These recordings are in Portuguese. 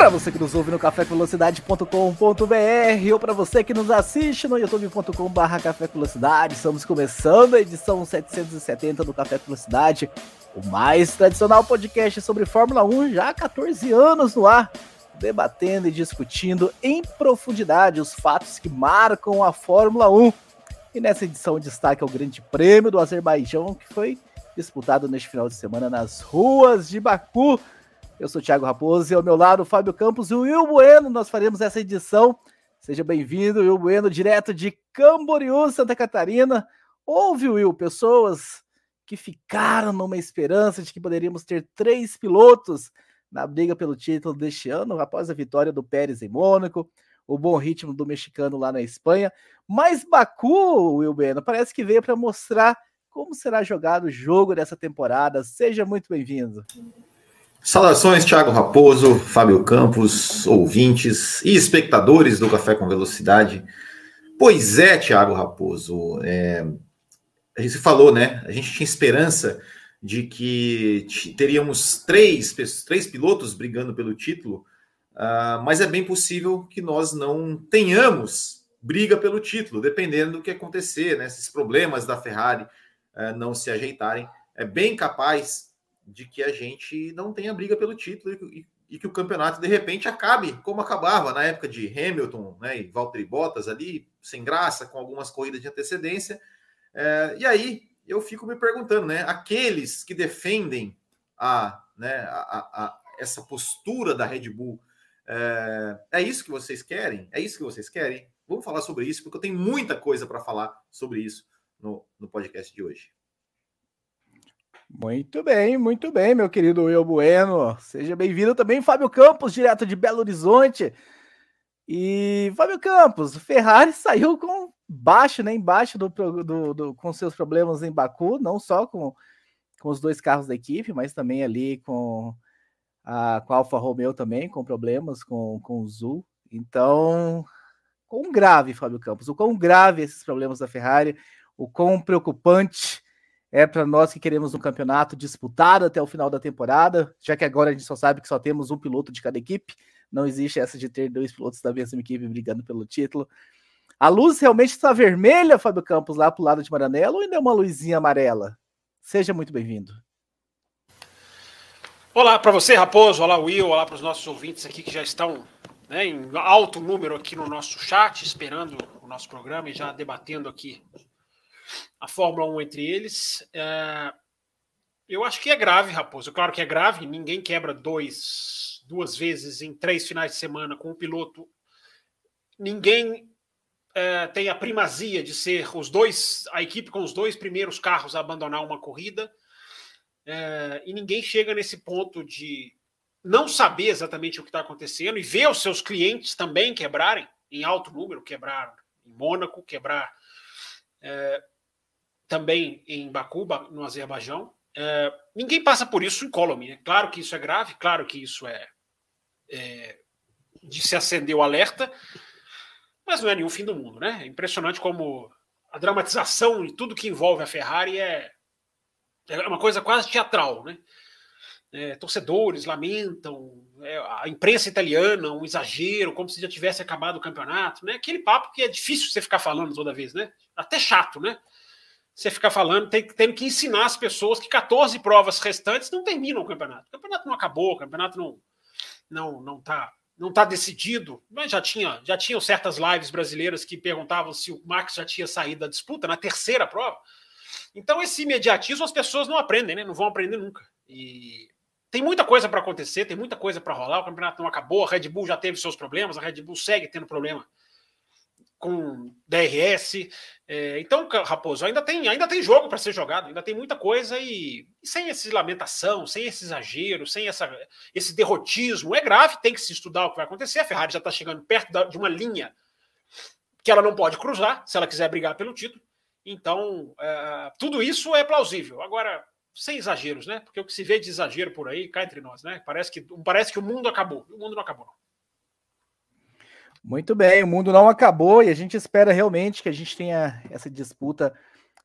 Para você que nos ouve no cafévelocidade.com.br ou para você que nos assiste no youtube.com.br Café estamos começando a edição 770 do Café Velocidade, o mais tradicional podcast sobre Fórmula 1 já há 14 anos no ar, debatendo e discutindo em profundidade os fatos que marcam a Fórmula 1. E nessa edição destaque é o Grande Prêmio do Azerbaijão, que foi disputado neste final de semana nas ruas de Baku. Eu sou o Thiago Raposo e ao meu lado Fábio Campos e o Will Bueno. Nós faremos essa edição. Seja bem-vindo, Will Bueno, direto de Camboriú, Santa Catarina. Houve, Will, pessoas que ficaram numa esperança de que poderíamos ter três pilotos na briga pelo título deste ano, após a vitória do Pérez em Mônaco, o bom ritmo do mexicano lá na Espanha. Mas Baku, Will Bueno, parece que veio para mostrar como será jogado o jogo dessa temporada. Seja muito bem-vindo. Saudações, Thiago Raposo, Fábio Campos, ouvintes e espectadores do Café com Velocidade. Pois é, Thiago Raposo, é, a gente falou, né? A gente tinha esperança de que teríamos três, três pilotos brigando pelo título, uh, mas é bem possível que nós não tenhamos briga pelo título, dependendo do que acontecer, né? Esses problemas da Ferrari uh, não se ajeitarem, é bem capaz de que a gente não tenha briga pelo título e, e, que o campeonato de repente acabe como acabava na época de Hamilton né, e Valtteri Bottas ali, sem graça, com algumas corridas de antecedência. É, e aí eu fico me perguntando, né? Aqueles que defendem a, né, a, a, essa postura da Red Bull, é, é isso que vocês querem? É isso que vocês querem? Vamos falar sobre isso, porque eu tenho muita coisa para falar sobre isso no, no podcast de hoje. Muito bem, muito bem, meu querido Will Bueno. Seja bem-vindo também, Fábio Campos, direto de Belo Horizonte. E Fábio Campos, Ferrari saiu com baixo, né? Embaixo do, do, do, com seus problemas em Baku, não só com, com os dois carros da equipe, mas também ali com a, com a Alfa Romeo também, com problemas com, com o Zul. Então, quão grave, Fábio Campos, o quão grave esses problemas da Ferrari, o quão preocupante é para nós que queremos um campeonato disputado até o final da temporada, já que agora a gente só sabe que só temos um piloto de cada equipe, não existe essa de ter dois pilotos da mesma equipe brigando pelo título. A luz realmente está vermelha, Fábio Campos, lá para o lado de Maranello, ou ainda é uma luzinha amarela? Seja muito bem-vindo. Olá para você, Raposo. Olá, Will. Olá para os nossos ouvintes aqui que já estão né, em alto número aqui no nosso chat, esperando o nosso programa e já debatendo aqui a Fórmula 1 entre eles. É, eu acho que é grave, Raposo. Claro que é grave, ninguém quebra dois, duas vezes em três finais de semana com um piloto. Ninguém é, tem a primazia de ser os dois, a equipe com os dois primeiros carros a abandonar uma corrida. É, e ninguém chega nesse ponto de não saber exatamente o que está acontecendo e ver os seus clientes também quebrarem em alto número, quebrar em Mônaco, quebrar é, também em Baku, no Azerbaijão. É, ninguém passa por isso em Colômbia. Né? Claro que isso é grave, claro que isso é, é, de se acender o alerta, mas não é nenhum fim do mundo, né? É impressionante como a dramatização e tudo que envolve a Ferrari é, é uma coisa quase teatral, né? É, torcedores lamentam, é, a imprensa italiana, um exagero, como se já tivesse acabado o campeonato, né? Aquele papo que é difícil você ficar falando toda vez, né? Até chato, né? Você ficar falando, tem, tendo que ensinar as pessoas que 14 provas restantes não terminam o campeonato. O campeonato não acabou, o campeonato não não não tá não tá decidido, mas já tinha já tinham certas lives brasileiras que perguntavam se o Max já tinha saído da disputa na terceira prova. Então esse imediatismo as pessoas não aprendem, né? Não vão aprender nunca. E tem muita coisa para acontecer, tem muita coisa para rolar. O campeonato não acabou, a Red Bull já teve seus problemas, a Red Bull segue tendo problema com DRS. É, então, Raposo, ainda tem, ainda tem jogo para ser jogado, ainda tem muita coisa e, e, sem essa lamentação, sem esse exagero, sem essa, esse derrotismo, é grave, tem que se estudar o que vai acontecer. A Ferrari já está chegando perto da, de uma linha que ela não pode cruzar se ela quiser brigar pelo título. Então, é, tudo isso é plausível. Agora, sem exageros, né? Porque o que se vê de exagero por aí, cá entre nós, né? Parece que, parece que o mundo acabou. O mundo não acabou. Muito bem, o mundo não acabou e a gente espera realmente que a gente tenha essa disputa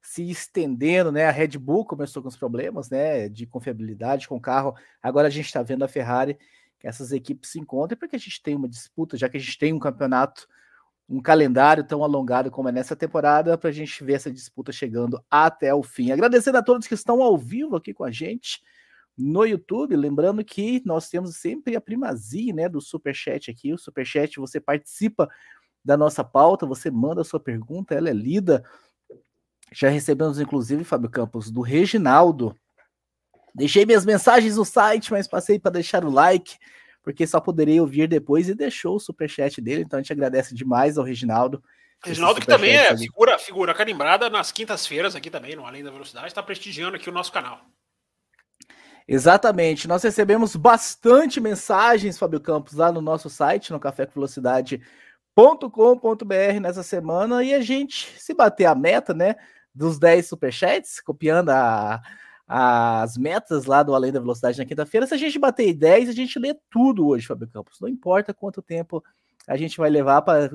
se estendendo, né? A Red Bull começou com os problemas, né? De confiabilidade com o carro. Agora a gente está vendo a Ferrari que essas equipes se encontrem porque a gente tem uma disputa, já que a gente tem um campeonato, um calendário tão alongado como é nessa temporada, para a gente ver essa disputa chegando até o fim. Agradecendo a todos que estão ao vivo aqui com a gente no YouTube, lembrando que nós temos sempre a primazia, né, do Superchat aqui, o Superchat, você participa da nossa pauta, você manda a sua pergunta, ela é lida, já recebemos, inclusive, Fábio Campos, do Reginaldo, deixei minhas mensagens no site, mas passei para deixar o like, porque só poderei ouvir depois, e deixou o Superchat dele, então a gente agradece demais ao Reginaldo, Reginaldo, que também é figura, figura carimbada nas quintas-feiras aqui também, no Além da Velocidade, está prestigiando aqui o nosso canal. Exatamente. Nós recebemos bastante mensagens, Fábio Campos, lá no nosso site, no cafécomvelocidade.com.br nessa semana, e a gente, se bater a meta, né, dos 10 superchats, copiando a, as metas lá do Além da Velocidade na quinta-feira, se a gente bater 10, a gente lê tudo hoje, Fábio Campos. Não importa quanto tempo a gente vai levar para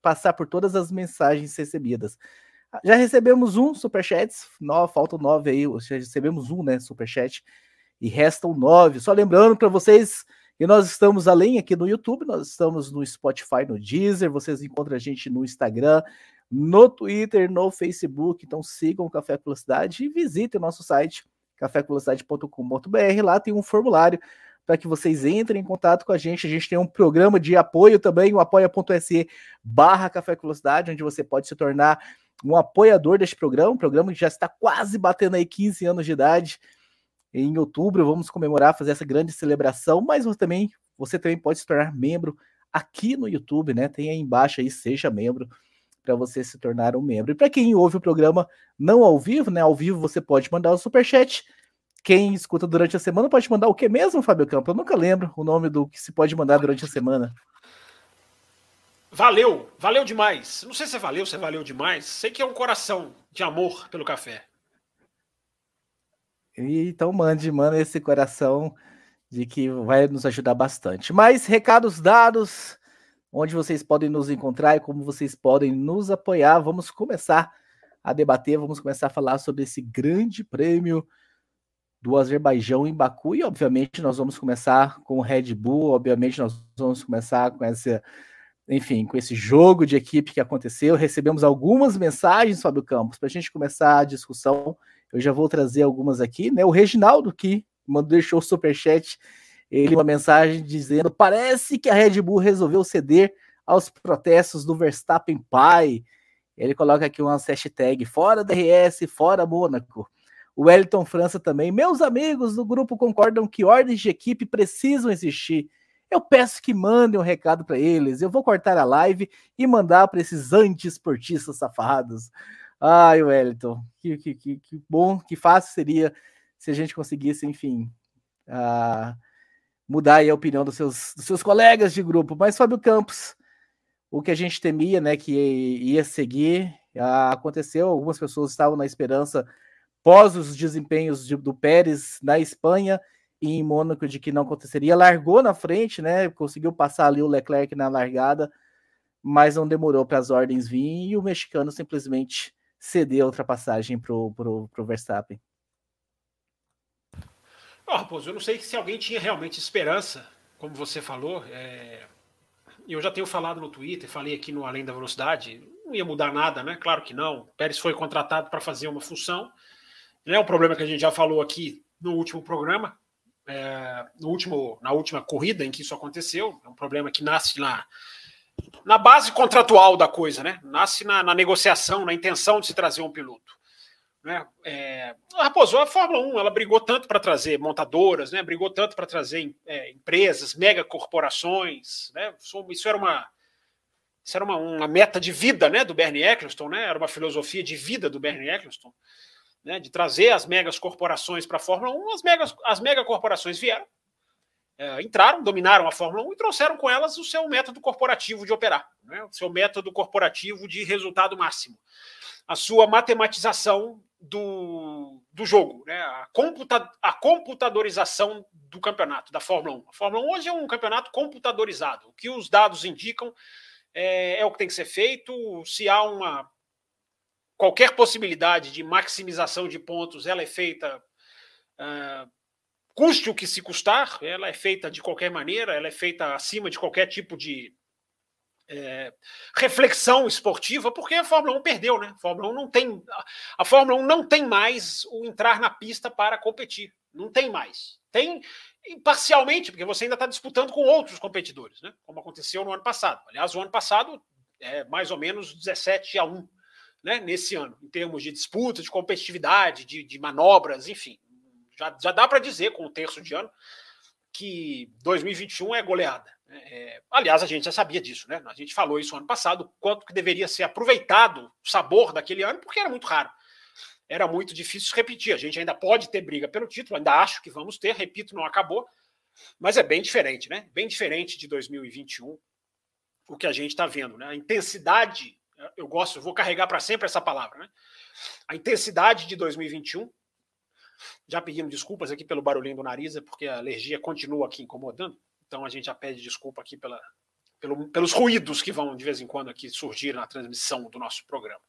passar por todas as mensagens recebidas. Já recebemos um superchat, faltam nove aí, já recebemos um, né, superchat e restam nove. Só lembrando para vocês que nós estamos além aqui no YouTube, nós estamos no Spotify, no Deezer, vocês encontram a gente no Instagram, no Twitter, no Facebook. Então sigam o Café Velocidade e visitem o nosso site cafévelocidade.com.br. Lá tem um formulário para que vocês entrem em contato com a gente. A gente tem um programa de apoio também, o apoia.se barra Café Velocidade, onde você pode se tornar um apoiador deste programa, um programa que já está quase batendo aí 15 anos de idade em outubro vamos comemorar, fazer essa grande celebração, mas você também, você também pode se tornar membro aqui no YouTube, né? Tem aí embaixo aí, seja membro, para você se tornar um membro. E para quem ouve o programa não ao vivo, né? Ao vivo você pode mandar o super chat. Quem escuta durante a semana pode mandar o que mesmo, Fábio Campo? Eu nunca lembro o nome do que se pode mandar durante a semana. Valeu, valeu demais. Não sei se é valeu, se é valeu demais. Sei que é um coração de amor pelo café. Então mande, manda esse coração de que vai nos ajudar bastante. Mas recados dados, onde vocês podem nos encontrar e como vocês podem nos apoiar. Vamos começar a debater, vamos começar a falar sobre esse grande prêmio do Azerbaijão em Baku e obviamente nós vamos começar com o Red Bull, obviamente nós vamos começar com essa enfim, com esse jogo de equipe que aconteceu, recebemos algumas mensagens, Fábio Campos, para a gente começar a discussão eu já vou trazer algumas aqui, né? O Reginaldo que mandou deixou o superchat, ele uma mensagem dizendo: parece que a Red Bull resolveu ceder aos protestos do Verstappen pai. Ele coloca aqui uma hashtag fora DRS, fora Mônaco. O Wellington França também. Meus amigos do grupo concordam que ordens de equipe precisam existir. Eu peço que mandem um recado para eles. Eu vou cortar a live e mandar para esses anti-esportistas safados. Ai, Wellington, que, que, que, que, bom, que fácil seria se a gente conseguisse, enfim, uh, mudar a opinião dos seus, dos seus colegas de grupo. Mas, Fábio Campos, o que a gente temia, né, que ia seguir, uh, aconteceu. Algumas pessoas estavam na esperança, pós os desempenhos de, do Pérez na Espanha e em Mônaco, de que não aconteceria. Largou na frente, né, conseguiu passar ali o Leclerc na largada, mas não demorou para as ordens vir e o mexicano simplesmente ceder a ultrapassagem pro, pro, pro Verstappen. Oh, Raposo, eu não sei se alguém tinha realmente esperança, como você falou. É... Eu já tenho falado no Twitter, falei aqui no Além da Velocidade, não ia mudar nada, né? Claro que não. O Pérez foi contratado para fazer uma função. Não é um problema que a gente já falou aqui no último programa, é... no último, na última corrida em que isso aconteceu. É um problema que nasce lá na base contratual da coisa, né? Nasce na, na, negociação, na intenção de se trazer um piloto. Né? É, Raposo, a Fórmula 1 ela brigou tanto para trazer montadoras, né? brigou tanto para trazer é, empresas, megacorporações. Né? Isso era uma, isso era uma, uma, meta de vida né, do Bernie Eccleston, né? era uma filosofia de vida do Bernie Eccleston, né? de trazer as megas corporações para a Fórmula 1. As, megas, as megacorporações vieram, é, entraram, dominaram a Fórmula 1 e trouxeram com elas o seu método corporativo de operar, né? o seu método corporativo de resultado máximo, a sua matematização do, do jogo, né? a, computa, a computadorização do campeonato da Fórmula 1. A Fórmula 1 hoje é um campeonato computadorizado. O que os dados indicam é, é o que tem que ser feito. Se há uma qualquer possibilidade de maximização de pontos, ela é feita uh, custe o que se custar, ela é feita de qualquer maneira, ela é feita acima de qualquer tipo de é, reflexão esportiva, porque a Fórmula 1 perdeu, né? A Fórmula 1 não tem. A Fórmula 1 não tem mais o entrar na pista para competir. Não tem mais. Tem parcialmente, porque você ainda está disputando com outros competidores, né? Como aconteceu no ano passado. Aliás, o ano passado é mais ou menos 17 a 1, né? Nesse ano, em termos de disputa, de competitividade, de, de manobras, enfim. Já, já dá para dizer, com o terço de ano, que 2021 é goleada. Né? É, aliás, a gente já sabia disso, né? A gente falou isso ano passado, quanto que deveria ser aproveitado o sabor daquele ano, porque era muito raro. Era muito difícil repetir. A gente ainda pode ter briga pelo título, ainda acho que vamos ter, repito, não acabou, mas é bem diferente, né? Bem diferente de 2021, o que a gente está vendo, né? A intensidade, eu gosto, vou carregar para sempre essa palavra, né? A intensidade de 2021 já pedimos desculpas aqui pelo barulhinho do nariz, é porque a alergia continua aqui incomodando. Então a gente já pede desculpa aqui pela, pelo, pelos ruídos que vão de vez em quando aqui surgir na transmissão do nosso programa.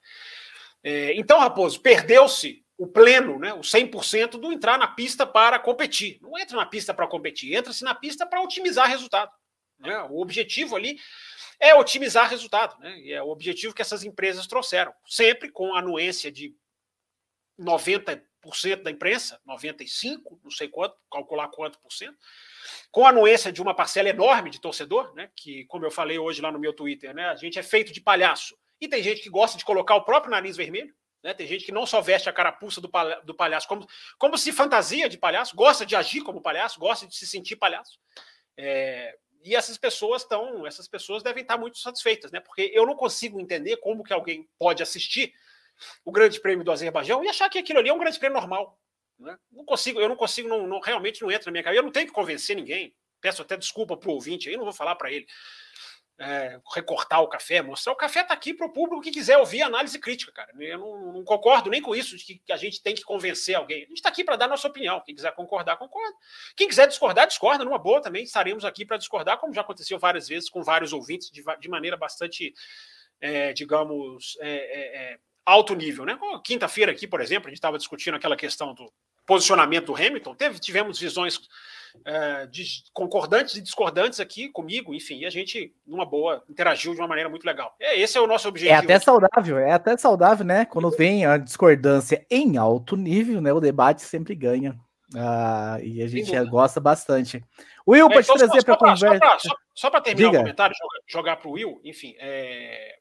É, então, Raposo, perdeu-se o pleno, né, o 100% do entrar na pista para competir. Não entra na pista para competir, entra-se na pista para otimizar resultado. Né? O objetivo ali é otimizar resultado. Né? E é o objetivo que essas empresas trouxeram, sempre com a anuência de 90 da imprensa, 95, não sei quanto, calcular quanto por cento, com a anuência de uma parcela enorme de torcedor, né, que, como eu falei hoje lá no meu Twitter, né, a gente é feito de palhaço. E tem gente que gosta de colocar o próprio nariz vermelho, né, tem gente que não só veste a carapuça do, palha do palhaço, como, como se fantasia de palhaço, gosta de agir como palhaço, gosta de se sentir palhaço. É, e essas pessoas estão, essas pessoas devem estar muito satisfeitas, né? Porque eu não consigo entender como que alguém pode assistir o Grande Prêmio do Azerbaijão e achar que aquilo ali é um Grande Prêmio normal. Né? Não consigo, eu não consigo, não, não, realmente não entra na minha cabeça. Eu não tenho que convencer ninguém. Peço até desculpa para o ouvinte aí, não vou falar para ele. É, recortar o café, mostrar. O café está aqui para o público que quiser ouvir análise crítica, cara. Eu não, não, concordo nem com isso, de que, a gente tem que convencer alguém. A gente está aqui para dar nossa opinião. Quem quiser concordar, concorda. Quem quiser discordar, discorda numa boa também. Estaremos aqui para discordar, como já aconteceu várias vezes com vários ouvintes, de, de maneira bastante, é, digamos, é, é, é alto nível. Né? Quinta-feira aqui, por exemplo, a gente estava discutindo aquela questão do posicionamento do Hamilton, teve, tivemos visões é, de, concordantes e discordantes aqui comigo, enfim, e a gente, numa boa, interagiu de uma maneira muito legal. É, esse é o nosso objetivo. É até saudável, é até saudável, né? Quando vem a discordância em alto nível, né? O debate sempre ganha. Ah, e a gente gosta bastante. Will, é, pode então, trazer para a conversa. Só para terminar Diga. o comentário, jogar, jogar para o Will, enfim, é,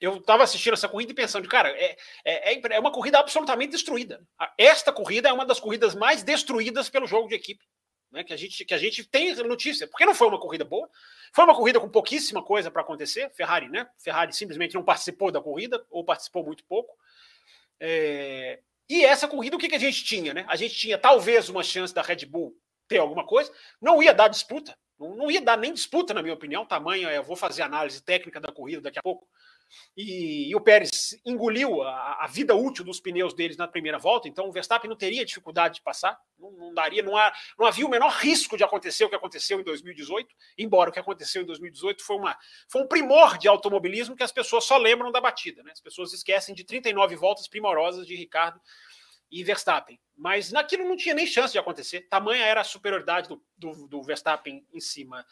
eu estava assistindo essa corrida e pensando, cara, é, é, é, é uma corrida absolutamente destruída. Esta corrida é uma das corridas mais destruídas pelo jogo de equipe. Né, que, a gente, que a gente tem notícia. Porque não foi uma corrida boa, foi uma corrida com pouquíssima coisa para acontecer. Ferrari, né? Ferrari simplesmente não participou da corrida, ou participou muito pouco. É, e essa corrida, o que, que a gente tinha? Né? A gente tinha talvez uma chance da Red Bull ter alguma coisa, não ia dar disputa, não, não ia dar nem disputa, na minha opinião. Tamanho, eu vou fazer análise técnica da corrida daqui a pouco e, e, o Pérez engoliu a, a, vida útil dos pneus deles na primeira volta, então o Verstappen não teria dificuldade de passar, não, não daria, não, há, não, havia o menor risco de acontecer o que aconteceu em 2018, embora o que aconteceu em 2018 foi, uma, foi um primor de automobilismo que as pessoas só lembram da batida, né? as pessoas esquecem de 39 voltas primorosas de Ricardo e Verstappen. Mas naquilo não tinha nem chance de acontecer, tamanha era a superioridade do, do, do Verstappen em cima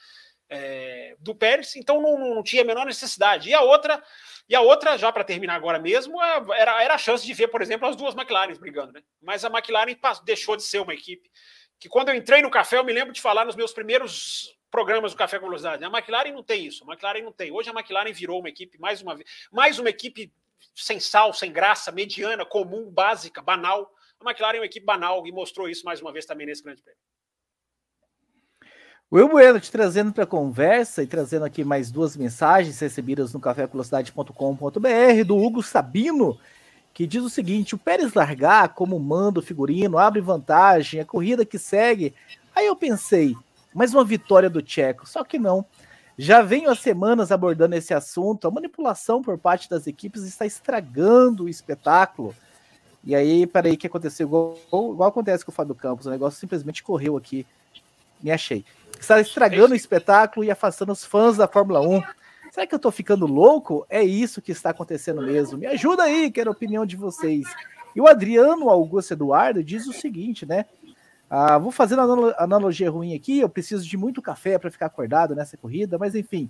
é, do Pérez, então não, não, tinha a menor necessidade. E a outra, e a outra, já para terminar agora mesmo, era, era a chance de ver, por exemplo, as duas McLarens brigando, né? Mas a McLaren deixou de ser uma equipe que quando eu entrei no café, eu me lembro de falar nos meus primeiros programas do Café com Velocidade. A McLaren não tem isso, a McLaren não tem. Hoje a McLaren virou uma equipe, mais uma vez, mais uma equipe sem sal, sem graça, mediana, comum, básica, banal. A McLaren é uma equipe banal e mostrou isso mais uma vez também nesse grande prêmio. Will Bueno te trazendo para a conversa e trazendo aqui mais duas mensagens recebidas no cafévelocidade.com.br do Hugo Sabino, que diz o seguinte: o Pérez largar como manda o figurino, abre vantagem, a corrida que segue. Aí eu pensei, mais uma vitória do Tcheco. Só que não. Já venho há semanas abordando esse assunto. A manipulação por parte das equipes está estragando o espetáculo. E aí, peraí, que aconteceu? Igual, igual, acontece com o Fábio Campos, o negócio simplesmente correu aqui. Me achei. Está estragando o espetáculo e afastando os fãs da Fórmula 1. Será que eu tô ficando louco? É isso que está acontecendo mesmo. Me ajuda aí, quero a opinião de vocês. E o Adriano Augusto Eduardo diz o seguinte, né? Ah, vou fazer uma analogia ruim aqui. Eu preciso de muito café para ficar acordado nessa corrida, mas enfim,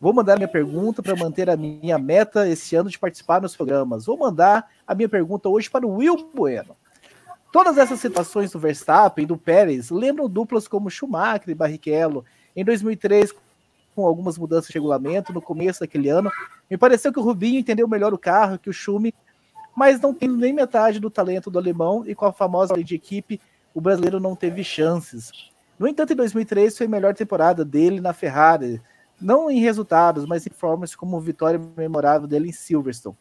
vou mandar minha pergunta para manter a minha meta esse ano de participar nos programas. Vou mandar a minha pergunta hoje para o Will Bueno. Todas essas situações do Verstappen e do Pérez lembram duplas como Schumacher e Barrichello. Em 2003, com algumas mudanças de regulamento, no começo daquele ano, me pareceu que o Rubinho entendeu melhor o carro que o Schumi, mas não tem nem metade do talento do alemão e com a famosa lei de equipe o brasileiro não teve chances. No entanto, em 2003 foi a melhor temporada dele na Ferrari, não em resultados, mas em formas como vitória memorável dele em Silverstone.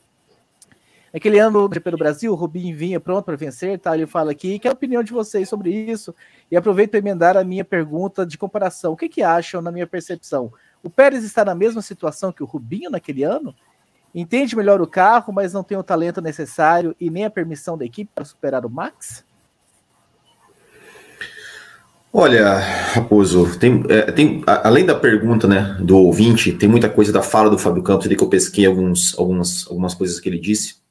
Naquele ano do GP do Brasil, o Rubinho vinha pronto para vencer, tá? Ele fala aqui, que é a opinião de vocês sobre isso? E aproveito para emendar a minha pergunta de comparação. O que, que acham, na minha percepção? O Pérez está na mesma situação que o Rubinho naquele ano? Entende melhor o carro, mas não tem o talento necessário e nem a permissão da equipe para superar o Max? Olha, Raposo, tem, é, tem, além da pergunta né, do ouvinte, tem muita coisa da fala do Fábio Campos ali que eu pesquei alguns, algumas, algumas coisas que ele disse.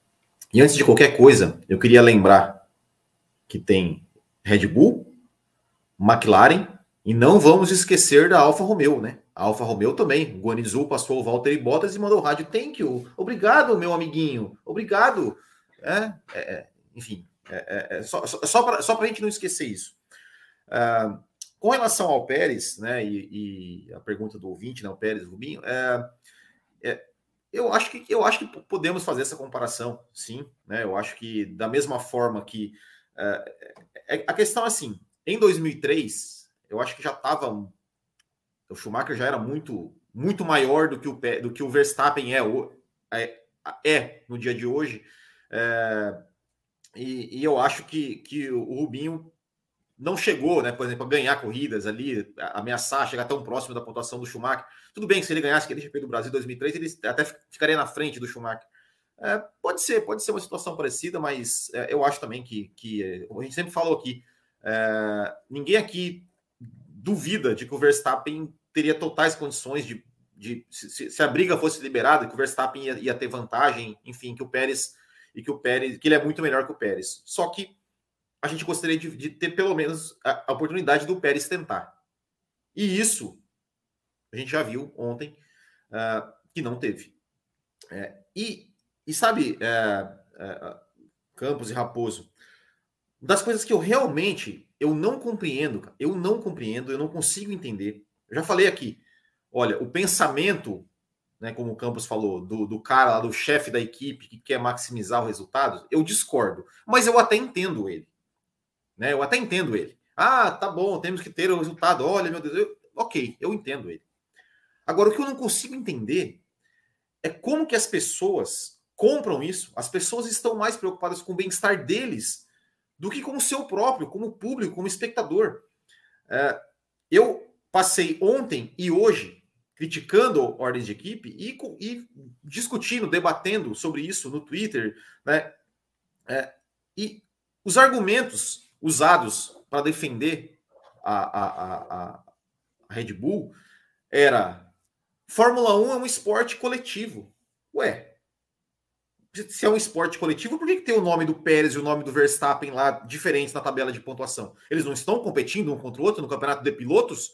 E antes de qualquer coisa, eu queria lembrar que tem Red Bull, McLaren e não vamos esquecer da Alfa Romeo, né? A Alfa Romeo também. O Guanizu passou o Walter e Bottas e mandou o rádio thank you. Obrigado, meu amiguinho. Obrigado. É, é, é enfim, é, é, é só, só para só a gente não esquecer isso. Uh, com relação ao Pérez, né, e, e, a pergunta do ouvinte, né, o Pérez Rubinho, é, é, eu acho que eu acho que podemos fazer essa comparação, sim, né? Eu acho que da mesma forma que é, é, a questão é assim, em 2003, eu acho que já estava o Schumacher já era muito muito maior do que o do que o Verstappen é, é, é no dia de hoje, é, e, e, eu acho que, que o Rubinho não chegou, né, por exemplo, a ganhar corridas ali, ameaçar, chegar tão próximo da pontuação do Schumacher. Tudo bem que se ele ganhasse aquele GP do Brasil 2003, ele até ficaria na frente do Schumacher. É, pode ser, pode ser uma situação parecida, mas é, eu acho também que, que a gente sempre falou aqui, é, ninguém aqui duvida de que o Verstappen teria totais condições de, de se, se, a briga fosse liberada, que o Verstappen ia, ia ter vantagem, enfim, que o Pérez e que o Pérez, que ele é muito melhor que o Pérez. Só que a gente gostaria de, de ter pelo menos a, a, oportunidade do Pérez tentar. E isso a gente já viu ontem uh, que não teve. É, e, e sabe, é, é, Campos e Raposo, das coisas que eu realmente eu não compreendo, eu não compreendo, eu não consigo entender. Eu já falei aqui, olha, o pensamento, né, como o Campos falou, do, do cara lá, do chefe da equipe que quer maximizar o resultado, eu discordo, mas eu até entendo ele. Né? Eu até entendo ele. Ah, tá bom, temos que ter o resultado. Olha, meu Deus, eu, ok, eu entendo ele. Agora, o que eu não consigo entender é como que as pessoas compram isso. As pessoas estão mais preocupadas com o bem-estar deles do que com o seu próprio, como público, como espectador. É, eu passei ontem e hoje criticando ordens de equipe e, e, discutindo, debatendo sobre isso no Twitter, né? É, e os argumentos usados para defender a, a, a, a, Red Bull era Fórmula 1 é um esporte coletivo. Ué, se é um esporte coletivo, por que, que tem o nome do Pérez e o nome do Verstappen lá diferentes na tabela de pontuação? Eles não estão competindo um contra o outro no campeonato de pilotos?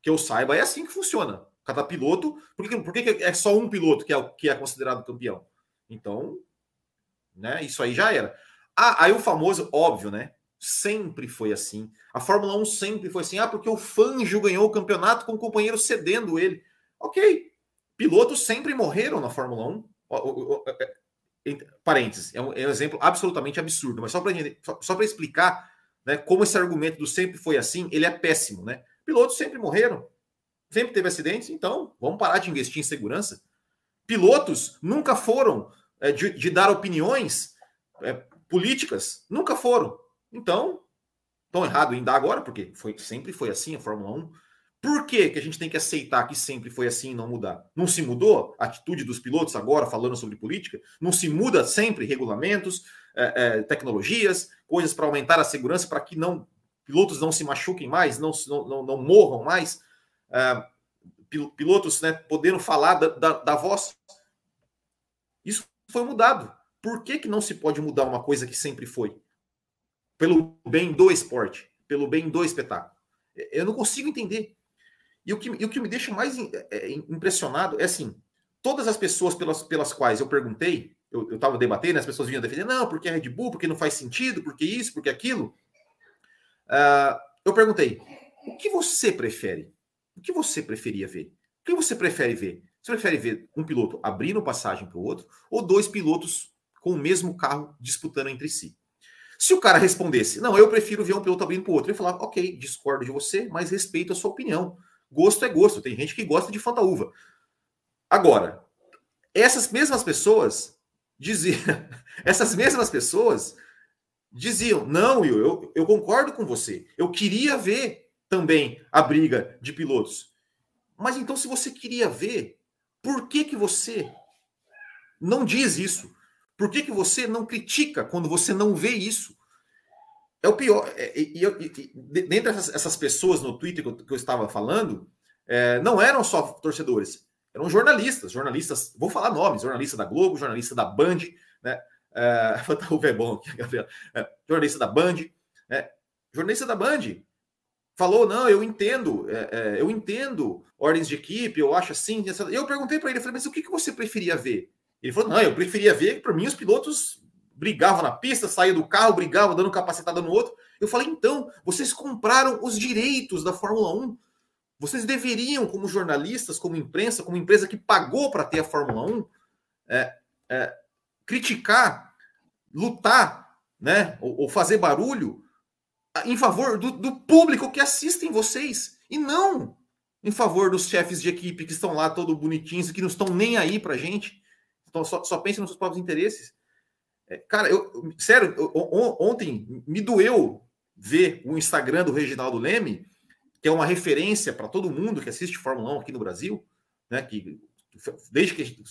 Que eu saiba, é assim que funciona. Cada piloto. Por que, por que é só um piloto que é, que é considerado campeão? Então, né, isso aí já era. Ah, aí o famoso, óbvio, né? Sempre foi assim. A Fórmula 1 sempre foi assim. Ah, porque o Fangio ganhou o campeonato com o companheiro cedendo ele. Ok. Pilotos sempre morreram na Fórmula 1. Parênteses, é um, é um exemplo absolutamente absurdo, mas só para só, explicar né, como esse argumento do sempre foi assim, ele é péssimo, né? Pilotos sempre morreram, sempre teve acidentes, então vamos parar de investir em segurança. Pilotos nunca foram é, de, de, dar opiniões é, políticas, nunca foram. Então, Estão errado dar agora, porque foi, sempre foi assim a Fórmula 1. Por que, que a gente tem que aceitar que sempre foi assim e não mudar? Não se mudou a atitude dos pilotos agora, falando sobre política? Não se muda sempre regulamentos, é, é, tecnologias, coisas para aumentar a segurança, para que não pilotos não se machuquem mais, não, não, não morram mais? É, pilotos né, podendo falar da, da, da voz. Isso foi mudado. Por que, que não se pode mudar uma coisa que sempre foi? Pelo bem do esporte, pelo bem do espetáculo. Eu não consigo entender. E o que, e o que me deixa mais é, é, impressionado é assim: todas as pessoas pelas, pelas quais eu perguntei, eu estava debatendo, as pessoas vinham defender, não, porque é Red Bull, porque não faz sentido, porque isso, porque aquilo. Uh, eu perguntei: o que você prefere? O que você preferia ver? O que você prefere ver? Você prefere ver um piloto abrindo passagem para o outro ou dois pilotos com o mesmo carro disputando entre si? Se o cara respondesse, não, eu prefiro ver um piloto abrindo para o outro, ele falava, ok, discordo de você, mas respeito a sua opinião. Gosto é gosto. Tem gente que gosta de fantaúva. Agora, essas mesmas pessoas diziam, essas mesmas pessoas diziam, não, Will, eu, eu concordo com você. Eu queria ver também a briga de pilotos. Mas então, se você queria ver, por que, que você não diz isso? Por que, que você não critica quando você não vê isso? É o pior. É, e, dentre essas, essas, pessoas no Twitter que eu, que eu estava falando, é, não eram só torcedores, eram jornalistas. Jornalistas, vou falar nomes: jornalista da Globo, jornalista da Band, né? É, o é bom aqui, Gabriel. É, jornalista da Band, né? jornalista da Band falou: não, eu entendo, é, é, eu entendo ordens de equipe, eu acho assim. Eu perguntei para ele, falei, mas o que, que você preferia ver? Ele falou: não, eu preferia ver para mim, os pilotos brigavam na pista, saíam do carro, brigavam, dando capacitada no outro. Eu falei: então, vocês compraram os direitos da Fórmula 1. Vocês deveriam, como jornalistas, como imprensa, como empresa que pagou para ter a Fórmula 1, é, é, criticar, lutar, né, ou, ou, fazer barulho em favor do, do público que assistem vocês. E não em favor dos chefes de equipe que estão lá todo bonitinhos e que não estão nem aí para gente. Então, só, só pense nos seus próprios interesses. É, cara, eu, sério, eu, ontem me doeu ver o Instagram do Reginaldo Leme, que é uma referência para todo mundo que assiste Fórmula 1 aqui no Brasil, né? Que desde que,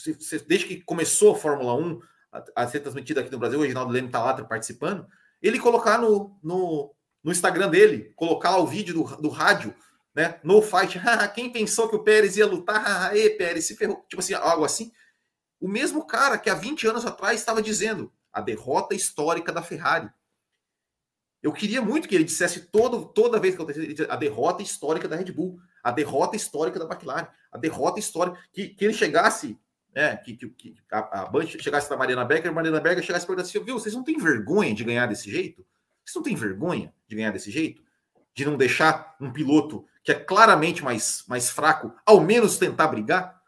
desde que começou a Fórmula 1 a, a ser transmitida aqui no Brasil, o Reginaldo Leme está lá participando. Ele colocar no, no, no Instagram dele, colocar o vídeo do, do rádio, né? No fight. Quem pensou que o Pérez ia lutar? Ê, Pérez, se ferrou. Tipo assim, algo assim. O mesmo cara que há 20 anos atrás estava dizendo a derrota histórica da Ferrari. Eu queria muito que ele dissesse todo, toda vez que eu a derrota histórica da Red Bull, a derrota histórica da McLaren, a derrota histórica. Que, que ele chegasse, né, que, que, que a, a Band chegasse da Mariana Becker, a Mariana Becker chegasse perguntasse assim: viu, vocês não têm vergonha de ganhar desse jeito? Vocês não têm vergonha de ganhar desse jeito? De não deixar um piloto que é claramente mais, mais fraco, ao menos tentar brigar?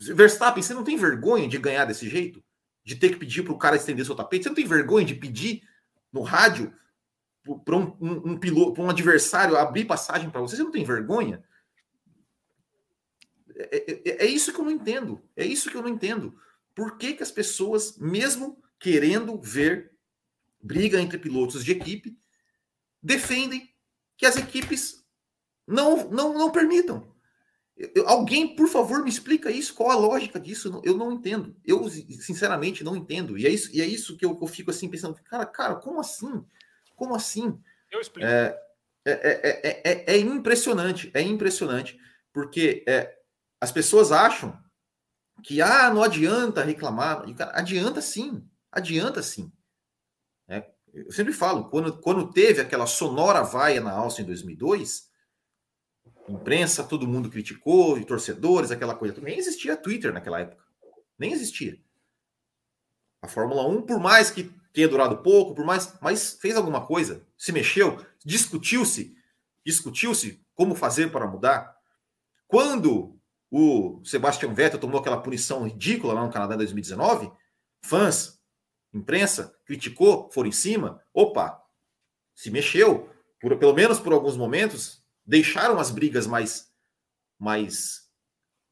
Verstappen, você não tem vergonha de ganhar desse jeito? De ter que pedir para o cara estender seu tapete? Você não tem vergonha de pedir no rádio para um, um, um, piloto, para um adversário abrir passagem para você? Você não tem vergonha? É, é, é, é, isso que eu não entendo. É isso que eu não entendo. Por que, que as pessoas, mesmo querendo ver briga entre pilotos de equipe, defendem que as equipes não, não, não permitam? Eu, alguém, por favor, me explica isso. Qual a lógica disso? Eu não entendo. Eu, sinceramente, não entendo. E é isso, e é isso que eu, eu fico assim pensando. Cara, cara, como assim? Como assim? Eu explico. É, é, é, é impressionante. É impressionante. Porque as pessoas acham que ah, não adianta reclamar. Adianta sim. Adianta sim. Eu sempre falo, quando, quando teve aquela sonora vaia na Áustria em 2002 imprensa, todo mundo criticou, e torcedores, aquela coisa. Nem existia Twitter naquela época. Nem existia. A Fórmula 1, por mais que tenha durado pouco, por mais, mas fez alguma coisa, se mexeu, discutiu-se, discutiu-se como fazer para mudar. Quando o Sebastian Vettel tomou aquela punição ridícula lá no Canadá em 2019, fãs, imprensa, criticou, foram em cima, opa, se mexeu, por, pelo menos por alguns momentos, deixaram as brigas mais mais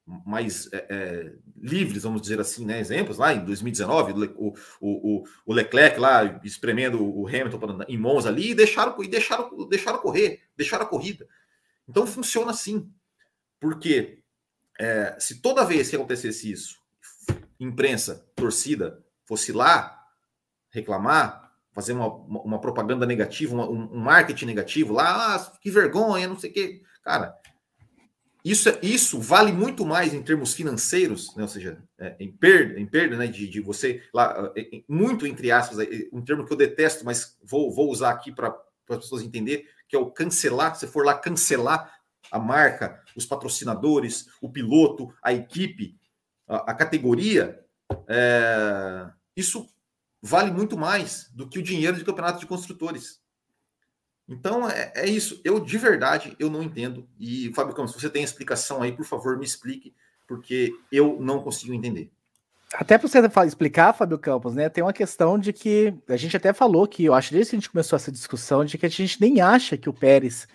mais é, é, livres, vamos dizer assim, né? Exemplos lá em 2019, o, o, o Leclerc lá espremendo o Hamilton em mãos ali e deixaram, e deixaram, deixaram correr, deixaram a corrida. Então funciona assim. Porque é, se toda vez que acontecesse isso, imprensa, torcida, fosse lá reclamar, fazer uma, uma propaganda negativa, uma, um marketing negativo lá, ah, que vergonha, não sei o quê. Cara, isso, é, isso vale muito mais em termos financeiros, né? ou seja, é, em perda, em perda né? de, de você, lá, é, muito entre aspas, um termo que eu detesto, mas vou, vou usar aqui para as pessoas entenderem, que é o cancelar. Se for lá cancelar a marca, os patrocinadores, o piloto, a equipe, a, a categoria, é, isso vale muito mais do que o dinheiro de campeonato de construtores. Então é, é, isso. Eu de verdade eu não entendo. E Fábio Campos, se você tem explicação aí, por favor, me explique, porque eu não consigo entender. Até para você explicar, Fábio Campos, né? Tem uma questão de que a gente até falou que eu acho desde que a gente começou essa discussão de que a gente nem acha que o Pérez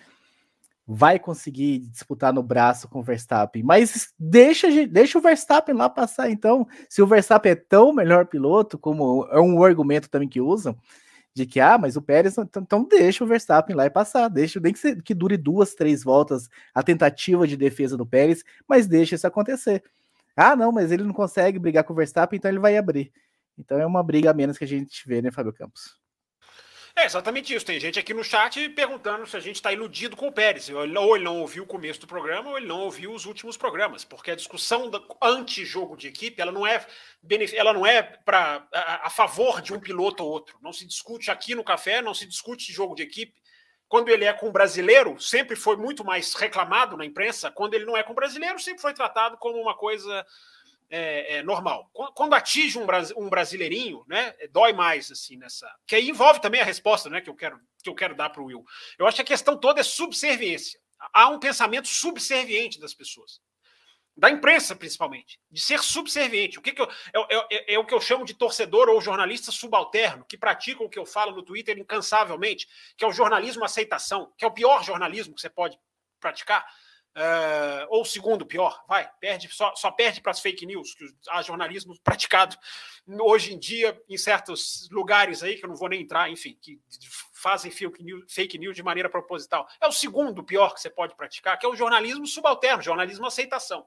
vai conseguir disputar no braço com o Verstappen, mas deixa, deixa o Verstappen lá passar então. Se o Verstappen é tão melhor piloto, como é um argumento também que usam, de que, ah, mas o Pérez, então, então deixa o Verstappen lá e passar, deixa, nem que, que dure duas, três voltas a tentativa de defesa do Pérez, mas deixa isso acontecer. Ah, não, mas ele não consegue brigar com o Verstappen, então ele vai abrir. Então é uma briga a menos que a gente vê, né, Fábio Campos? É exatamente isso. Tem gente aqui no chat perguntando se a gente está iludido com o Pérez. Ou ele não ouviu o começo do programa, ou ele não ouviu os últimos programas. Porque a discussão anti-jogo de equipe ela não é, ela não é pra, a, a, favor de um piloto ou outro. Não se discute aqui no café, não se discute jogo de equipe. Quando ele é com brasileiro, sempre foi muito mais reclamado na imprensa. Quando ele não é com brasileiro, sempre foi tratado como uma coisa é, é, normal. Quando atinge um, um brasileirinho, né, é, dói mais assim nessa. Que aí envolve também a resposta, né, que eu quero que eu quero dar para o Will. Eu acho que a questão toda é subserviência. Há um pensamento subserviente das pessoas, da imprensa principalmente, de ser subserviente. O que, que eu, é, é, é, o que eu chamo de torcedor ou jornalista subalterno, que pratica o que eu falo no Twitter incansavelmente, que é o jornalismo aceitação, que é o pior jornalismo que você pode praticar Uh, ou segundo pior, vai, perde, só, só perde para as fake news, que há jornalismo praticado hoje em dia em certos lugares aí, que eu não vou nem entrar, enfim, que fazem fake news, fake news de maneira proposital. É o segundo pior que você pode praticar, que é o jornalismo subalterno, jornalismo aceitação.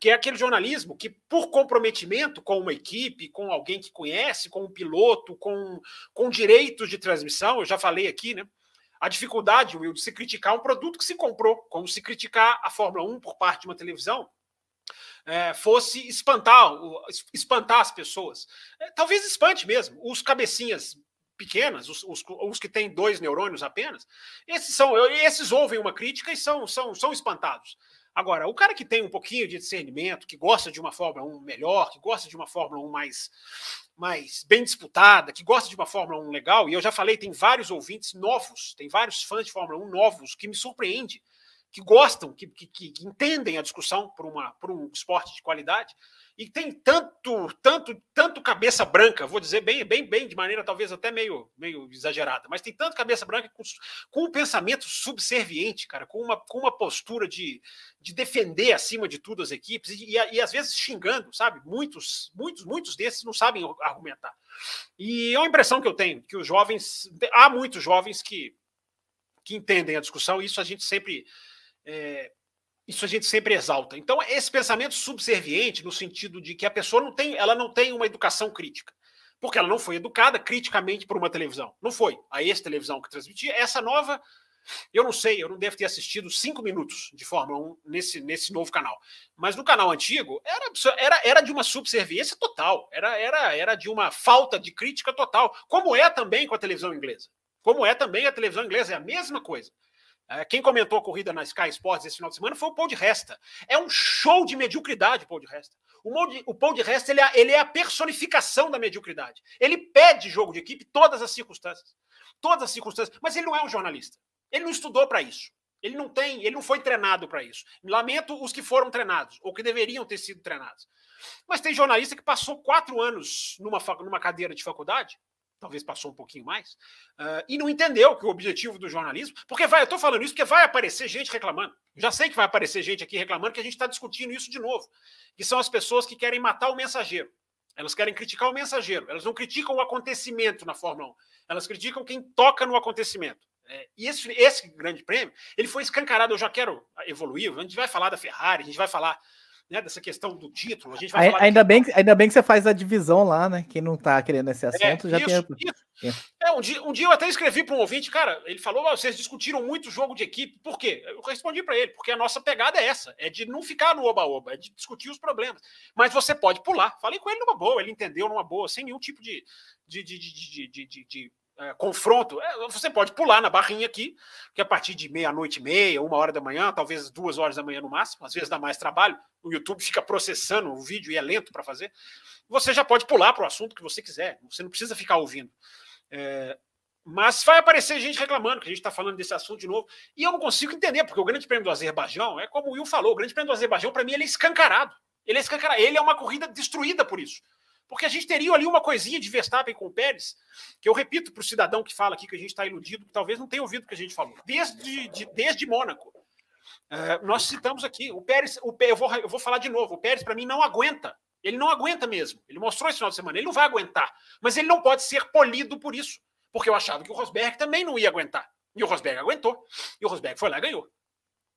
Que é aquele jornalismo que, por comprometimento com uma equipe, com alguém que conhece, com um piloto, com, com direitos de transmissão, eu já falei aqui, né? A dificuldade, Will, de se criticar um produto que se comprou, como se criticar a Fórmula 1 por parte de uma televisão é, fosse espantar, espantar as pessoas. É, talvez espante mesmo. Os cabecinhas pequenas, os, os, os, que têm dois neurônios apenas, esses são, esses ouvem uma crítica e são, são, são espantados. Agora, o cara que tem um pouquinho de discernimento, que gosta de uma Fórmula 1 melhor, que gosta de uma Fórmula 1 mais, mais bem disputada, que gosta de uma Fórmula 1 legal, e eu já falei, tem vários ouvintes novos, tem vários fãs de Fórmula 1 novos que me surpreende, que gostam, que, que, que entendem a discussão por, uma, por um esporte de qualidade, e tem tanto, tanto, tanto cabeça branca, vou dizer bem, bem, bem, de maneira talvez até meio, meio exagerada, mas tem tanto cabeça branca com, com um pensamento subserviente, cara, com uma, com uma postura de, de defender acima de tudo as equipes e, e, e às vezes xingando, sabe? Muitos, muitos, muitos desses não sabem argumentar. E é uma impressão que eu tenho que os jovens, há muitos jovens que, que entendem a discussão, e isso a gente sempre é, isso a gente sempre exalta. Então, esse pensamento subserviente, no sentido de que a pessoa não tem, ela não tem uma educação crítica. Porque ela não foi educada criticamente por uma televisão. Não foi. A ex-televisão que transmitia. Essa nova, eu não sei, eu não devo ter assistido cinco minutos de Fórmula 1 nesse, nesse novo canal. Mas no canal antigo, era, era, era de uma subserviência total. Era, era, era de uma falta de crítica total. Como é também com a televisão inglesa. Como é também a televisão inglesa. É a mesma coisa. É, quem comentou a corrida na Sky Sports esse final de semana foi o Paul de Resta. É um show de mediocridade, Paul de Resta. O Paul de Resta ele é, ele é a personificação da mediocridade. Ele pede jogo de equipe todas as circunstâncias. Todas as circunstâncias. Mas ele não é um jornalista. Ele não estudou para isso. Ele não tem, ele não foi treinado para isso. Lamento os que foram treinados, ou que deveriam ter sido treinados. Mas tem jornalista que passou quatro anos numa, numa cadeira de faculdade talvez passou um pouquinho mais, uh, e não entendeu que o objetivo do jornalismo, porque vai, eu estou falando isso porque vai aparecer gente reclamando. Já sei que vai aparecer gente aqui reclamando que a gente está discutindo isso de novo, que são as pessoas que querem matar o mensageiro. Elas querem criticar o mensageiro, elas não criticam o acontecimento na Fórmula 1, elas criticam quem toca no acontecimento. É, e esse, esse grande prêmio, ele foi escancarado. Eu já quero evoluir. A gente vai falar da Ferrari, a gente vai falar né, dessa questão do título. A gente vai ainda, bem, ainda bem que você faz a divisão lá, né? Quem não tá querendo esse é, assunto é, já isso, tem. Isso. É, um, dia, um dia eu até escrevi para um ouvinte, cara, ele falou: vocês discutiram muito jogo de equipe. Por quê? Eu respondi para ele, porque a nossa pegada é essa: é de não ficar no oba-oba, é de discutir os problemas. Mas você pode pular. Falei com ele numa boa, ele entendeu numa boa, sem nenhum tipo de, de, de, de, de é, confronto, é, você pode pular na barrinha aqui, que a partir de meia-noite e meia, uma hora da manhã, talvez duas horas da manhã no máximo, às vezes dá mais trabalho, o YouTube fica processando o vídeo e é lento para fazer. Você já pode pular para o assunto que você quiser, você não precisa ficar ouvindo. É, mas vai aparecer gente reclamando que a gente está falando desse assunto de novo, e eu não consigo entender, porque o Grande Prêmio do Azerbaijão, é como o Will falou, o Grande Prêmio do Azerbaijão, para mim, ele é escancarado. Ele é escancarado, ele é uma corrida destruída por isso. Porque a gente teria ali uma coisinha de Verstappen com o Pérez, que eu repito para o cidadão que fala aqui que a gente está iludido, que talvez não tenha ouvido o que a gente falou, desde, de, desde Mônaco. Uh, nós citamos aqui, o Pérez, o, eu, vou, eu vou falar de novo, o Pérez para mim não aguenta. Ele não aguenta mesmo. Ele mostrou esse final de semana, ele não vai aguentar. Mas ele não pode ser polido por isso. Porque eu achava que o Rosberg também não ia aguentar. E o Rosberg aguentou. E o Rosberg foi lá e ganhou.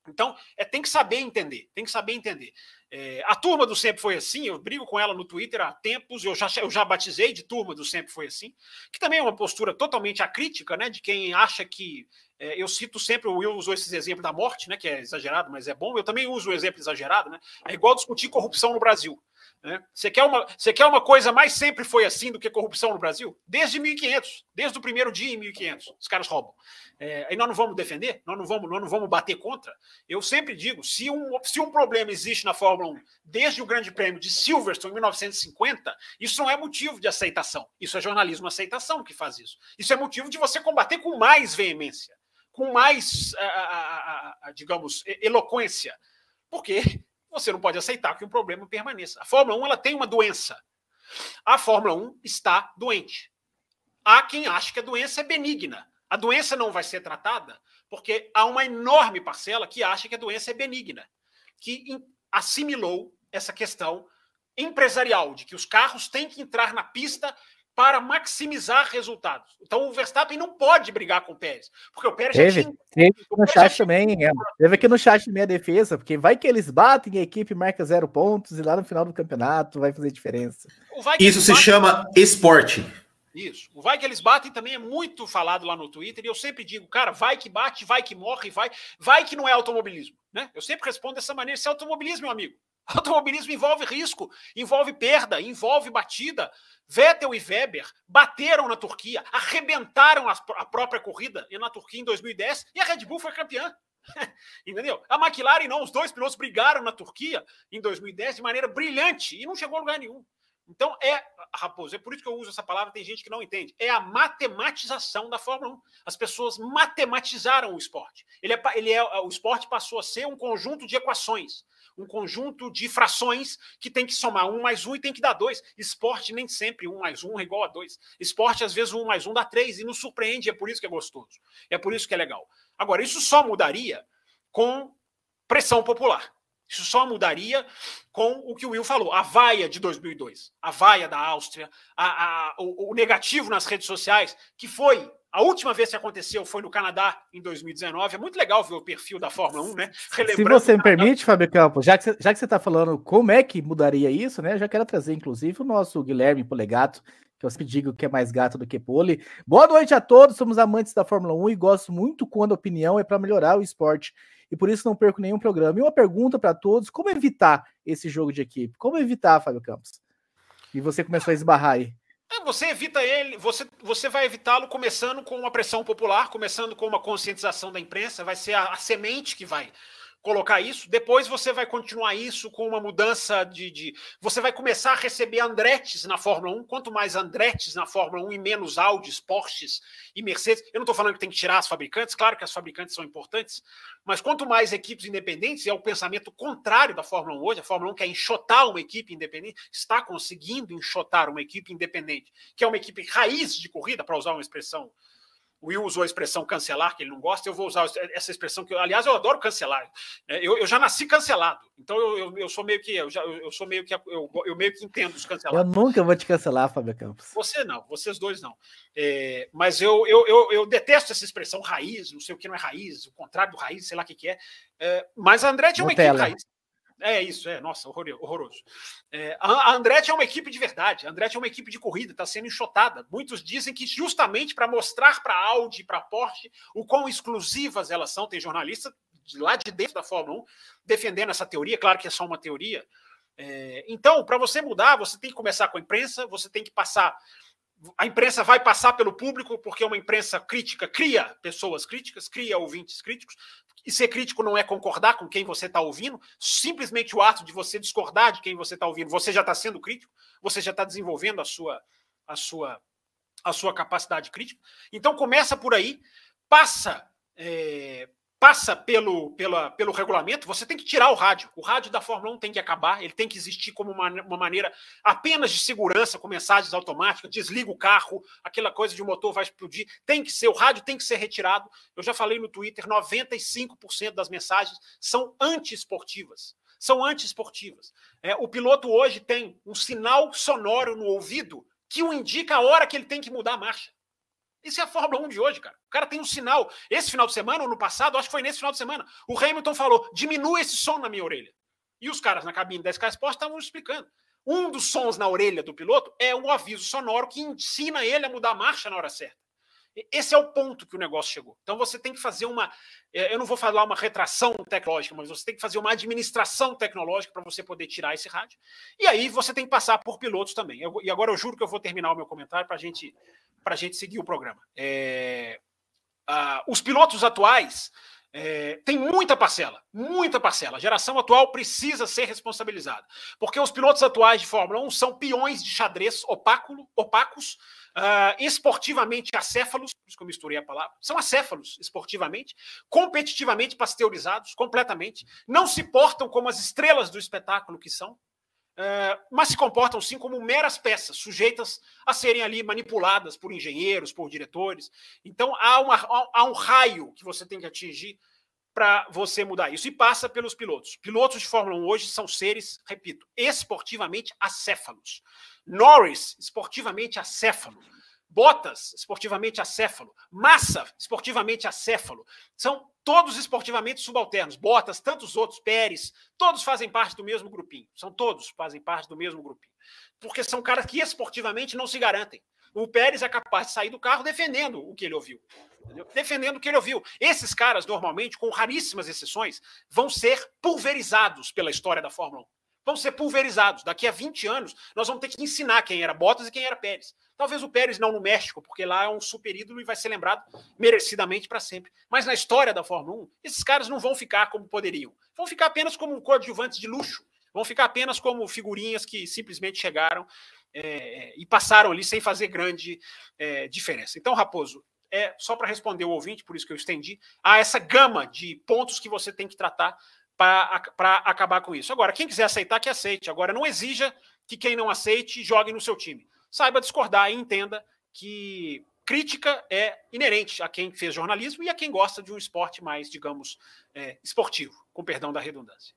Então, é, tem que saber entender, tem que saber entender. É, a turma do Sempre Foi Assim, eu brigo com ela no Twitter há tempos, eu já, eu já batizei de turma do Sempre Foi Assim, que também é uma postura totalmente acrítica, né, de quem acha que. É, eu cito sempre, o Will usou esses exemplos da morte, né, que é exagerado, mas é bom, eu também uso o exemplo exagerado, né, é igual discutir corrupção no Brasil. Né? Você, quer uma, você quer uma coisa mais sempre foi assim do que corrupção no Brasil? Desde 1500, desde o primeiro dia em 1500, os caras roubam. É, e nós não vamos defender? Nós não vamos, nós não vamos bater contra? Eu sempre digo, se um, se um problema existe na Fórmula 1 desde o Grande Prêmio de Silverstone em 1950, isso não é motivo de aceitação. Isso é jornalismo aceitação que faz isso. Isso é motivo de você combater com mais veemência, com mais, a, a, a, digamos, eloquência. Porque você não pode aceitar que um problema permaneça. A Fórmula 1 ela tem uma doença. A Fórmula 1 está doente. Há quem ache que a doença é benigna. A doença não vai ser tratada porque há uma enorme parcela que acha que a doença é benigna, que assimilou essa questão empresarial de que os carros têm que entrar na pista para maximizar resultados. Então o Verstappen não pode brigar com o Pérez, porque o Pérez teve, já tinha... Teve no chat tinha... também, é. teve aqui no chat minha defesa, porque vai que eles batem a equipe marca zero pontos e lá no final do campeonato vai fazer diferença. Isso se batem... chama esporte. Isso. O vai que eles batem também é muito falado lá no Twitter e eu sempre digo, cara, vai que bate, vai que morre, vai, vai que não é automobilismo, né? Eu sempre respondo dessa maneira, isso é automobilismo, meu amigo. Automobilismo envolve risco, envolve perda, envolve batida. Vettel e Weber bateram na Turquia, arrebentaram a própria corrida na Turquia em 2010 e a Red Bull foi campeã. Entendeu? A McLaren não, os dois pilotos brigaram na Turquia em 2010 de maneira brilhante e não chegou a lugar nenhum. Então é, Raposo, é por isso que eu uso essa palavra, tem gente que não entende. É a matematização da Fórmula 1. As pessoas matematizaram o esporte. Ele é, ele é, o esporte passou a ser um conjunto de equações um conjunto de frações que tem que somar um mais um e tem que dar dois. Esporte nem sempre um mais um é igual a dois. Esporte, às vezes, um mais um dá três e nos surpreende, é por isso que é gostoso. É por isso que é legal. Agora, isso só mudaria com pressão popular. Isso só mudaria com o que o Will falou, a vaia de 2002, a vaia da Áustria, a, a, o, o negativo nas redes sociais, que foi a última vez que aconteceu foi no Canadá, em 2019. É muito legal ver o perfil da Fórmula 1, né? Se você me permite, Fábio Campos, já que, você, já que você está falando como é que mudaria isso, né? Eu já quero trazer, inclusive, o nosso Guilherme Polegato, que eu sempre digo que é mais gato do que pole. Boa noite a todos, somos amantes da Fórmula 1 e gosto muito quando a opinião é para melhorar o esporte. E por isso não perco nenhum programa. E uma pergunta para todos: como evitar esse jogo de equipe? Como evitar, Fábio Campos? E você começou a esbarrar aí. É, você evita ele, você, você vai evitá-lo começando com uma pressão popular, começando com uma conscientização da imprensa, vai ser a, a semente que vai colocar isso. Depois você vai continuar isso com uma mudança de, de, Você vai começar a receber Andretes na Fórmula 1. Quanto mais Andretes na Fórmula 1 e menos Audis, Porsches e Mercedes. Eu não estou falando que tem que tirar as fabricantes, claro que as fabricantes são importantes, mas quanto mais equipes independentes, é o pensamento contrário da Fórmula 1 hoje. A Fórmula 1 quer enxotar uma equipe independente, está conseguindo enxotar uma equipe independente, que é uma equipe raiz de corrida, para usar uma expressão o Will usou a expressão cancelar, que ele não gosta, eu vou usar essa expressão que, aliás, eu adoro cancelar. É, eu, eu já nasci cancelado, então eu, eu, eu, sou meio que eu, já, eu sou meio que eu, eu meio que entendo os cancelados. Eu nunca vou te cancelar, Fábio Campos. Você não, vocês dois não. É, mas eu, eu, eu, eu, detesto essa expressão raiz, não sei o que não é raiz, o contrário do raiz, sei lá o que, que é. é. Mas a André tinha uma equipe raiz. É isso, é, nossa, horroroso. É, a Andretti é uma equipe de verdade, a Andretti é uma equipe de corrida, está sendo enxotada. Muitos dizem que justamente para mostrar para a Audi, para a Porsche, o quão exclusivas elas são. Tem jornalista de lá de dentro da Fórmula 1 defendendo essa teoria, claro que é só uma teoria. É, então, para você mudar, você tem que começar com a imprensa, você tem que passar. A imprensa vai passar pelo público, porque uma imprensa crítica cria pessoas críticas, cria ouvintes críticos. E ser crítico não é concordar com quem você está ouvindo, simplesmente o ato de você discordar de quem você está ouvindo, você já está sendo crítico, você já está desenvolvendo a sua, a, sua, a sua capacidade crítica. Então começa por aí, passa é, passa pelo, pela, pelo regulamento, você tem que tirar o rádio. O rádio da Fórmula 1 tem que acabar, ele tem que existir como uma, uma maneira apenas de segurança, com mensagens automáticas, desliga o carro, aquela coisa de motor vai explodir. Tem que ser, o rádio tem que ser retirado. Eu já falei no Twitter, 95% das mensagens são antiesportivas. São antiesportivas. É, o piloto hoje tem um sinal sonoro no ouvido que o indica a hora que ele tem que mudar a marcha. Isso é a Fórmula 1 de hoje, cara. O cara tem um sinal. Esse final de semana, ou no passado, acho que foi nesse final de semana, o Hamilton falou: diminua esse som na minha orelha. E os caras na cabine da Sky Sports estavam explicando. Um dos sons na orelha do piloto é um aviso sonoro que ensina ele a mudar a marcha na hora certa. Esse é o ponto que o negócio chegou. Então você tem que fazer uma. É, eu não vou falar uma retração tecnológica, mas você tem que fazer uma administração tecnológica para você poder tirar esse rádio. E aí você tem que passar por pilotos também. e agora eu juro que eu vou terminar o meu comentário para gente, a gente seguir o programa. É, os pilotos atuais é, tem muita parcela, muita parcela. A geração atual precisa ser responsabilizada. Porque os pilotos atuais de Fórmula 1 são peões de xadrez opáculo, opacos uh, esportivamente acéfalos, por isso que eu misturei a palavra, são acéfalos esportivamente, competitivamente pasteurizados, completamente, não se portam como as estrelas do espetáculo que são, mas se comportam sim como meras peças, sujeitas a serem ali manipuladas por engenheiros, por diretores. Então há, uma, há um raio que você tem que atingir para você mudar isso. E passa pelos pilotos. Pilotos de Fórmula 1 hoje são seres, repito, esportivamente acéfalos. Norris, esportivamente acéfalo. Bottas, esportivamente acéfalo. Massa, esportivamente acéfalo. São todos esportivamente subalternos. Bottas, tantos outros, Pérez, todos fazem parte do mesmo grupinho. São todos fazem parte do mesmo grupinho. Porque são caras que esportivamente não se garantem. O Pérez é capaz de sair do carro defendendo o que ele ouviu. Entendeu? Defendendo o que ele ouviu. Esses caras, normalmente, com raríssimas exceções, vão ser pulverizados pela história da Fórmula 1 vão ser pulverizados. Daqui a 20 anos, nós vamos ter que ensinar quem era Bottas e quem era Pérez. Talvez o Pérez não no México, porque lá é um super ídolo e vai ser lembrado merecidamente para sempre. Mas na história da Fórmula 1, esses caras não vão ficar como poderiam. Vão ficar apenas como coadjuvantes de luxo. Vão ficar apenas como figurinhas que simplesmente chegaram é, e passaram ali sem fazer grande é, diferença. Então, Raposo, é só para responder o ouvinte, por isso que eu estendi, há essa gama de pontos que você tem que tratar para acabar com isso. Agora, quem quiser aceitar, que aceite. Agora, não exija que quem não aceite jogue no seu time. Saiba discordar e entenda que crítica é inerente a quem fez jornalismo e a quem gosta de um esporte mais, digamos, é, esportivo, com perdão da redundância.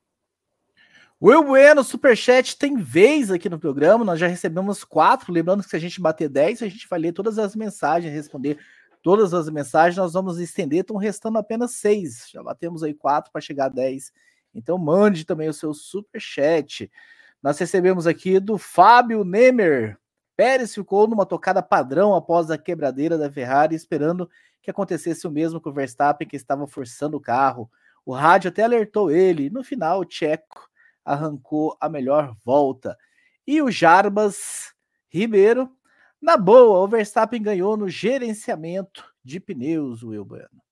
Will Bueno, Superchat, tem vez aqui no programa, nós já recebemos quatro, lembrando que se a gente bater 10, a gente vai ler todas as mensagens, responder todas as mensagens, nós vamos estender, estão restando apenas seis, já batemos aí quatro para chegar a 10, então mande também o seu super chat. Nós recebemos aqui do Fábio Nemer. Pérez ficou numa tocada padrão após a quebradeira da Ferrari, esperando que acontecesse o mesmo com o Verstappen, que estava forçando o carro. O rádio até alertou ele. No final, o Tcheco arrancou a melhor volta. E o Jarbas Ribeiro, na boa, o Verstappen ganhou no gerenciamento de pneus, Will Bueno.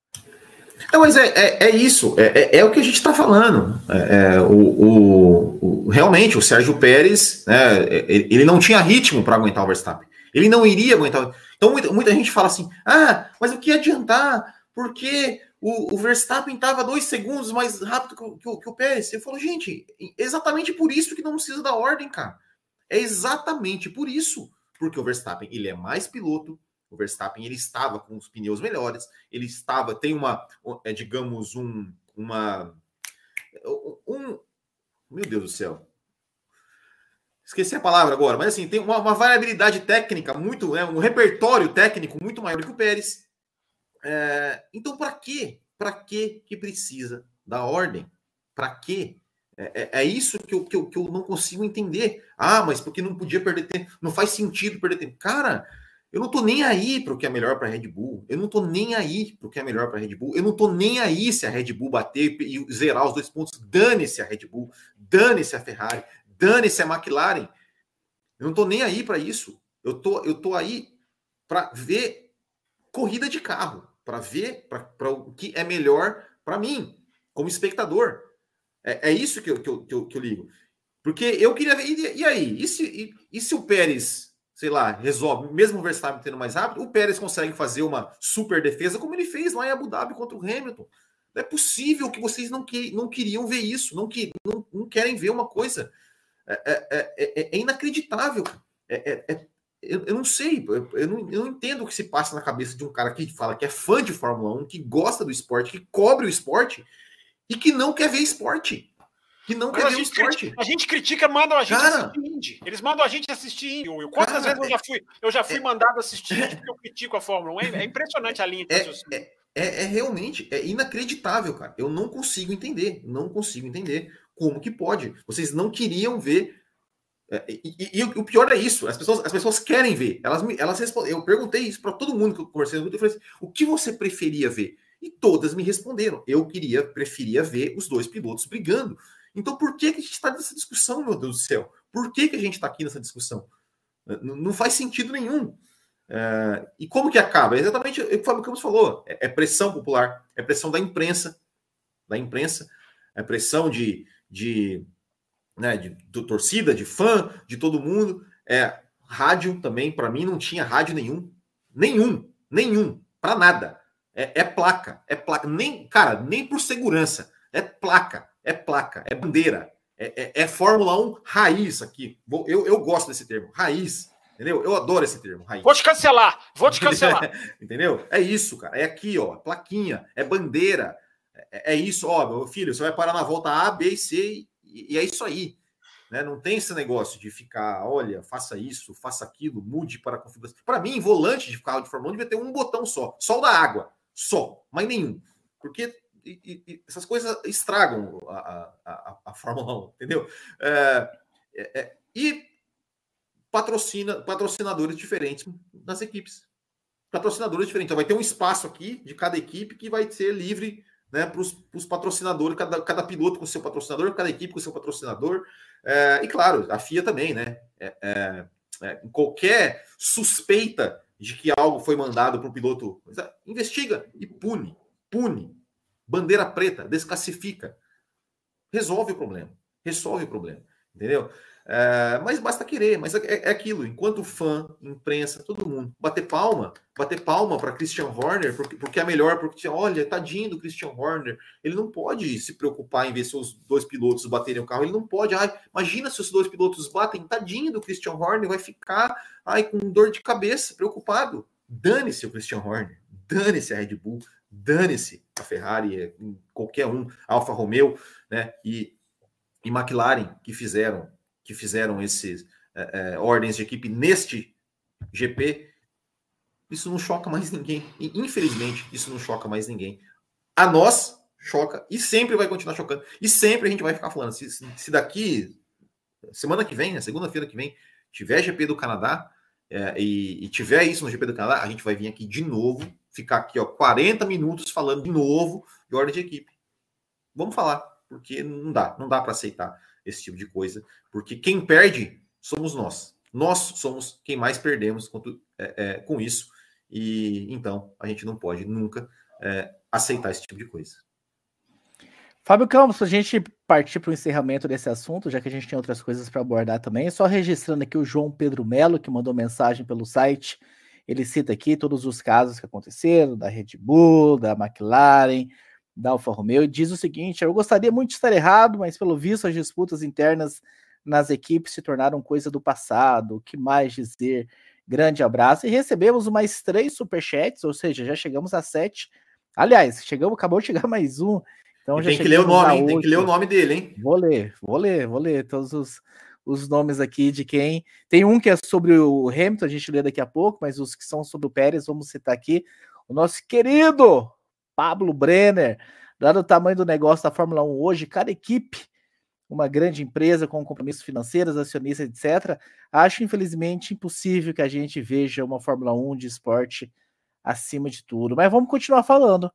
Não, mas é, é, é isso, é, é, é, o que a gente está falando. É, é, o, o, o, realmente, o Sérgio Pérez, né, ele não tinha ritmo para aguentar o Verstappen. Ele não iria aguentar. Então, muita, muita gente fala assim: ah, mas o que adiantar? Porque o, o Verstappen estava dois segundos mais rápido que que, que o Pérez. Eu falo, gente, exatamente por isso que não precisa da ordem, cara. É exatamente por isso. Porque o Verstappen ele é mais piloto, o Verstappen ele estava com os pneus melhores, ele estava, tem uma, é, digamos, um, uma. Um, meu Deus do céu. Esqueci a palavra agora, mas assim, tem uma, uma variabilidade técnica muito, né, um repertório técnico muito maior que o Pérez. É, então, para quê? Para que que precisa da ordem? Para quê? É, é, é, isso que eu, que, eu, que eu não consigo entender. Ah, mas porque não podia perder tempo? Não faz sentido perder tempo. Cara, eu não tô nem aí para o que é melhor para a Red Bull. Eu não tô nem aí para o que é melhor para a Red Bull. Eu não tô nem aí se a Red Bull bater e zerar os dois pontos. Dane-se a Red Bull, dane-se a Ferrari, dane-se a McLaren. Eu não tô nem aí para isso. Eu tô, eu tô aí para ver corrida de carro, para ver para o que é melhor para mim, como espectador. É, é isso que eu, que, eu, que, eu, que eu ligo. Porque eu queria ver. E, e aí? E se, e, e se o Pérez sei lá, resolve, mesmo o Verstappen tendo mais rápido, o Pérez consegue fazer uma super defesa como ele fez lá em Abu Dhabi contra o Hamilton. Não é possível que vocês não, que, não queriam ver isso, não, que, não, não querem ver uma coisa. É, é, é, é inacreditável. Eu, eu, não sei, eu não, eu não entendo o que se passa na cabeça de um cara que fala que é fã de Fórmula 1, que gosta do esporte, que cobre o esporte e que não quer ver esporte que não o esporte. Critica, a gente critica, mandam a gente cara, assistir indie. Eles mandam a gente assistir indie. Quantas cara, vezes eu já fui, eu já fui é, mandado assistir é, porque eu critico a Fórmula 1? É, é impressionante a linha é, é, é, é, realmente, é inacreditável, cara. Eu não consigo entender, não consigo entender como que pode. Vocês não queriam ver. É, e, e, e, o pior é isso, as pessoas, as pessoas querem ver. Elas, elas respondem. Eu perguntei isso para todo mundo que eu conversei eu falei assim, o que você preferia ver? E todas me responderam. Eu queria, preferia ver os dois pilotos brigando. Então, por que, que a gente está nessa discussão, meu Deus do céu? Por que, que a gente está aqui nessa discussão? Não faz sentido nenhum. É, e como que acaba? É exatamente o que o Fábio Campos falou: é, é, pressão popular, é pressão da imprensa, da imprensa, é pressão de, de, né, de, de torcida, de fã, de todo mundo. É rádio também, para mim, não tinha rádio nenhum. Nenhum, nenhum, para nada. É, é, placa, é placa. Nem, cara, nem por segurança. É placa é placa, é bandeira, é, é, é Fórmula 1 raiz aqui. Eu, eu gosto desse termo, raiz. Entendeu? Eu adoro esse termo, raiz. Vou te cancelar, vou te cancelar. entendeu? É isso, cara. É aqui, ó, plaquinha, é bandeira. É, é, isso, ó, meu filho, você vai parar na volta A, B e C e, e é isso aí. Né? Não tem esse negócio de ficar, olha, faça isso, faça aquilo, mude para a configuração. Para mim, volante de carro de Fórmula 1 devia ter um botão só, só o da água, só, mas nenhum. Porque e, e, essas coisas estragam a, a, a, Fórmula 1, entendeu? É, é, é, e patrocina, patrocinadores diferentes nas equipes. Patrocinadores diferentes. Então, vai ter um espaço aqui de cada equipe que vai ser livre né, para os patrocinadores, cada, cada piloto com seu patrocinador, cada equipe com seu patrocinador. É, e claro, a FIA também, né? É, é, é qualquer suspeita de que algo foi mandado para o piloto, investiga e pune, pune, bandeira preta, desclassifica. Resolve o problema. Resolve o problema. Entendeu? É, mas basta querer, mas é, é, aquilo, enquanto fã, imprensa, todo mundo, bater palma, bater palma para Christian Horner, porque, porque é melhor, porque olha, tadinho do Christian Horner, ele não pode se preocupar em ver se os dois pilotos baterem o carro, ele não pode, ai, imagina se os dois pilotos batem, tadinho do Christian Horner, vai ficar ai, com dor de cabeça, preocupado. Dane-se o Christian Horner, dane-se a Red Bull, dane-se a Ferrari, qualquer um, Alfa Romeo, né, e, e McLaren que fizeram que fizeram esses é, é, ordens de equipe neste GP, isso não choca mais ninguém. E, infelizmente, isso não choca mais ninguém. A nós choca e sempre vai continuar chocando. E sempre a gente vai ficar falando. Se, se daqui, semana que vem, né, segunda-feira que vem, tiver GP do Canadá é, e, e tiver isso no GP do Canadá, a gente vai vir aqui de novo ficar aqui, ó, 40 minutos falando de novo de ordem de equipe. Vamos falar, porque não dá, não dá para aceitar esse tipo de coisa, porque quem perde somos nós. Nós somos quem mais perdemos com, é, é, com isso, e então a gente não pode nunca é, aceitar esse tipo de coisa. Fábio Campos, a gente partir para o encerramento desse assunto, já que a gente tem outras coisas para abordar também, só registrando aqui o João Pedro Melo, que mandou mensagem pelo site. Ele cita aqui todos os casos que aconteceram, da Red Bull, da McLaren, da Alfa Romeo, e diz o seguinte: eu gostaria muito de estar errado, mas pelo visto as disputas internas nas equipes se tornaram coisa do passado. O que mais dizer? Grande abraço. E recebemos mais três superchats, ou seja, já chegamos a sete. Aliás, chegamos, acabou de chegar mais um. Então já tem que ler o nome, hein? Tem que ler o nome dele, hein? Vou ler, vou ler, vou ler todos os, os nomes aqui de quem. Tem um que é sobre o Hamilton, a gente lê daqui a pouco, mas os que são sobre o Pérez, vamos citar aqui. O nosso querido Pablo Brenner, dado o tamanho do negócio da Fórmula 1 hoje, cada equipe uma grande empresa com compromissos financeiros, acionistas, etc., acho infelizmente impossível que a gente veja uma Fórmula 1 de esporte acima de tudo. Mas vamos continuar falando.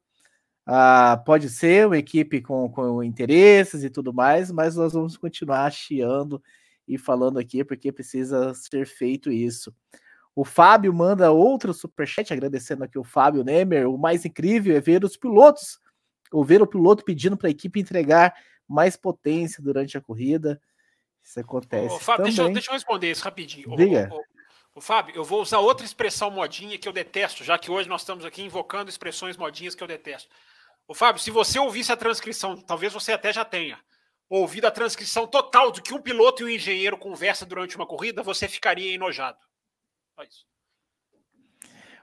Ah, pode ser uma equipe com, com interesses e tudo mais, mas nós vamos continuar chiando e falando aqui porque precisa ser feito isso. O Fábio manda outro superchat, agradecendo aqui o Fábio Nemer. O mais incrível é ver os pilotos, ou ver o piloto pedindo para a equipe entregar mais potência durante a corrida. Isso acontece. Ô, Fábio, deixa eu, deixa, eu, responder isso rapidinho. Diga. Ô, ô, ô, Fábio, eu vou usar outra expressão modinha que eu detesto, já que hoje nós estamos aqui invocando expressões modinhas que eu detesto. Ô, Fábio, se você ouvisse a transcrição, talvez você até já tenha ouvido a transcrição total do que um piloto e um engenheiro conversa durante uma corrida, você ficaria enojado. Só isso.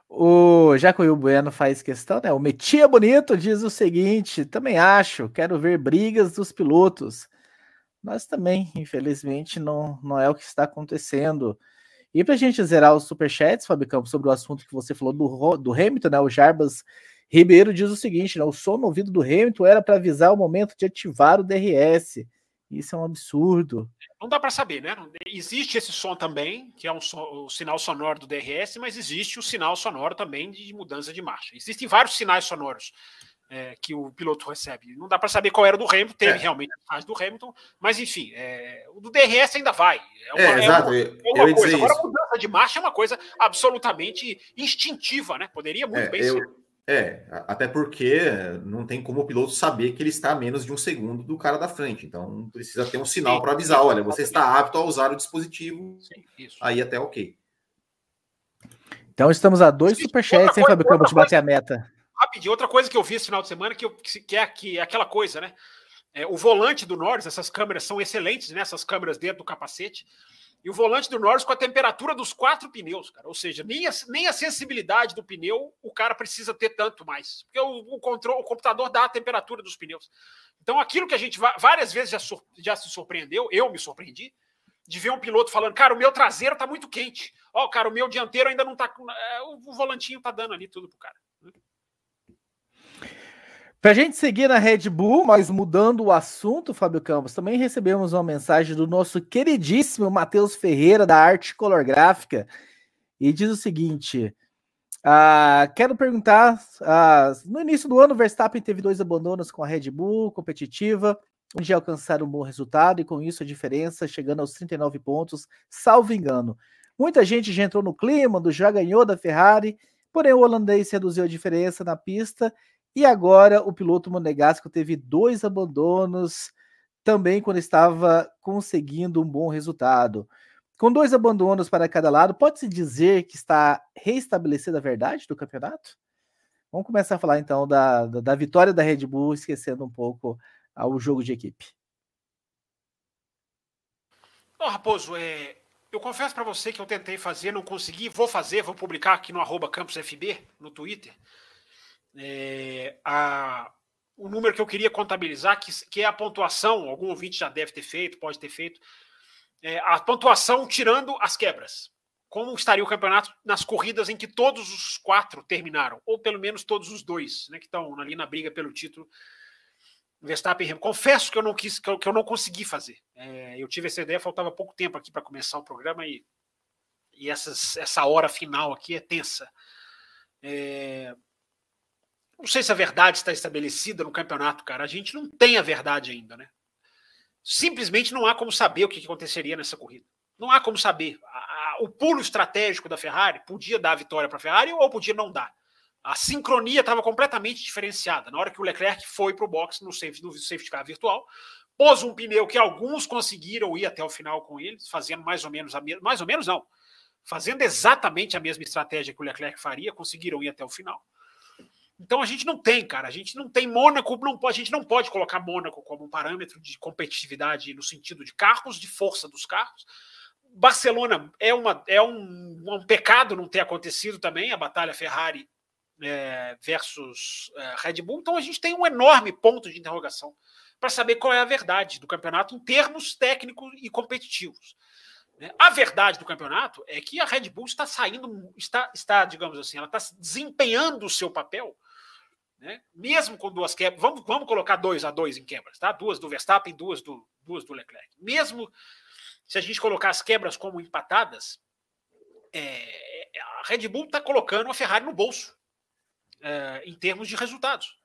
O Jacoil Bueno faz questão, né? O Metia Bonito diz o seguinte: também acho, quero ver brigas dos pilotos. Nós também, infelizmente, não, não é o que está acontecendo. E para a gente zerar os superchats, Fábio Campos, sobre o assunto que você falou do, do Hamilton, né? O Jarbas Ribeiro diz o seguinte: né? o som no ouvido do Hamilton era para avisar o momento de ativar o DRS. Isso é um absurdo. Não dá para saber, né? Existe esse som também, que é um o sinal sonoro do DRS, mas existe o sinal sonoro também de mudança de marcha. Existem vários sinais sonoros é, que o piloto recebe. Não dá para saber qual era do Hamilton, teve é. realmente a do Hamilton, mas enfim, é, o do DRS ainda vai. É, uma, é, exato. É uma, uma coisa. Agora, a mudança de marcha é uma coisa absolutamente instintiva, né? Poderia muito é, bem eu... ser. É, até porque não tem como o piloto saber que ele está a menos de um segundo do cara da frente. Então precisa ter um sinal para avisar: olha, você está apto a usar o dispositivo. Sim, aí até ok. Então estamos a dois superchats, hein, Fábio Campos, de bater a meta. Rapidinho, outra coisa que eu vi esse final de semana, que, eu, que, é, que é aquela coisa, né? É, o volante do Norris, essas câmeras são excelentes, né? Essas câmeras dentro do capacete e o volante do Norris com a temperatura dos quatro pneus, cara. Ou seja, nem a, nem a sensibilidade do pneu o cara precisa ter tanto mais. Porque o, o, controle, o computador dá a temperatura dos pneus. Então, aquilo que a gente várias vezes já, já se surpreendeu, eu me surpreendi, de ver um piloto falando, cara, o meu traseiro tá muito quente. Ó, oh, cara, o meu dianteiro ainda não tá. É, o volantinho tá dando ali tudo pro cara. Para a gente seguir na Red Bull, mas mudando o assunto, Fábio Campos, também recebemos uma mensagem do nosso queridíssimo Matheus Ferreira, da Arte Color Gráfica, e diz o seguinte: ah, quero perguntar, ah, no início do ano, Verstappen teve dois abandonos com a Red Bull competitiva, onde alcançaram um bom resultado, e com isso a diferença chegando aos 39 pontos, salvo engano. Muita gente já entrou no clima, do já ganhou da Ferrari, porém o holandês reduziu a diferença na pista e agora o piloto monegasco teve dois abandonos também quando estava conseguindo um bom resultado. Com dois abandonos para cada lado, pode-se dizer que está reestabelecida a verdade do campeonato? Vamos começar a falar então da, da, da vitória da Red Bull, esquecendo um pouco ah, o jogo de equipe. Oh, Raposo, é, eu confesso para você que eu tentei fazer, não consegui, vou fazer, vou publicar aqui no arroba campusfb, no Twitter é, a, o número que eu queria contabilizar, que, que é a pontuação, algum ouvinte já deve ter feito, pode ter feito, é, a pontuação tirando as quebras. Como estaria o campeonato nas corridas em que todos os quatro terminaram, ou pelo menos todos os dois, né, que estão ali na briga pelo título Verstappen Confesso que eu não quis, que eu, que eu não consegui fazer. É, eu tive essa ideia, faltava pouco tempo aqui para começar o programa e, e essas, essa hora final aqui é tensa. É, não sei se a verdade está estabelecida no campeonato, cara. A gente não tem a verdade ainda, né? Simplesmente não há como saber o que aconteceria nessa corrida. Não há como saber. o pulo estratégico da Ferrari podia dar a vitória para a Ferrari ou podia não dar. A sincronia estava completamente diferenciada. Na hora que o Leclerc foi para o box no safety, no safety car virtual, pôs um pneu que alguns conseguiram ir até o final com eles, fazendo mais ou menos a mesma. Mais ou menos não. Fazendo exatamente a mesma estratégia que o Leclerc faria, conseguiram ir até o final. Então a gente não tem, cara. A gente não tem Mônaco, não pode, a gente não pode colocar Mônaco como um parâmetro de competitividade no sentido de carros, de força dos carros. Barcelona é, uma, é um, um pecado não ter acontecido também a batalha Ferrari é, versus é, Red Bull. Então a gente tem um enorme ponto de interrogação para saber qual é a verdade do campeonato em termos técnicos e competitivos. Né? A verdade do campeonato é que a Red Bull está saindo, está, está digamos assim, ela está desempenhando o seu papel, né? mesmo com duas quebras. Vamos, vamos colocar dois a dois em quebras, tá? Duas do Verstappen, duas do, duas do Leclerc. Mesmo se a gente colocar as quebras como empatadas, é, a Red Bull está colocando a Ferrari no bolso é, em termos de resultados.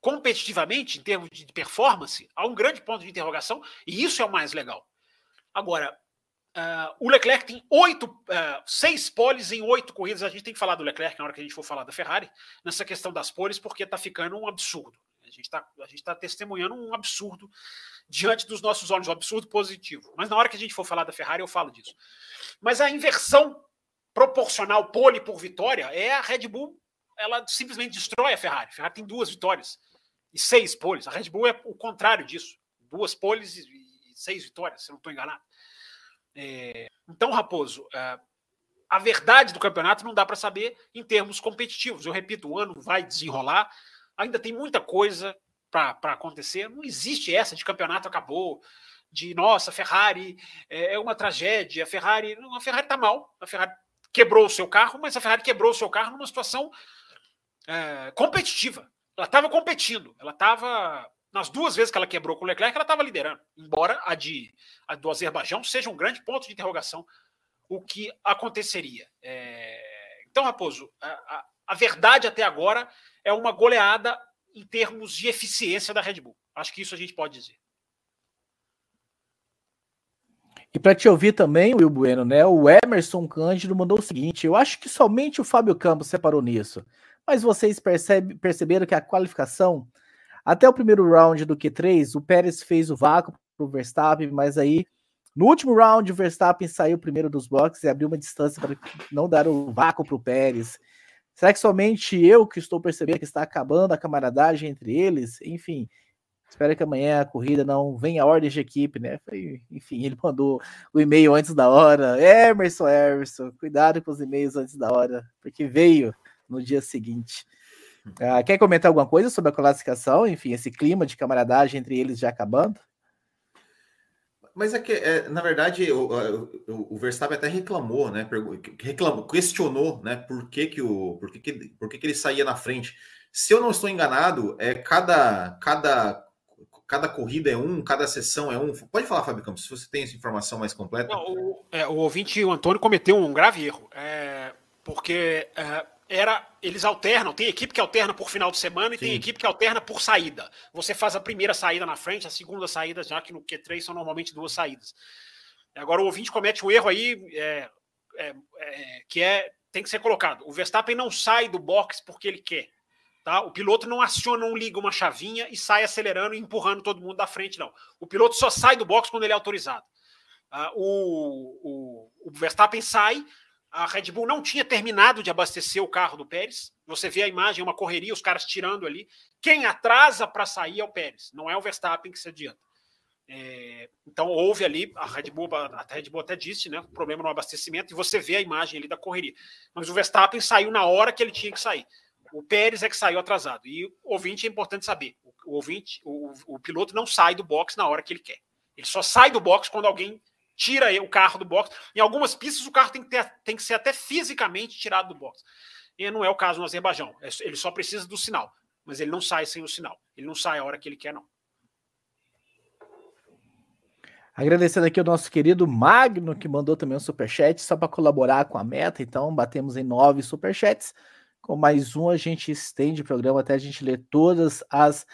Competitivamente, em termos de performance, há um grande ponto de interrogação e isso é o mais legal. Agora, uh, o Leclerc tem oito, uh, seis poles em oito corridas. A gente tem que falar do Leclerc na hora que a gente for falar da Ferrari, nessa questão das poles, porque está ficando um absurdo. A gente está tá testemunhando um absurdo diante dos nossos olhos, um absurdo positivo. Mas na hora que a gente for falar da Ferrari, eu falo disso. Mas a inversão proporcional pole por vitória é a Red Bull ela simplesmente destrói a Ferrari. A Ferrari tem duas vitórias e seis poles. A Red Bull é o contrário disso. Duas poles e, seis vitórias, se eu não estou enganado. É, então, Raposo, é, a verdade do campeonato não dá para saber em termos competitivos. Eu repito, o ano vai desenrolar, ainda tem muita coisa para acontecer. Não existe essa de campeonato acabou, de nossa, Ferrari é, é uma tragédia. A Ferrari, a Ferrari está mal. A Ferrari quebrou o seu carro, mas a Ferrari quebrou o seu carro numa situação é, competitiva. Ela estava competindo, ela estava. Nas duas vezes que ela quebrou com o Leclerc, ela estava liderando. Embora a, de, a do Azerbaijão seja um grande ponto de interrogação o que aconteceria. É, então, Raposo, a, a, a verdade até agora é uma goleada em termos de eficiência da Red Bull. Acho que isso a gente pode dizer. E para te ouvir também, Will Bueno, né? O Emerson Cândido mandou o seguinte: eu acho que somente o Fábio Campos separou nisso. Mas vocês percebe, perceberam que a qualificação, até o primeiro round do Q3, o Pérez fez o vácuo para o Verstappen, mas aí no último round o Verstappen saiu primeiro dos boxes e abriu uma distância para não dar o vácuo para o Pérez. Será que somente eu que estou percebendo que está acabando a camaradagem entre eles? Enfim, espero que amanhã a corrida não venha a ordem de equipe, né? Enfim, ele mandou o e-mail antes da hora. Emerson, Emerson, cuidado com os e-mails antes da hora, porque veio no dia seguinte. Uh, quer comentar alguma coisa sobre a classificação? Enfim, esse clima de camaradagem entre eles já acabando? Mas é que, é, na verdade, o, o, o, Verstappen até reclamou, né? Reclamou, questionou, né? Por que, que, o, por que, que, por que, que ele saía na frente. Se eu não estou enganado, é cada, cada, cada corrida é um, cada sessão é um. Pode falar, Fábio Campos, se você tem essa informação mais completa. Não, o, é, o ouvinte, o Antônio, cometeu um grave erro. É, porque é, era eles alternam, tem equipe que alterna por final de semana e Sim. tem equipe que alterna por saída. Você faz a primeira saída na frente, a segunda saída, já que no Q3 são normalmente duas saídas. Agora o ouvinte comete um erro aí é, é, é, que é tem que ser colocado. O Verstappen não sai do box porque ele quer. Tá? O piloto não aciona, não liga uma chavinha e sai acelerando e empurrando todo mundo da frente, não. O piloto só sai do box quando ele é autorizado. Uh, o, o, o Verstappen sai, a Red Bull não tinha terminado de abastecer o carro do Pérez. Você vê a imagem, uma correria, os caras tirando ali. Quem atrasa para sair é o Pérez, não é o Verstappen que se adianta. É, então houve ali, a Red Bull, a Red Bull até disse, né? Problema no abastecimento, e você vê a imagem ali da correria. Mas o Verstappen saiu na hora que ele tinha que sair. O Pérez é que saiu atrasado. E o ouvinte é importante saber: o, ouvinte, o, o piloto não sai do box na hora que ele quer. Ele só sai do box quando alguém tira o carro do box. Em algumas pistas, o carro tem que, ter, tem que ser até fisicamente tirado do box. E não é o caso no Azerbaijão. É ele só precisa do sinal. Mas ele não sai sem o sinal. Ele não sai a hora que ele quer, não. Agradecendo aqui o nosso querido Magno, que mandou também um superchat, só para colaborar com a meta. Então, batemos em nove superchats. Com mais um, a gente estende o programa até a gente ler todas as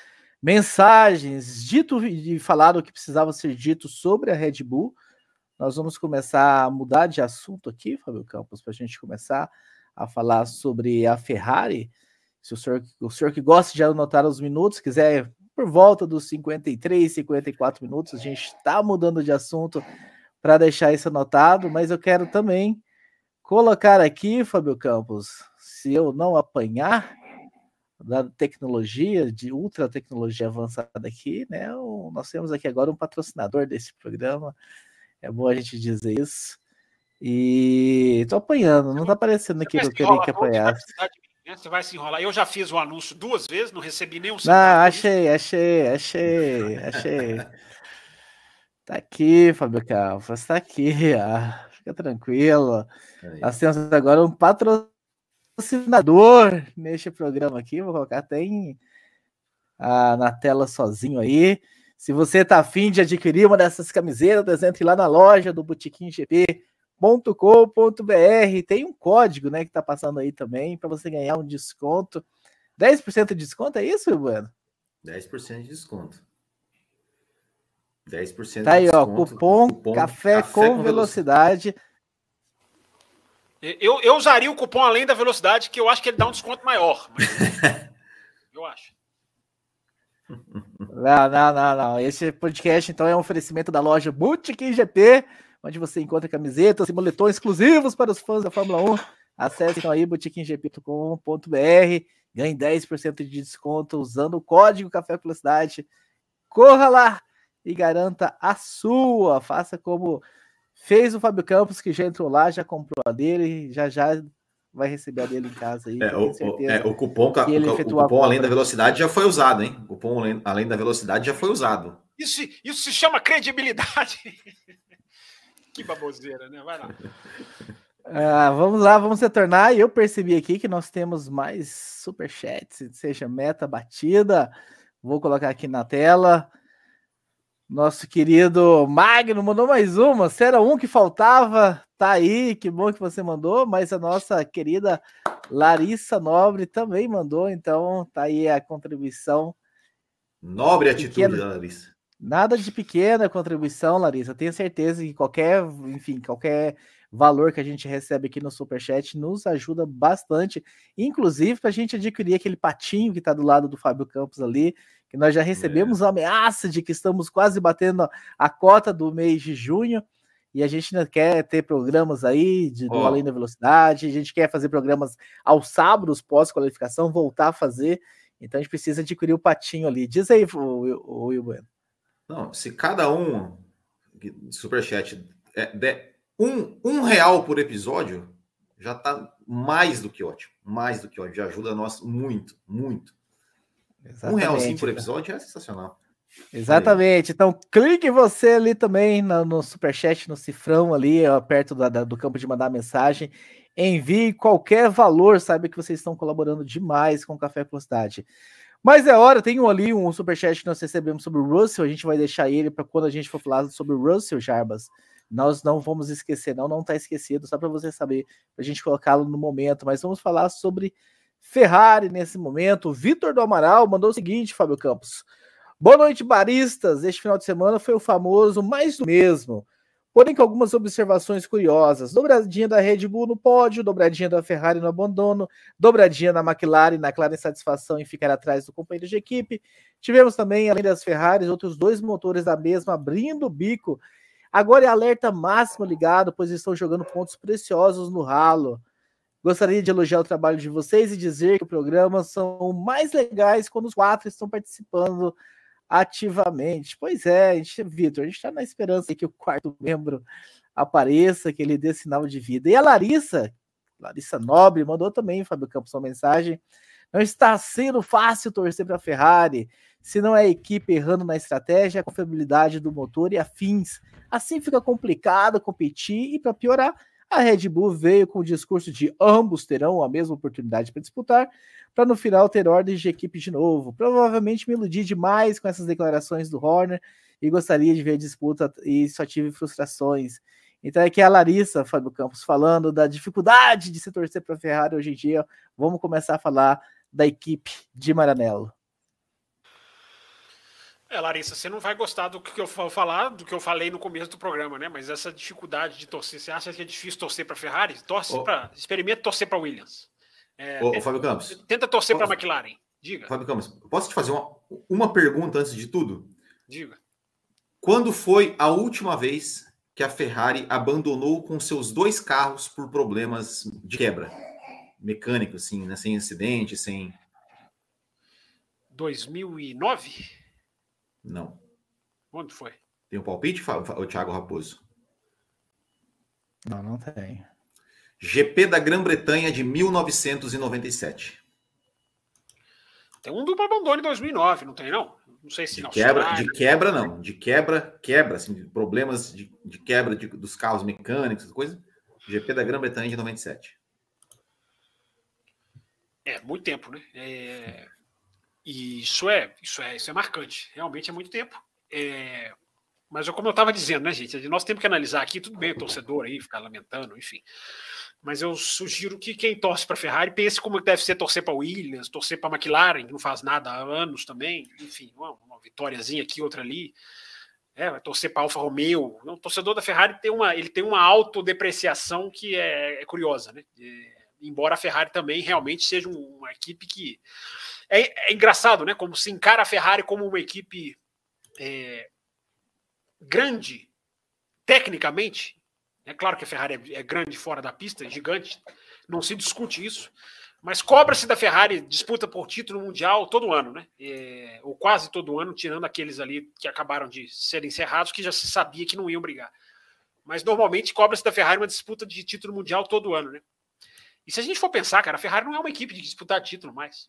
mensagens, dito e falado o que precisava ser dito sobre a Red Bull. Nós vamos começar a mudar de assunto aqui, Fábio Campos, para a gente começar a falar sobre a Ferrari. Se o senhor, o senhor que gosta de anotar os minutos, quiser por volta dos 53, 54 minutos, a gente está mudando de assunto para deixar isso anotado, mas eu quero também colocar aqui, Fábio Campos, se eu não apanhar da tecnologia, de ultra tecnologia avançada aqui, né? Nós temos aqui agora um patrocinador desse programa. É bom a gente dizer isso. E tô apanhando, não tá aparecendo aqui que eu queria que apanhasse. Você vai se enrolar. Eu já fiz o anúncio duas vezes, não recebi nenhum Não, achei, achei, achei, achei. Tá aqui, Fábio Calfas, tá aqui. Ah, fica tranquilo. Nós temos agora um patrocinador neste programa aqui. Vou colocar até em, ah, na tela sozinho aí. Se você tá afim de adquirir uma dessas camisetas, entre lá na loja do Botequim GP com.br Tem um código, né, que tá passando aí também para você ganhar um desconto. 10% de desconto, é isso, Bueno? 10% de desconto. 10% tá aí, de desconto. ó, cupom, cupom café, café, com, com velocidade. Eu, eu usaria o cupom além da velocidade, que eu acho que ele dá um desconto maior. eu acho. Não, não, não, não. Esse podcast, então, é um oferecimento da loja Boutique GT onde você encontra camisetas e moletões exclusivos para os fãs da Fórmula 1. Acesse então aí botiquimgp.com.br, ganhe 10% de desconto usando o código Café Velocidade. Corra lá e garanta a sua. Faça como fez o Fábio Campos, que já entrou lá, já comprou a dele, já já vai receber a dele em casa aí. É, o, é, o, cupom, o, o cupom além da velocidade já foi usado, hein? O cupom além da velocidade já foi usado. Isso, isso se chama credibilidade. Que baboseira, né? Vai lá. Ah, vamos lá, vamos retornar. Eu percebi aqui que nós temos mais superchats, seja meta batida. Vou colocar aqui na tela. Nosso querido Magno mandou mais uma. Se era um que faltava, tá aí. Que bom que você mandou. Mas a nossa querida Larissa Nobre também mandou. Então, tá aí a contribuição. Nobre atitude da Larissa. Nada de pequena contribuição, Larissa. Tenho certeza que qualquer, enfim, qualquer valor que a gente recebe aqui no Superchat nos ajuda bastante, inclusive para a gente adquirir aquele patinho que está do lado do Fábio Campos ali, que nós já recebemos é. a ameaça de que estamos quase batendo a cota do mês de junho. E a gente ainda quer ter programas aí de, do oh. Além da Velocidade, a gente quer fazer programas aos sábados pós-qualificação, voltar a fazer. Então a gente precisa adquirir o patinho ali. Diz aí, o, Will Bueno. Não, se cada um superchat é, der um, um real por episódio, já está mais do que ótimo. Mais do que ótimo. Já ajuda nós muito, muito. Exatamente, um realzinho por episódio é sensacional. Exatamente. Então, clique você ali também no, no superchat, no cifrão ali, ó, perto da, da, do campo de mandar mensagem. Envie qualquer valor, saiba que vocês estão colaborando demais com o Café Velocidade. Mas é hora, tem um, ali um superchat que nós recebemos sobre o Russell, a gente vai deixar ele para quando a gente for falar sobre o Russell, Jarbas. Nós não vamos esquecer, não, não está esquecido, só para você saber, para a gente colocá-lo no momento. Mas vamos falar sobre Ferrari nesse momento. Vitor do Amaral mandou o seguinte, Fábio Campos. Boa noite, baristas. Este final de semana foi o famoso mais do mesmo porém com algumas observações curiosas. Dobradinha da Red Bull no pódio, dobradinha da Ferrari no abandono, dobradinha da McLaren na clara insatisfação em ficar atrás do companheiro de equipe. Tivemos também, além das Ferraris, outros dois motores da mesma abrindo o bico. Agora é alerta máximo ligado, pois estão jogando pontos preciosos no ralo. Gostaria de elogiar o trabalho de vocês e dizer que o programa são mais legais quando os quatro estão participando ativamente. Pois é, Vitor, a gente está na esperança que o quarto membro apareça, que ele dê sinal de vida. E a Larissa, Larissa Nobre, mandou também, Fábio Campos, uma mensagem. Não está sendo fácil torcer para a Ferrari, se não é a equipe errando na estratégia, a confiabilidade do motor e afins. Assim fica complicado competir e, para piorar, a Red Bull veio com o discurso de ambos terão a mesma oportunidade para disputar, para no final ter ordens de equipe de novo. Provavelmente me iludi demais com essas declarações do Horner e gostaria de ver disputa e só tive frustrações. Então é que a Larissa, Fábio Campos, falando da dificuldade de se torcer para a Ferrari hoje em dia, vamos começar a falar da equipe de Maranello. É, Larissa, você não vai gostar do que eu vou falar, do que eu falei no começo do programa, né? Mas essa dificuldade de torcer, você acha que é difícil torcer para Ferrari? Torce oh. para, experimenta torcer para Williams. É, ô, ô, Fábio Campos. Tenta torcer para a McLaren. Diga. Fábio Campos, posso te fazer uma, uma pergunta antes de tudo? Diga. Quando foi a última vez que a Ferrari abandonou com seus dois carros por problemas de quebra? Mecânico, assim, né? sem acidente, sem. 2009? Não. Quando foi? Tem um palpite, o Thiago Raposo? Não, não tem. GP da Grã-Bretanha de 1997. Tem um duplo abandono em 2009, não tem não? Não sei se de quebra, de quebra não, de quebra, quebra, assim, problemas de, de quebra de, dos carros mecânicos, coisa. GP da Grã-Bretanha de 97. É muito tempo, né? É... E isso é, isso é, isso é marcante. Realmente é muito tempo. É... Mas como eu estava dizendo, né, gente? Nós temos que analisar aqui, tudo bem, torcedor aí ficar lamentando, enfim. Mas eu sugiro que quem torce para Ferrari pense como deve ser torcer para Williams, torcer para McLaren, que não faz nada há anos também. Enfim, uma, uma vitóriazinha aqui, outra ali. É, vai torcer para Alfa Romeo. O torcedor da Ferrari tem uma, ele tem uma autodepreciação que é, é curiosa, né? É, embora a Ferrari também realmente seja uma equipe que. É, é, engraçado, né? Como se encara a Ferrari como uma equipe é, grande, tecnicamente. É claro que a Ferrari é, é grande fora da pista, é gigante, não se discute isso. Mas cobra-se da Ferrari disputa por título mundial todo ano, né? É, ou quase todo ano, tirando aqueles ali que acabaram de ser encerrados, que já se sabia que não iam brigar. Mas normalmente cobra-se da Ferrari uma disputa de título mundial todo ano, né? E se a gente for pensar, cara, a Ferrari não é uma equipe de disputar título mais.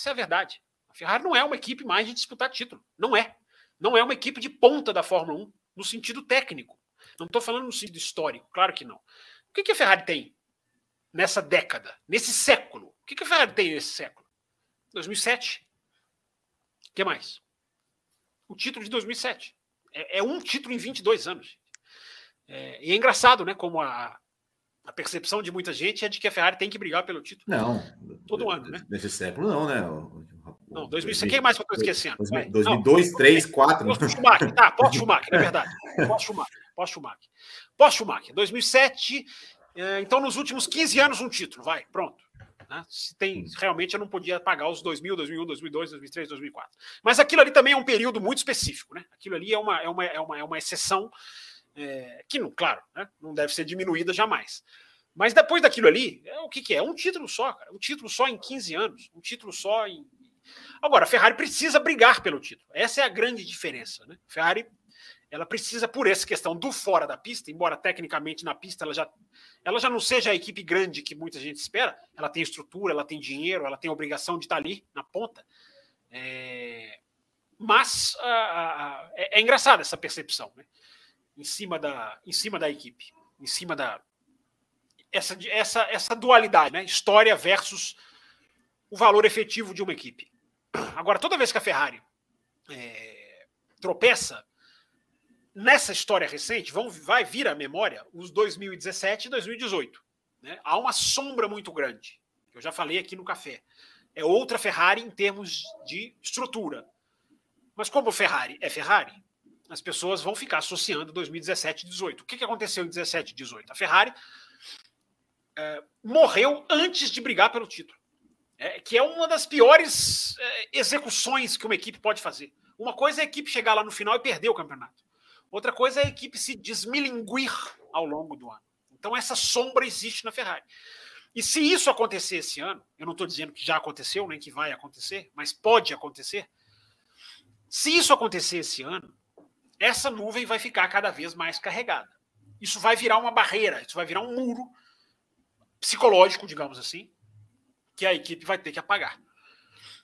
Essa é a verdade. A Ferrari não é uma equipe mais de disputar título. Não é. Não é uma equipe de ponta da Fórmula 1, no sentido técnico. Não estou falando no sentido histórico, claro que não. O que, que a Ferrari tem nessa década, nesse século? O que, que a Ferrari tem nesse século? 2007. O que mais? O título de 2007. É, é um título em 22 anos. É, e é engraçado, né? Como a, a percepção de muita gente é de que a Ferrari tem que brigar pelo título. Não. Todo ano, né? Nesse século, não, né? Não, 2000, quem mais que eu estou esquecendo? 2002, 3, 4. Posto Schumacher, tá, posto Schumacher, é verdade. Posto Schumacher, posto Schumacher. Posto Schumacher, 2007. É, então, nos últimos 15 anos, um título, vai, pronto. Né? Se tem, realmente eu não podia pagar os 2000, 2001, 2002, 2003, 2004. Mas aquilo ali também é um período muito específico, né? Aquilo ali é uma, é uma, é uma, é uma exceção é, que, não, claro, né, não deve ser diminuída jamais. Mas depois daquilo ali, é, o que, que é? Um título só, cara. Um título só em 15 anos. Um título só em. Agora, a Ferrari precisa brigar pelo título. Essa é a grande diferença. Né? A Ferrari ela precisa, por essa questão do fora da pista, embora tecnicamente na pista ela já, ela já não seja a equipe grande que muita gente espera, ela tem estrutura, ela tem dinheiro, ela tem a obrigação de estar ali na ponta. É... Mas é, é engraçada essa percepção. Né? em cima da, em cima da equipe, em cima da essa, essa, essa dualidade, né? História versus o valor efetivo de uma equipe. Agora, toda vez que a Ferrari é, tropeça nessa história recente, vão, vai vir à memória os 2017 e 2018. Né? Há uma sombra muito grande. Eu já falei aqui no café. É outra Ferrari em termos de estrutura. Mas como Ferrari é Ferrari, as pessoas vão ficar associando 2017 e 18. O que, que aconteceu em 17 e 18? A Ferrari é, morreu antes de brigar pelo título, é, que é uma das piores é, execuções que uma equipe pode fazer. Uma coisa é a equipe chegar lá no final e perder o campeonato. Outra coisa é a equipe se desmilinguir ao longo do ano. Então essa sombra existe na Ferrari. E se isso acontecer esse ano, eu não estou dizendo que já aconteceu, nem que vai acontecer, mas pode acontecer. Se isso acontecer esse ano, essa nuvem vai ficar cada vez mais carregada. Isso vai virar uma barreira, isso vai virar um muro psicológico, digamos assim, que a equipe vai ter que apagar.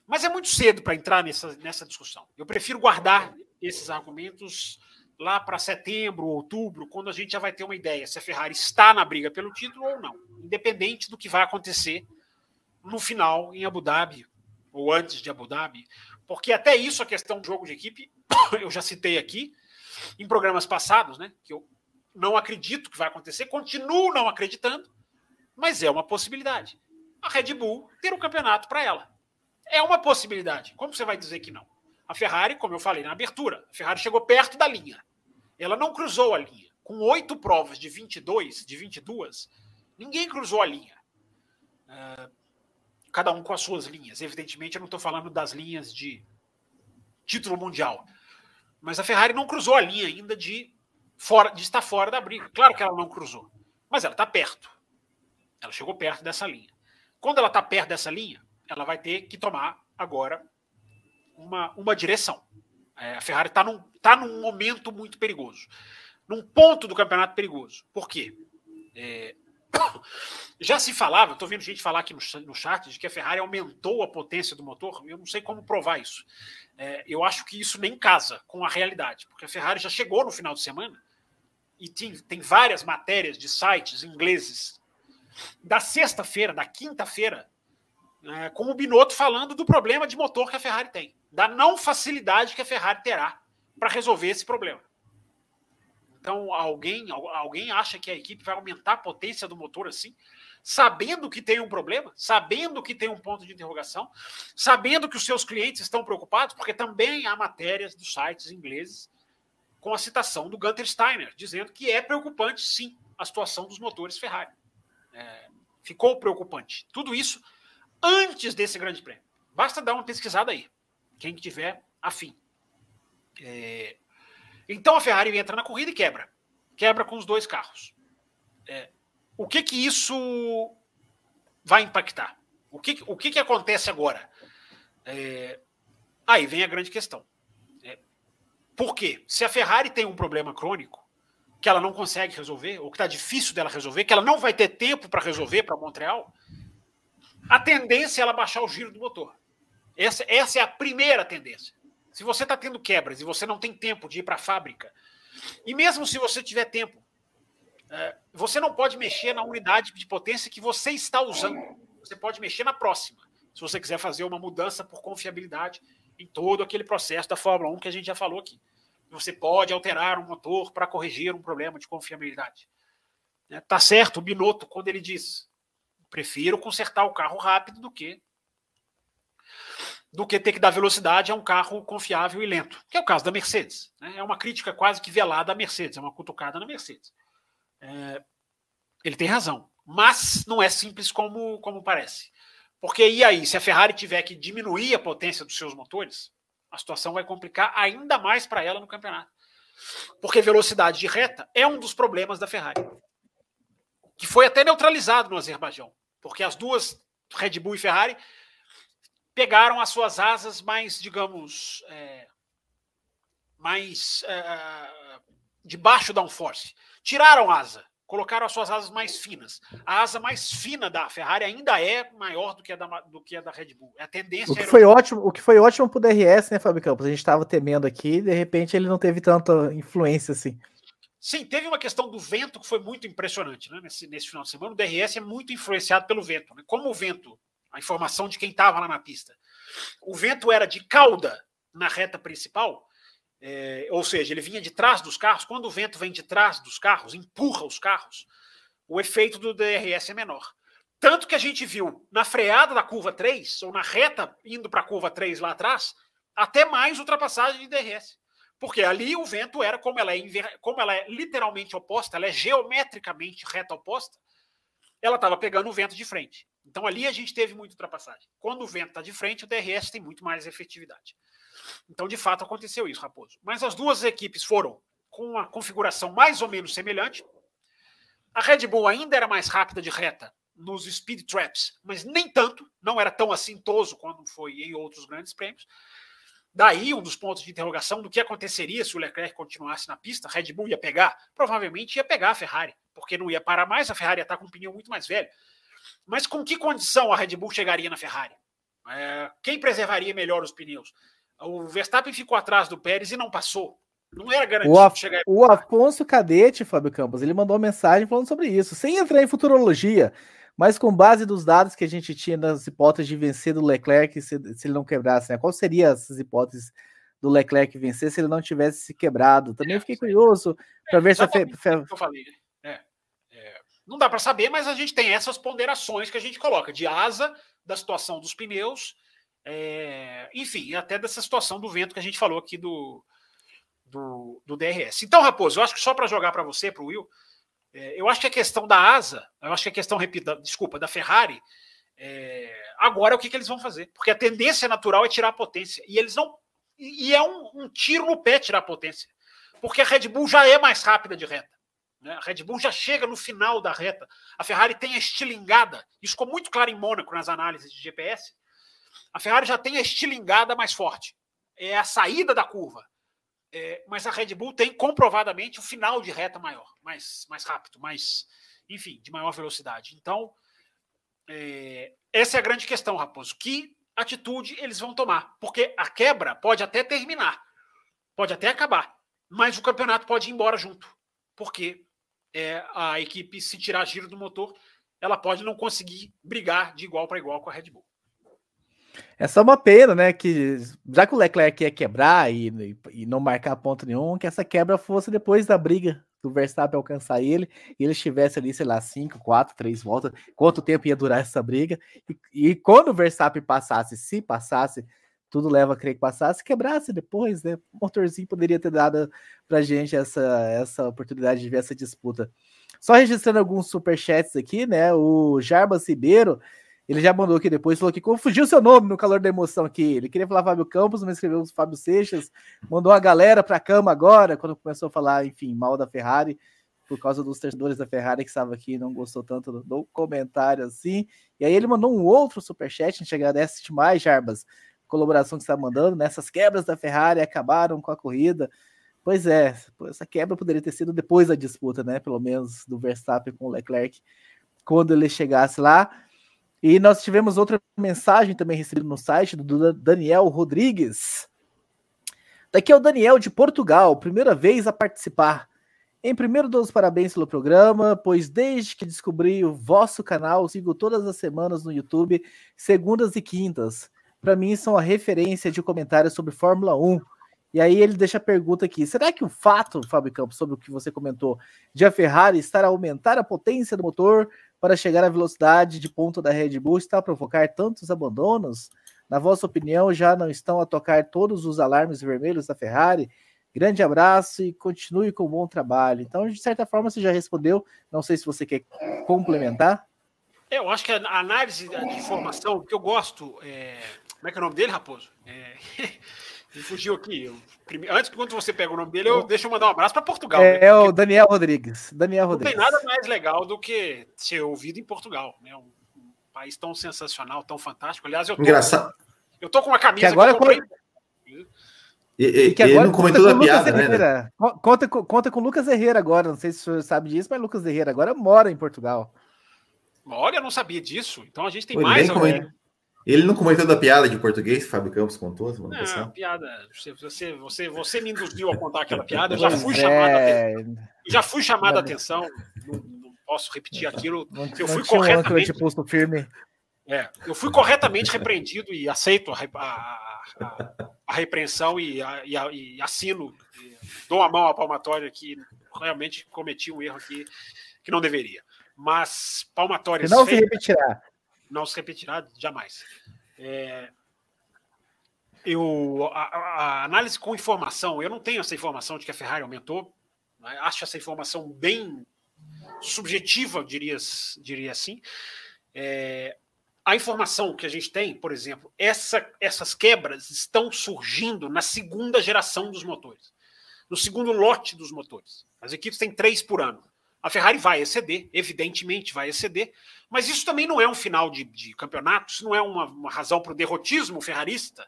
Mas é muito cedo para entrar nessa, nessa discussão. Eu prefiro guardar esses argumentos lá para setembro, outubro, quando a gente já vai ter uma ideia se a Ferrari está na briga pelo título ou não, independente do que vai acontecer no final em Abu Dhabi ou antes de Abu Dhabi, porque até isso a questão do jogo de equipe eu já citei aqui, em programas passados, né? Que eu não acredito que vai acontecer, continuo não acreditando, mas é uma possibilidade. A Red Bull ter o um campeonato para ela. É uma possibilidade. Como você vai dizer que não? A Ferrari, como eu falei na abertura, a Ferrari chegou perto da linha. Ela não cruzou a linha. Com oito provas de 22, de 22, ninguém cruzou a linha. Uh, cada um com as suas linhas. Evidentemente, eu não estou falando das linhas de título mundial. Mas a Ferrari não cruzou a linha ainda de, fora, de estar fora da briga. Claro que ela não cruzou, mas ela está perto. Ela chegou perto dessa linha. Quando ela está perto dessa linha, ela vai ter que tomar agora uma, uma direção. É, a Ferrari está num, tá num momento muito perigoso. Num ponto do campeonato perigoso. Por quê? É, já se falava, estou vendo gente falar aqui no, no chat, de que a Ferrari aumentou a potência do motor. Eu não sei como provar isso. É, eu acho que isso nem casa com a realidade, porque a Ferrari já chegou no final de semana e tem, tem várias matérias de sites ingleses da sexta-feira, da quinta-feira, é, com o Binotto falando do problema de motor que a Ferrari tem, da não facilidade que a Ferrari terá para resolver esse problema. Então, alguém, alguém acha que a equipe vai aumentar a potência do motor assim, sabendo que tem um problema, sabendo que tem um ponto de interrogação, sabendo que os seus clientes estão preocupados, porque também há matérias dos sites ingleses com a citação do Gunter Steiner, dizendo que é preocupante, sim, a situação dos motores Ferrari. É, ficou preocupante. Tudo isso antes desse grande prêmio. Basta dar uma pesquisada aí, quem tiver afim. É, então a Ferrari entra na corrida e quebra. Quebra com os dois carros. É, o que que isso vai impactar? O que, o que, que acontece agora? É, aí vem a grande questão. É, por quê? Se a Ferrari tem um problema crônico que ela não consegue resolver, ou que está difícil dela resolver, que ela não vai ter tempo para resolver para Montreal, a tendência é ela baixar o giro do motor. Essa, essa é a primeira tendência. Se você está tendo quebras e você não tem tempo de ir para a fábrica, e mesmo se você tiver tempo, é, você não pode mexer na unidade de potência que você está usando. Você pode mexer na próxima, se você quiser fazer uma mudança por confiabilidade em todo aquele processo da Fórmula 1 que a gente já falou aqui. Você pode alterar um motor para corrigir um problema de confiabilidade. É, tá certo o Binotto quando ele diz: prefiro consertar o carro rápido do que do que ter que dar velocidade a um carro confiável e lento, que é o caso da Mercedes. Né? É uma crítica quase que velada à Mercedes, é uma cutucada na Mercedes. É, ele tem razão, mas não é simples como, como parece. Porque e aí, se a Ferrari tiver que diminuir a potência dos seus motores, a situação vai complicar ainda mais para ela no campeonato. Porque velocidade de reta é um dos problemas da Ferrari, que foi até neutralizado no Azerbaijão, porque as duas, Red Bull e Ferrari, pegaram as suas asas mais, digamos, é, mais é, debaixo da downforce. Tiraram asa, colocaram as suas asas mais finas. A asa mais fina da Ferrari ainda é maior do que a da, do que a da Red Bull. É a tendência. O que foi ótimo, o que foi ótimo pro DRS, né, Fábio Campos? A gente estava temendo aqui, de repente ele não teve tanta influência assim. Sim, teve uma questão do vento que foi muito impressionante né, nesse, nesse final de semana. O DRS é muito influenciado pelo vento. Né? Como o vento a informação de quem estava lá na pista. O vento era de cauda na reta principal, é, ou seja, ele vinha de trás dos carros. Quando o vento vem de trás dos carros, empurra os carros, o efeito do DRS é menor. Tanto que a gente viu na freada da curva 3, ou na reta indo para a curva 3 lá atrás, até mais ultrapassagem de DRS. Porque ali o vento era, como ela é, como ela é literalmente oposta, ela é geometricamente reta oposta, ela estava pegando o vento de frente. Então ali a gente teve muita ultrapassagem. Quando o vento está de frente, o DRS tem muito mais efetividade. Então, de fato, aconteceu isso, Raposo. Mas as duas equipes foram com uma configuração mais ou menos semelhante. A Red Bull ainda era mais rápida de reta nos speed traps, mas nem tanto, não era tão assintoso quando foi em outros grandes prêmios. Daí um dos pontos de interrogação do que aconteceria se o Leclerc continuasse na pista, a Red Bull ia pegar, provavelmente ia pegar a Ferrari, porque não ia parar mais, a Ferrari ia estar com um pneu muito mais velho. Mas com que condição a Red Bull chegaria na Ferrari? É, quem preservaria melhor os pneus? O Verstappen ficou atrás do Pérez e não passou. Não era garantido o, chegar. O Afonso Cadete, Fábio Campos, ele mandou uma mensagem falando sobre isso, sem entrar em futurologia, mas com base dos dados que a gente tinha nas hipóteses de vencer do Leclerc se, se ele não quebrasse, né? Qual seria essas hipóteses do Leclerc vencer se ele não tivesse se quebrado? Também é, fiquei curioso para é, ver se a Fe... eu falei. Não dá para saber, mas a gente tem essas ponderações que a gente coloca de asa, da situação dos pneus, é, enfim, até dessa situação do vento que a gente falou aqui do, do, do DRS. Então, Raposo, eu acho que só para jogar para você, para o Will, é, eu acho que a questão da asa, eu acho que a questão, repita, desculpa, da Ferrari, é, agora o que, que eles vão fazer? Porque a tendência natural é tirar a potência. E eles não. E é um, um tiro no pé tirar a potência. Porque a Red Bull já é mais rápida de reta. Né? A Red Bull já chega no final da reta. A Ferrari tem a estilingada. Isso ficou muito claro em Mônaco nas análises de GPS. A Ferrari já tem a estilingada mais forte. É a saída da curva. É, mas a Red Bull tem comprovadamente o final de reta maior, mais, mais rápido, mais, enfim, de maior velocidade. Então, é, essa é a grande questão, Raposo. Que atitude eles vão tomar? Porque a quebra pode até terminar, pode até acabar, mas o campeonato pode ir embora junto, porque é, a equipe, se tirar giro do motor, ela pode não conseguir brigar de igual para igual com a Red Bull. É só uma pena, né? Que já que o Leclerc ia quebrar e, e não marcar ponto nenhum, que essa quebra fosse depois da briga do Verstappen alcançar ele e ele estivesse ali, sei lá, 5, 4, 3 voltas, quanto tempo ia durar essa briga. E, e, quando o Verstappen passasse, se passasse, tudo leva a crer que passasse, quebrasse depois, né? O motorzinho poderia ter dado pra gente essa, essa oportunidade de ver essa disputa. Só registrando alguns superchats aqui, né? O Jarbas Ribeiro ele já mandou aqui depois, falou que confundiu seu nome no calor da emoção aqui. Ele queria falar Fábio Campos, mas escreveu Fábio Seixas. Mandou a galera para a cama agora, quando começou a falar, enfim, mal da Ferrari, por causa dos torcedores da Ferrari que estava aqui e não gostou tanto do, comentário assim. E aí ele mandou um outro superchat, a gente agradece demais, Jarbas, colaboração que está mandando. Nessas quebras da Ferrari acabaram com a corrida. Pois é, essa quebra poderia ter sido depois da disputa, né? Pelo menos do Verstappen com o Leclerc, quando ele chegasse lá. E nós tivemos outra mensagem também recebida no site do Daniel Rodrigues. Daqui é o Daniel de Portugal, primeira vez a participar. Em primeiro, dou os parabéns pelo programa, pois desde que descobri o vosso canal, sigo todas as semanas no YouTube, segundas e quintas. Para mim, são a referência de comentários sobre Fórmula 1. E aí ele deixa a pergunta aqui: será que o fato, Fábio Campos, sobre o que você comentou, de a Ferrari estar a aumentar a potência do motor para chegar à velocidade de ponta da Red Bull está a provocar tantos abandonos? Na vossa opinião, já não estão a tocar todos os alarmes vermelhos da Ferrari? Grande abraço e continue com o bom trabalho. Então, de certa forma, você já respondeu. Não sei se você quer complementar. Eu acho que a análise de informação, que eu gosto. É... Como é que é o nome dele, Raposo? É... Me fugiu aqui. Antes, quando você pega o nome dele, eu deixo eu mandar um abraço para Portugal. É, né? é o Daniel Rodrigues. Daniel Rodrigues. Não tem nada mais legal do que ser ouvido em Portugal, né? Um, um país tão sensacional, tão fantástico. Aliás, eu tô, Engraçado. Eu tô com uma camisa que agora que. E, e, que agora ele não comentou da piada, né? Conta, conta com o Lucas Herrera agora. Não sei se o senhor sabe disso, mas Lucas Herrera agora mora em Portugal. Olha, eu não sabia disso. Então a gente tem mais alguém. Ele não comentou da piada de português que Fábio Campos contou passada? piada. Você, você, você me induziu a contar aquela piada, eu já fui é... chamado já fui chamado a atenção. Não, não, posso repetir aquilo. Não, eu fui corretamente. Um firme. É, eu fui corretamente repreendido e aceito a, a, a, a repreensão e, e, assino, e dou a mão à palmatória que realmente cometi um erro aqui que não deveria. Mas palmatórias. Não se repetirá não se repetirá jamais. É, eu, a, a, análise com informação, eu não tenho essa informação de que a Ferrari aumentou, né? acho essa informação bem subjetiva, diria, diria assim. É, a informação que a gente tem, por exemplo, essa, essas quebras estão surgindo na segunda geração dos motores, no segundo lote dos motores. As equipes têm três por ano. A Ferrari vai exceder, evidentemente vai exceder, mas isso também não é um final de, de campeonato, isso não é uma, uma razão para o derrotismo ferrarista,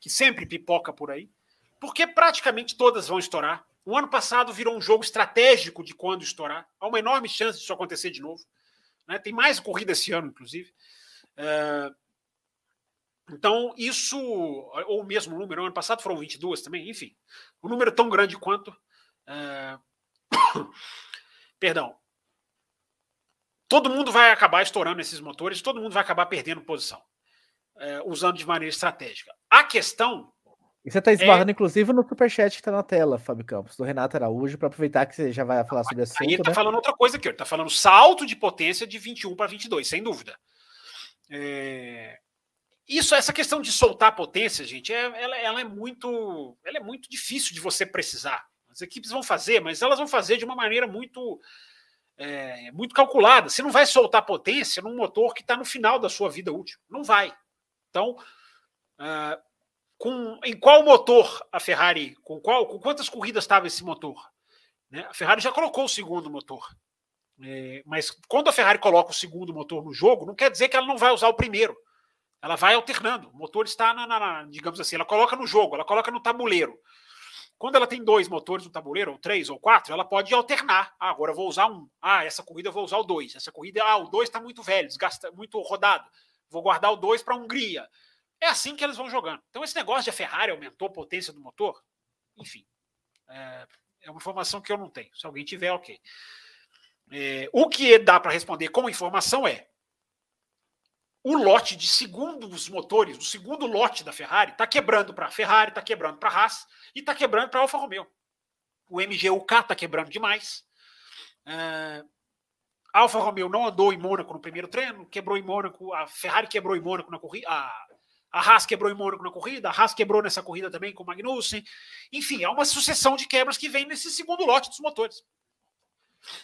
que sempre pipoca por aí, porque praticamente todas vão estourar. O ano passado virou um jogo estratégico de quando estourar. Há uma enorme chance disso acontecer de novo. Né? Tem mais corrida esse ano, inclusive. É... Então, isso, ou o mesmo número, ano passado foram 22 também, enfim. Um número tão grande quanto. É... Perdão, todo mundo vai acabar estourando esses motores, todo mundo vai acabar perdendo posição, é, usando de maneira estratégica. A questão. E você está esbarrando, é... inclusive, no superchat que está na tela, Fábio Campos, do Renato Araújo, para aproveitar que você já vai falar sobre isso. Aí ele está né? falando outra coisa aqui, ele está falando salto de potência de 21 para 22, sem dúvida. É... Isso, essa questão de soltar potência, gente, é, ela, ela, é muito, ela é muito difícil de você precisar. As equipes vão fazer, mas elas vão fazer de uma maneira muito é, muito calculada. Você não vai soltar potência num motor que está no final da sua vida útil. Não vai. Então, uh, com, em qual motor a Ferrari, com, qual, com quantas corridas estava esse motor? Né? A Ferrari já colocou o segundo motor. É, mas quando a Ferrari coloca o segundo motor no jogo, não quer dizer que ela não vai usar o primeiro. Ela vai alternando. O motor está, na, na, na digamos assim, ela coloca no jogo, ela coloca no tabuleiro. Quando ela tem dois motores no tabuleiro, ou três ou quatro, ela pode alternar. Ah, agora eu vou usar um. Ah, essa corrida eu vou usar o dois. Essa corrida, ah, o dois está muito velho, desgasta, muito rodado. Vou guardar o dois para a Hungria. É assim que eles vão jogando. Então, esse negócio de a Ferrari aumentou a potência do motor, enfim, é, é uma informação que eu não tenho. Se alguém tiver, ok. É, o que dá para responder como informação é o lote de segundos motores, o segundo lote da Ferrari, está quebrando para a Ferrari, está quebrando para a Haas e está quebrando para a Alfa Romeo. O MGUK está quebrando demais. A Alfa Romeo não andou em Mônaco no primeiro treino, quebrou em Mônaco, a Ferrari quebrou em Mônaco na corrida, a, a Haas quebrou em Mônaco na corrida, a Haas quebrou nessa corrida também com o Magnussen. Enfim, é uma sucessão de quebras que vem nesse segundo lote dos motores.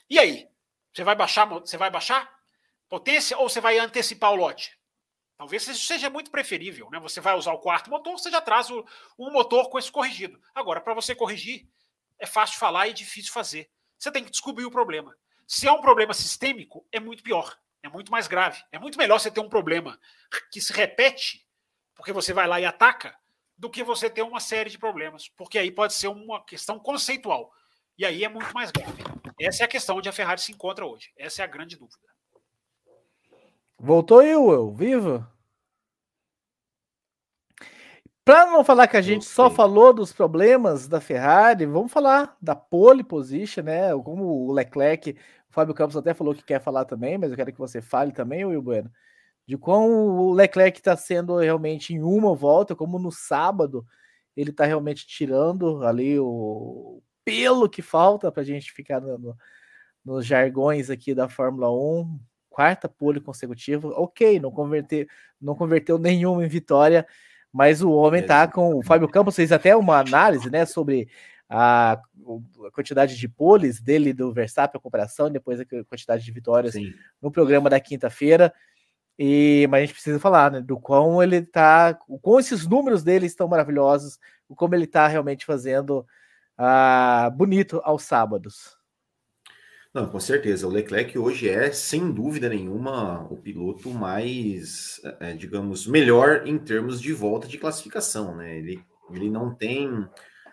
E aí? Você vai baixar, você vai baixar potência ou você vai antecipar o lote? Talvez isso seja muito preferível, né? Você vai usar o quarto motor, você já traz o, um motor com esse corrigido. Agora, para você corrigir, é fácil falar e difícil fazer. Você tem que descobrir o problema. Se é um problema sistêmico, é muito pior, é muito mais grave. É muito melhor você ter um problema que se repete, porque você vai lá e ataca, do que você ter uma série de problemas, porque aí pode ser uma questão conceitual. E aí é muito mais grave. Essa é a questão onde a Ferrari se encontra hoje. Essa é a grande dúvida. Voltou eu, eu, vivo? Para não falar que a gente só falou dos problemas da Ferrari, vamos falar da pole position, né? Como o Leclerc, o Fábio Campos até falou que quer falar também, mas eu quero que você fale também, Will Bueno, de como o Leclerc está sendo realmente em uma volta, como no sábado ele está realmente tirando ali o pelo que falta para a gente ficar no, nos jargões aqui da Fórmula 1, quarta pole consecutiva. Ok, não, converter, não converteu nenhuma em vitória, mas o homem tá com. O Fábio Campos fez até uma análise né, sobre a, a quantidade de poles dele do Verstappen, a comparação, depois a quantidade de vitórias Sim. no programa da quinta-feira. E, mas a gente precisa falar né, do quão ele tá, com esses números dele estão maravilhosos, o como ele está realmente fazendo uh, bonito aos sábados. Não, com certeza. O Leclerc hoje é, sem dúvida nenhuma, o piloto mais, é, digamos, melhor em termos de volta de classificação, né? Ele, ele não tem.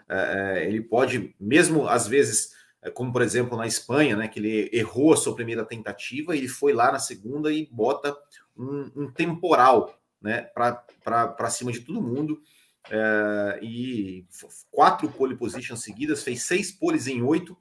É, ele pode, mesmo às vezes, como por exemplo na Espanha, né? Que ele errou a sua primeira tentativa, ele foi lá na segunda e bota um, um temporal, né? Para cima de todo mundo. É, e quatro pole positions seguidas, fez seis poles em oito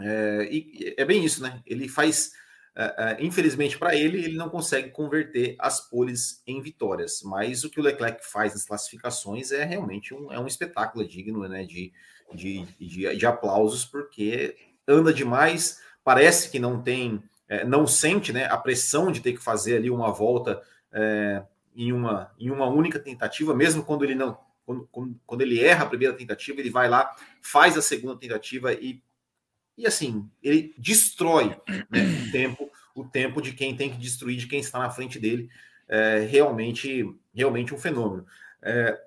é, e é bem isso, né? Ele faz, é, é, infelizmente para ele, ele não consegue converter as poles em vitórias. Mas o que o Leclerc faz nas classificações é realmente um, é um espetáculo digno né, de, de, de, de aplausos, porque anda demais, parece que não tem, é, não sente né, a pressão de ter que fazer ali uma volta é, em, uma, em uma única tentativa, mesmo quando ele não. Quando, quando, quando ele erra a primeira tentativa, ele vai lá, faz a segunda tentativa e e assim, ele destrói né, o tempo, o tempo de quem tem que destruir, de quem está na frente dele. É realmente, realmente um fenômeno. É,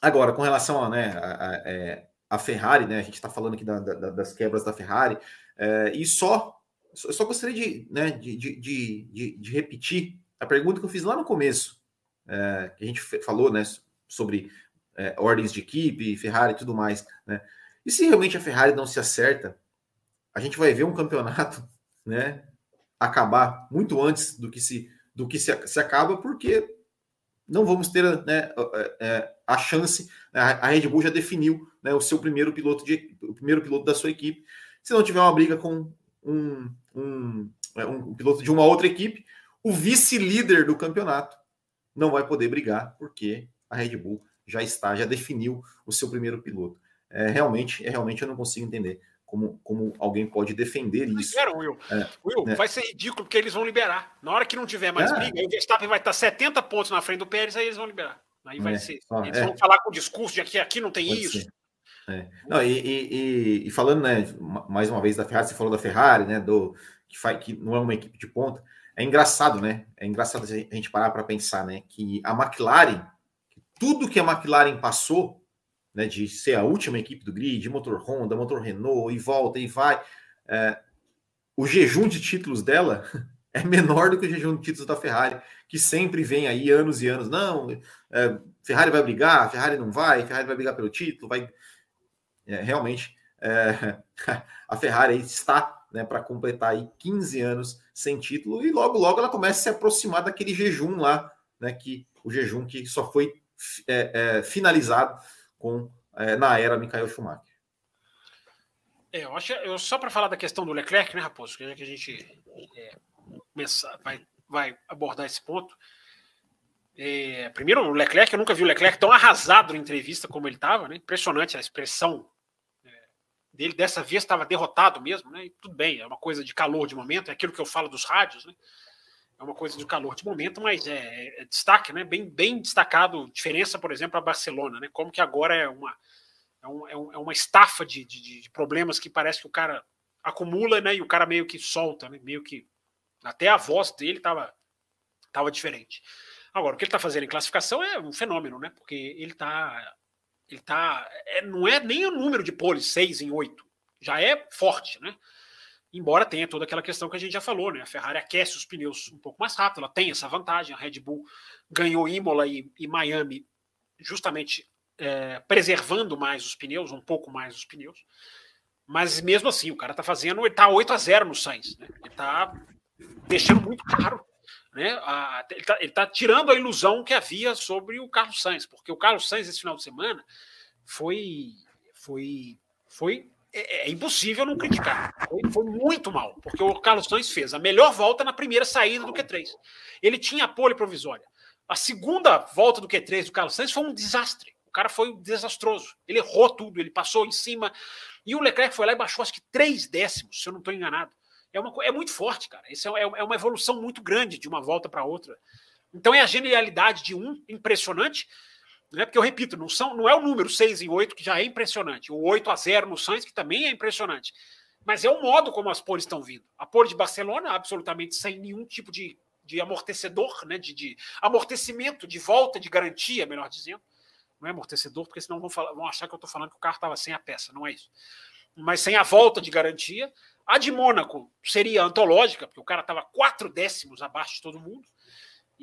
agora, com relação a, né, a, a, é, a Ferrari, né, a gente está falando aqui da, da, das quebras da Ferrari, é, e só, só gostaria de, né, de, de, de, de, repetir a pergunta que eu fiz lá no começo, é, que a gente falou né, sobre é, ordens de equipe, Ferrari e tudo mais. Né? E se realmente a Ferrari não se acerta a gente vai ver um campeonato, né, acabar muito antes do que se do que se, se acaba, porque não vamos ter né, é, é, a chance. Né, a Red Bull já definiu né, o seu primeiro piloto de, o primeiro piloto da sua equipe. Se não tiver uma briga com um, um, é, um piloto de uma outra equipe, o vice-líder do campeonato não vai poder brigar, porque a Red Bull já está, já definiu o seu primeiro piloto. É, realmente, é, realmente eu não consigo entender como, como alguém pode defender isso. Libera, Will. É, Will, né? vai ser ridículo porque eles vão liberar. Na hora que não tiver mais é. briga, o Verstappen vai estar 70 pontos na frente do Pérez, aí eles vão liberar. Aí vai é, ser. Eles é. vão falar com o discurso de que aqui não tem pode isso. É. Não, e, e, e, falando, né, mais uma vez da Ferrari, você falou da Ferrari, né, do que, faz, que não é uma equipe de ponta, é engraçado, né? É engraçado a gente parar para pensar, né? Que a McLaren, tudo que a McLaren passou, né, de ser a última equipe do grid, motor Honda, motor Renault, e volta e vai, é, o jejum de títulos dela é menor do que o jejum de títulos da Ferrari, que sempre vem aí anos e anos. Não, é, Ferrari vai brigar, Ferrari não vai, Ferrari vai brigar pelo título, vai. É, realmente, é, a Ferrari está né, para completar aí 15 anos sem título, e logo, logo ela começa a se aproximar daquele jejum lá, né, que o jejum que só foi é, é, finalizado com é, na era Michael Schumacher. É, eu acho, eu, só para falar da questão do Leclerc, né, Raposo, que a gente é, vai, vai abordar esse ponto. É, primeiro, o Leclerc, eu nunca vi o Leclerc tão arrasado na entrevista como ele estava, né? Impressionante a expressão dele dessa vez estava derrotado mesmo, né? E tudo bem, é uma coisa de calor de momento, é aquilo que eu falo dos rádios, né? É uma coisa de calor de momento, mas é, é, é destaque, né? Bem, bem destacado, diferença, por exemplo, a Barcelona, né? Como que agora é uma, é, é, um, é uma estafa de, de, de, problemas que parece que o cara acumula, né? E o cara meio que solta, né? Meio que até a voz dele estava tava diferente. Agora, o que ele está fazendo em classificação é um fenômeno, né? Porque ele está ele tá. É, não é nem o número de poles, 6 em 8. Já é forte, né? Embora tenha toda aquela questão que a gente já falou, né? A Ferrari aquece os pneus um pouco mais rápido, ela tem essa vantagem. A Red Bull ganhou Imola e, e Miami justamente é, preservando mais os pneus, um pouco mais os pneus. Mas mesmo assim, o cara tá fazendo, ele tá 8 a 0 no Sainz, né? Ele tá deixando muito claro né? A, ele está tá tirando a ilusão que havia sobre o Carlos Sainz, porque o Carlos Sainz esse final de semana foi foi foi é, é impossível não criticar. Foi, foi, muito mal, porque o Carlos Sainz fez a melhor volta na primeira saída do Q3. Ele tinha a pole provisória. A segunda volta do Q3 do Carlos Sainz foi um desastre. O cara foi desastroso. Ele errou tudo, ele passou em cima. E o Leclerc foi lá e baixou acho que três décimos, se eu não estou enganado é, uma, é muito forte, cara. Isso é, é uma evolução muito grande de uma volta para outra. Então é a genialidade de um impressionante, né? porque eu repito, não, são, não é o número 6 em 8 que já é impressionante, o 8 a 0 no Sainz, que também é impressionante, mas é o modo como as pores estão vindo. A pole de Barcelona, absolutamente sem nenhum tipo de, de amortecedor, né? de, de amortecimento, de volta, de garantia, melhor dizendo. Não é amortecedor, porque senão vão, falar, vão achar que eu estou falando que o carro estava sem a peça, não é isso. Mas sem a volta de garantia, a de Mônaco seria antológica, porque o cara estava quatro décimos abaixo de todo mundo.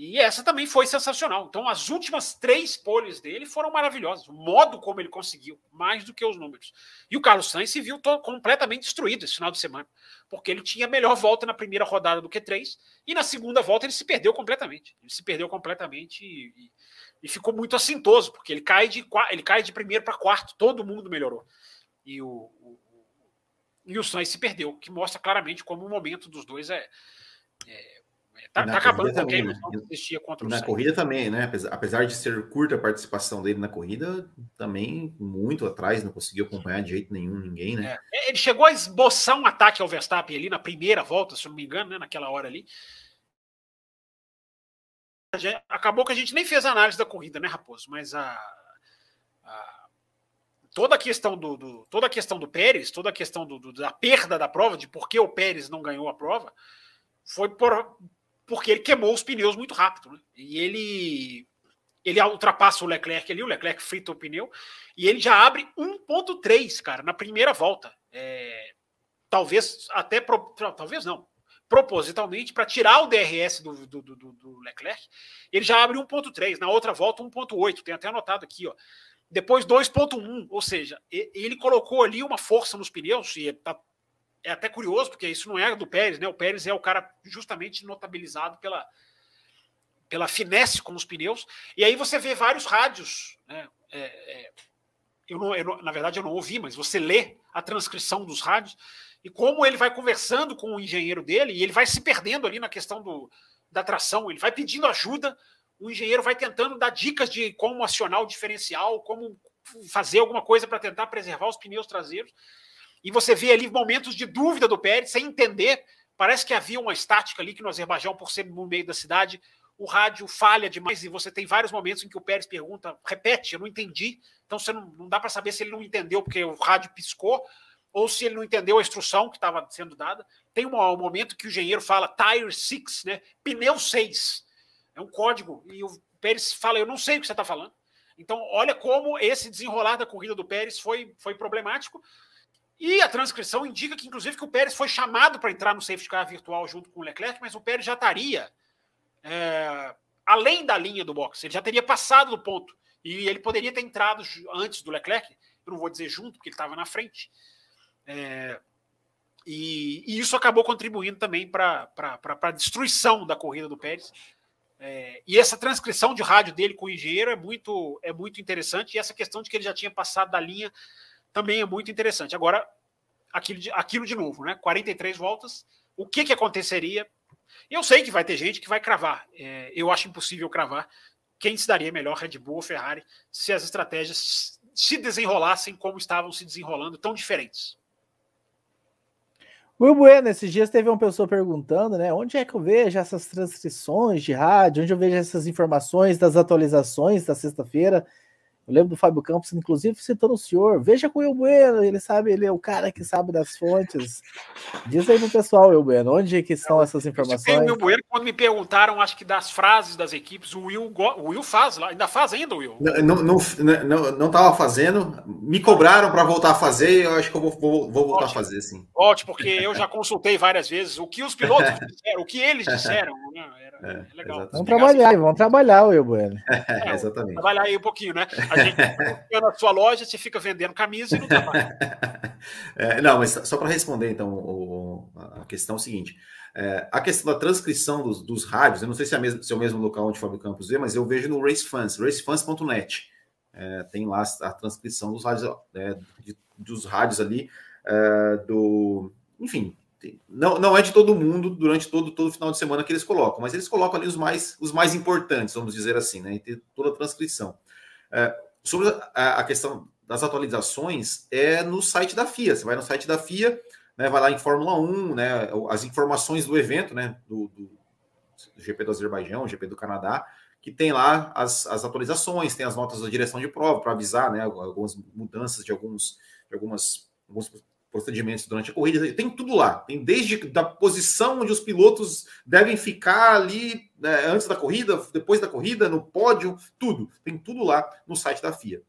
E essa também foi sensacional. Então, as últimas três poles dele foram maravilhosas. O modo como ele conseguiu, mais do que os números. E o Carlos Sainz se viu completamente destruído esse final de semana, porque ele tinha a melhor volta na primeira rodada do Q3 e na segunda volta ele se perdeu completamente. Ele se perdeu completamente e, e, e ficou muito assintoso, porque ele cai de, ele cai de primeiro para quarto. Todo mundo melhorou. E o, e o Sainz se perdeu, que mostra claramente como o momento dos dois é, é tá, tá acabando com quem né? existia contra o Na corrida também, né? Apesar, apesar de ser curta a participação dele na corrida, também muito atrás, não conseguiu acompanhar de jeito nenhum ninguém, né? É, ele chegou a esboçar um ataque ao Verstappen ali na primeira volta, se não me engano, né, naquela hora ali. Acabou que a gente nem fez a análise da corrida, né, Raposo? Mas a, a toda a questão do, do, toda a questão do Pérez, toda a questão do, do, da perda da prova, de por que o Pérez não ganhou a prova, foi por, porque ele queimou os pneus muito rápido. Né? E ele ele ultrapassa o Leclerc ali, o Leclerc frita o pneu, e ele já abre 1.3, cara, na primeira volta. É, talvez até, pro, talvez não, propositalmente, para tirar o DRS do, do, do, do Leclerc, ele já abre 1.3, na outra volta 1.8, tem até anotado aqui, ó. Depois 2.1, ou seja, ele colocou ali uma força nos pneus, e tá, é até curioso, porque isso não é do Pérez, né? O Pérez é o cara justamente notabilizado pela, pela finesse com os pneus. E aí você vê vários rádios, né? É, é, eu, não, eu não, na verdade, eu não ouvi, mas você lê a transcrição dos rádios e como ele vai conversando com o engenheiro dele e ele vai se perdendo ali na questão do, da tração, ele vai pedindo ajuda o engenheiro vai tentando dar dicas de como acionar o diferencial, como fazer alguma coisa para tentar preservar os pneus traseiros. E você vê ali momentos de dúvida do Pérez, sem entender. Parece que havia uma estática ali que no Azerbaijão, por ser no meio da cidade, o rádio falha demais e você tem vários momentos em que o Pérez pergunta, repete, eu não entendi. Então você não, não dá para saber se ele não entendeu porque o rádio piscou ou se ele não entendeu a instrução que estava sendo dada. Tem um, um, momento que o engenheiro fala tire 6, né? Pneu 6. É um código. E o Pérez fala: Eu não sei o que você está falando. Então, olha como esse desenrolar da corrida do Pérez foi, foi problemático. E a transcrição indica que, inclusive, que o Pérez foi chamado para entrar no safety car virtual junto com o Leclerc, mas o Pérez já estaria é, além da linha do box. Ele já teria passado do ponto. E ele poderia ter entrado antes do Leclerc. Eu não vou dizer junto, porque ele estava na frente. É, e, e, isso acabou contribuindo também para a destruição da corrida do Pérez. É, e essa transcrição de rádio dele com o engenheiro é muito, é muito interessante. E essa questão de que ele já tinha passado da linha também é muito interessante. Agora, aquilo de, aquilo de novo, né? 43 voltas. O que, que aconteceria? Eu sei que vai ter gente que vai cravar. É, eu acho impossível cravar quem se daria melhor, Red Bull ou Ferrari, se as estratégias se desenrolassem como estavam se desenrolando, tão diferentes. Will Bueno, esses dias teve uma pessoa perguntando, né? Onde é que eu vejo essas transcrições de rádio? Onde eu vejo essas informações das atualizações da sexta-feira? Eu lembro do Fábio Campos, inclusive, citando o senhor. Veja com o Bueno, ele sabe, ele é o cara que sabe das fontes. Diz aí no pessoal, El Bueno, onde que estão essas informações? O Bueno, quando me perguntaram, acho que das frases das equipes, o Will, o Will faz lá, ainda faz ainda, Will? Não, não, não, não tava fazendo, me cobraram para voltar a fazer, eu acho que eu vou, vou, vou voltar Ótimo. a fazer, sim. Ótimo, porque eu já consultei várias vezes o que os pilotos disseram, o que eles disseram, né? Era, é, legal. Vamos trabalhar, vamos trabalhar, Will Bueno. É, exatamente. Trabalhar aí um pouquinho, né? A gente na sua loja, você fica vendendo camisa e não trabalha. é, não, mas só para responder, então, o, a questão é o seguinte: é, a questão da transcrição dos, dos, rádios, eu não sei se é, mesmo, se é o mesmo local onde o Fábio Campos vê, mas eu vejo no RaceFans, racefans.net. É, tem lá a transcrição dos rádios, é, de, dos rádios ali, é, do. Enfim, não, não é de todo mundo durante todo todo final de semana que eles colocam, mas eles colocam ali os mais os mais importantes, vamos dizer assim, né? E tem toda a transcrição. É, Sobre a, questão das atualizações, é no site da FIA. Você vai no site da FIA, né, vai lá em Fórmula 1, né, as informações do evento, né, do, do, do GP do Azerbaijão, GP do Canadá, que tem lá as, as atualizações, tem as notas da direção de prova para avisar né, algumas mudanças de alguns, de algumas, alguns procedimentos durante a corrida, tem tudo lá. Tem desde da posição onde os pilotos devem ficar ali né, antes da corrida, depois da corrida, no pódio, tudo. Tem tudo lá no site da FIA.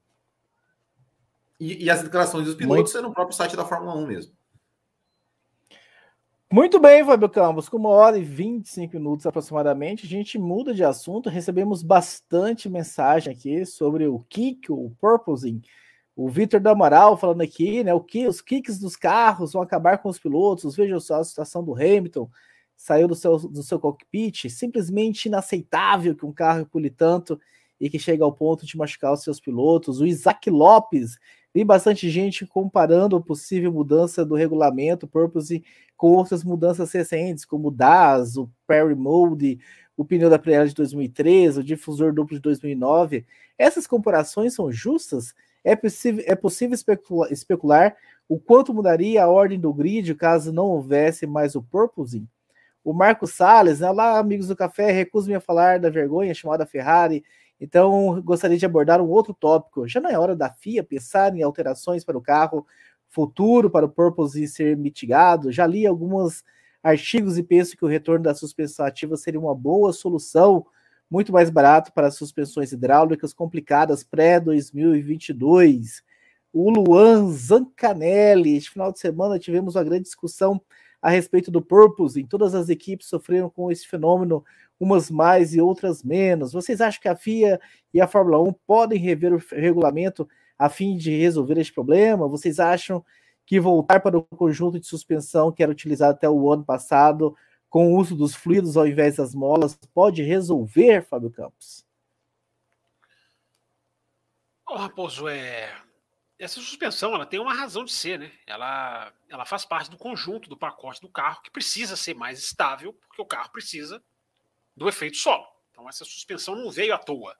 E, e as declarações dos pilotos Muito... é no próprio site da Fórmula 1 mesmo. Muito bem, Fábio Campos. Com uma hora e 25 minutos aproximadamente, a gente muda de assunto. Recebemos bastante mensagem aqui sobre o kick, o purposing o Vitor da Amaral falando aqui, né? O que os kicks dos carros vão acabar com os pilotos. Vejam só a situação do Hamilton, saiu do seu, do seu cockpit, simplesmente inaceitável que um carro pule tanto e que chega ao ponto de machucar os seus pilotos. O Isaac Lopes, vi bastante gente comparando a possível mudança do regulamento Purpose com outras mudanças recentes, como o DAS, o Perry Mode, o pneu da Pirelli de 2013, o difusor duplo de 2009. Essas comparações são justas? É possível, é possível especular, especular o quanto mudaria a ordem do grid caso não houvesse mais o purposing? O Marco Salles, né, lá, amigos do café, recuso-me a falar da vergonha chamada Ferrari, então gostaria de abordar um outro tópico. Já não é hora da FIA pensar em alterações para o carro futuro, para o purpose ser mitigado? Já li alguns artigos e penso que o retorno da suspensão ativa seria uma boa solução muito mais barato para suspensões hidráulicas complicadas pré-2022. O Luan Zancanelli, este final de semana tivemos uma grande discussão a respeito do Purpose, em todas as equipes sofreram com esse fenômeno, umas mais e outras menos. Vocês acham que a FIA e a Fórmula 1 podem rever o regulamento a fim de resolver este problema? Vocês acham que voltar para o conjunto de suspensão que era utilizado até o ano passado com o uso dos fluidos ao invés das molas pode resolver, Fábio Campos? Oh, Raposo, é... essa suspensão ela tem uma razão de ser, né? Ela, ela faz parte do conjunto do pacote do carro que precisa ser mais estável, porque o carro precisa do efeito solo. Então essa suspensão não veio à toa.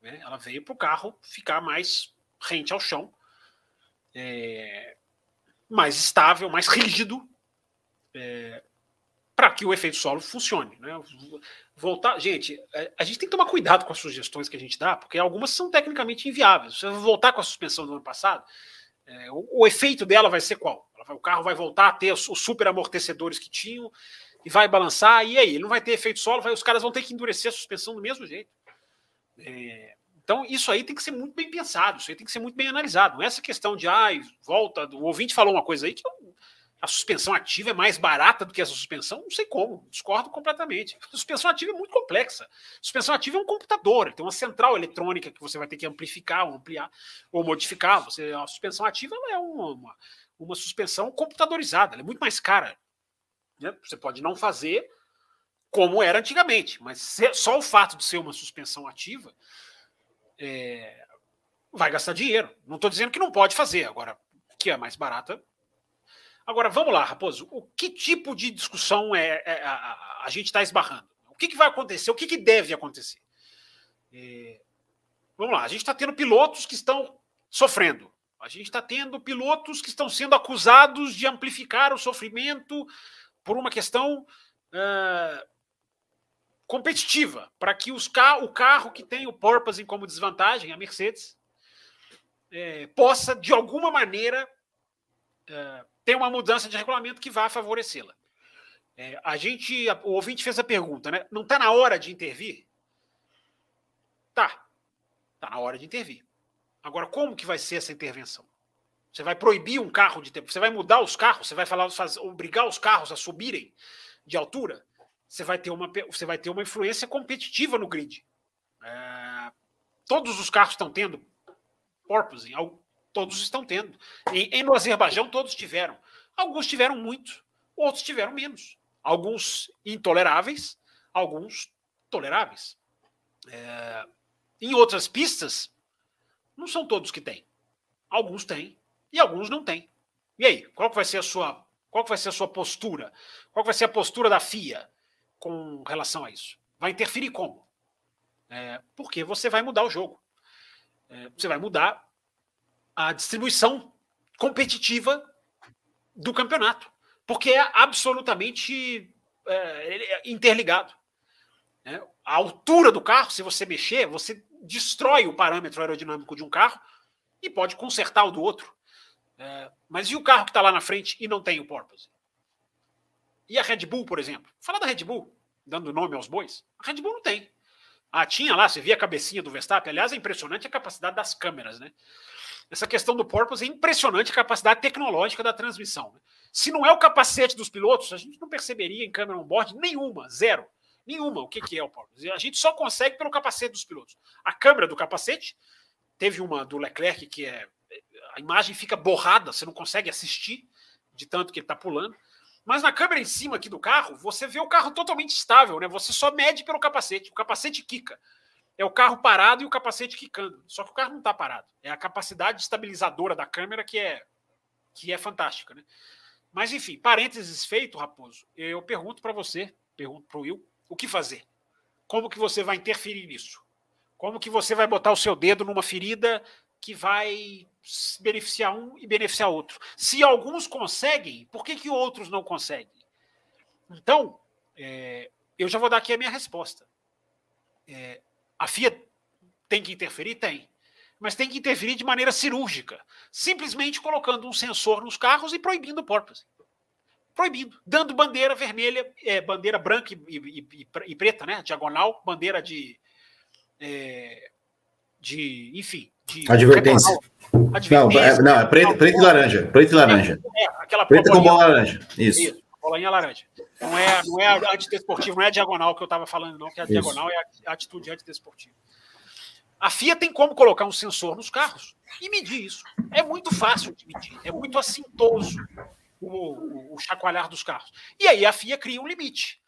Né? Ela veio para o carro ficar mais rente ao chão, é... mais estável, mais rígido, é para que o efeito solo funcione. Né? Voltar, gente, é, a gente tem que tomar cuidado com as sugestões que a gente dá, porque algumas são tecnicamente inviáveis. Você voltar com a suspensão do ano passado, É, o, o, efeito dela vai ser qual? O carro vai voltar a ter os, os, super amortecedores que tinham e vai balançar, e aí? Ele não vai ter efeito solo, vai, os caras vão ter que endurecer a suspensão do mesmo jeito. É, então, isso aí tem que ser muito bem pensado, isso aí tem que ser muito bem analisado. Não é essa questão de, ah, volta. O ouvinte falou uma coisa aí que eu, a suspensão ativa é mais barata do que essa suspensão, não sei como, discordo completamente. A suspensão ativa é muito complexa. A suspensão ativa é um computador, tem uma central eletrônica que você vai ter que amplificar ou ampliar ou modificar. Você, a suspensão ativa é uma, uma, uma suspensão computadorizada, é muito mais cara. Né? Você pode não fazer como era antigamente, mas só o fato de ser uma suspensão ativa é, vai gastar dinheiro. Não estou dizendo que não pode fazer, agora, que é mais barata, Agora, vamos lá, Raposo. O que tipo de discussão é, é a, a, a, gente está esbarrando? O que, que, vai acontecer? O que, que deve acontecer? É, vamos lá, a gente está tendo pilotos que estão sofrendo. A gente está tendo pilotos que estão sendo acusados de amplificar o sofrimento por uma questão uh, competitiva, para que os ca o carro que tem o Porpoise como desvantagem, a Mercedes, é, possa, de alguma maneira, uh, tem uma mudança de regulamento que vai favorecê-la. É, a gente, o ouvinte fez a pergunta, né? Não está na hora de intervir? Tá. Está na hora de intervir. Agora, como que vai ser essa intervenção? Você vai proibir um carro de tempo? Você vai mudar os carros? Você vai falar, fazer, obrigar os carros a subirem de altura? Você vai ter uma, você vai ter uma influência competitiva no grid. É, todos os carros estão tendo porpoising, Todos estão tendo. E, no Azerbaijão, todos tiveram. Alguns tiveram muito, outros tiveram menos. Alguns intoleráveis, alguns toleráveis. É, em outras pistas, não são todos que têm. Alguns têm e alguns não têm. E aí, qual vai ser a sua, qual vai ser a sua postura? Qual vai ser a postura da FIA com relação a isso? Vai interferir como? É, porque você vai mudar o jogo. É, você vai mudar a distribuição competitiva do campeonato, porque é absolutamente é, é, interligado. Né? A altura do carro, se você mexer, você destrói o parâmetro aerodinâmico de um carro e pode consertar o do outro. É, mas e o carro que está lá na frente e não tem o porpoise? E a Red Bull, por exemplo? Fala da Red Bull, dando nome aos bois. A Red Bull não tem. Ah, tinha lá, você via a cabecinha do Verstappen. Aliás, é impressionante a capacidade das câmeras, né? Essa questão do porpoise é impressionante a capacidade tecnológica da transmissão. Né? Se não é o capacete dos pilotos, a gente não perceberia em câmera on-board nenhuma, zero. Nenhuma o que, que é o porpoise. A gente só consegue pelo capacete dos pilotos. A câmera do capacete, teve uma do Leclerc que é. A imagem fica borrada, você não consegue assistir de tanto que ele está pulando. Mas na câmera em cima aqui do carro, você vê o carro totalmente estável, né? Você só mede pelo capacete. O capacete quica é o carro parado e o capacete quicando. Só que o carro não está parado. É a capacidade estabilizadora da câmera que é, que é fantástica. Né? Mas, enfim, parênteses feito, Raposo, eu pergunto para você, pergunto para o Will, o que fazer? Como que você vai interferir nisso? Como que você vai botar o seu dedo numa ferida que vai beneficiar um e beneficiar outro? Se alguns conseguem, por que, que outros não conseguem? Então, é, eu já vou dar aqui a minha resposta. É, a FIA tem que interferir? Tem. Mas tem que interferir de maneira cirúrgica, simplesmente colocando um sensor nos carros e proibindo o porpoise. Proibindo, dando bandeira vermelha, é, bandeira branca e, e, e, preta, né? Diagonal, bandeira de. É, de enfim. De advertência. advertência. Não, é, não, é preto, preto e laranja. Preto e laranja. É, aquela preta com bola laranja. Isso. Isso bolinha laranja. Não é, não é antidesportivo, não é a diagonal que eu estava falando, não, que a Isso. diagonal é a atitude antidesportiva. A FIA tem como colocar um sensor nos carros e medir isso. É muito fácil de medir, é muito assintoso o, o, o chacoalhar dos carros. E aí a FIA cria um limite.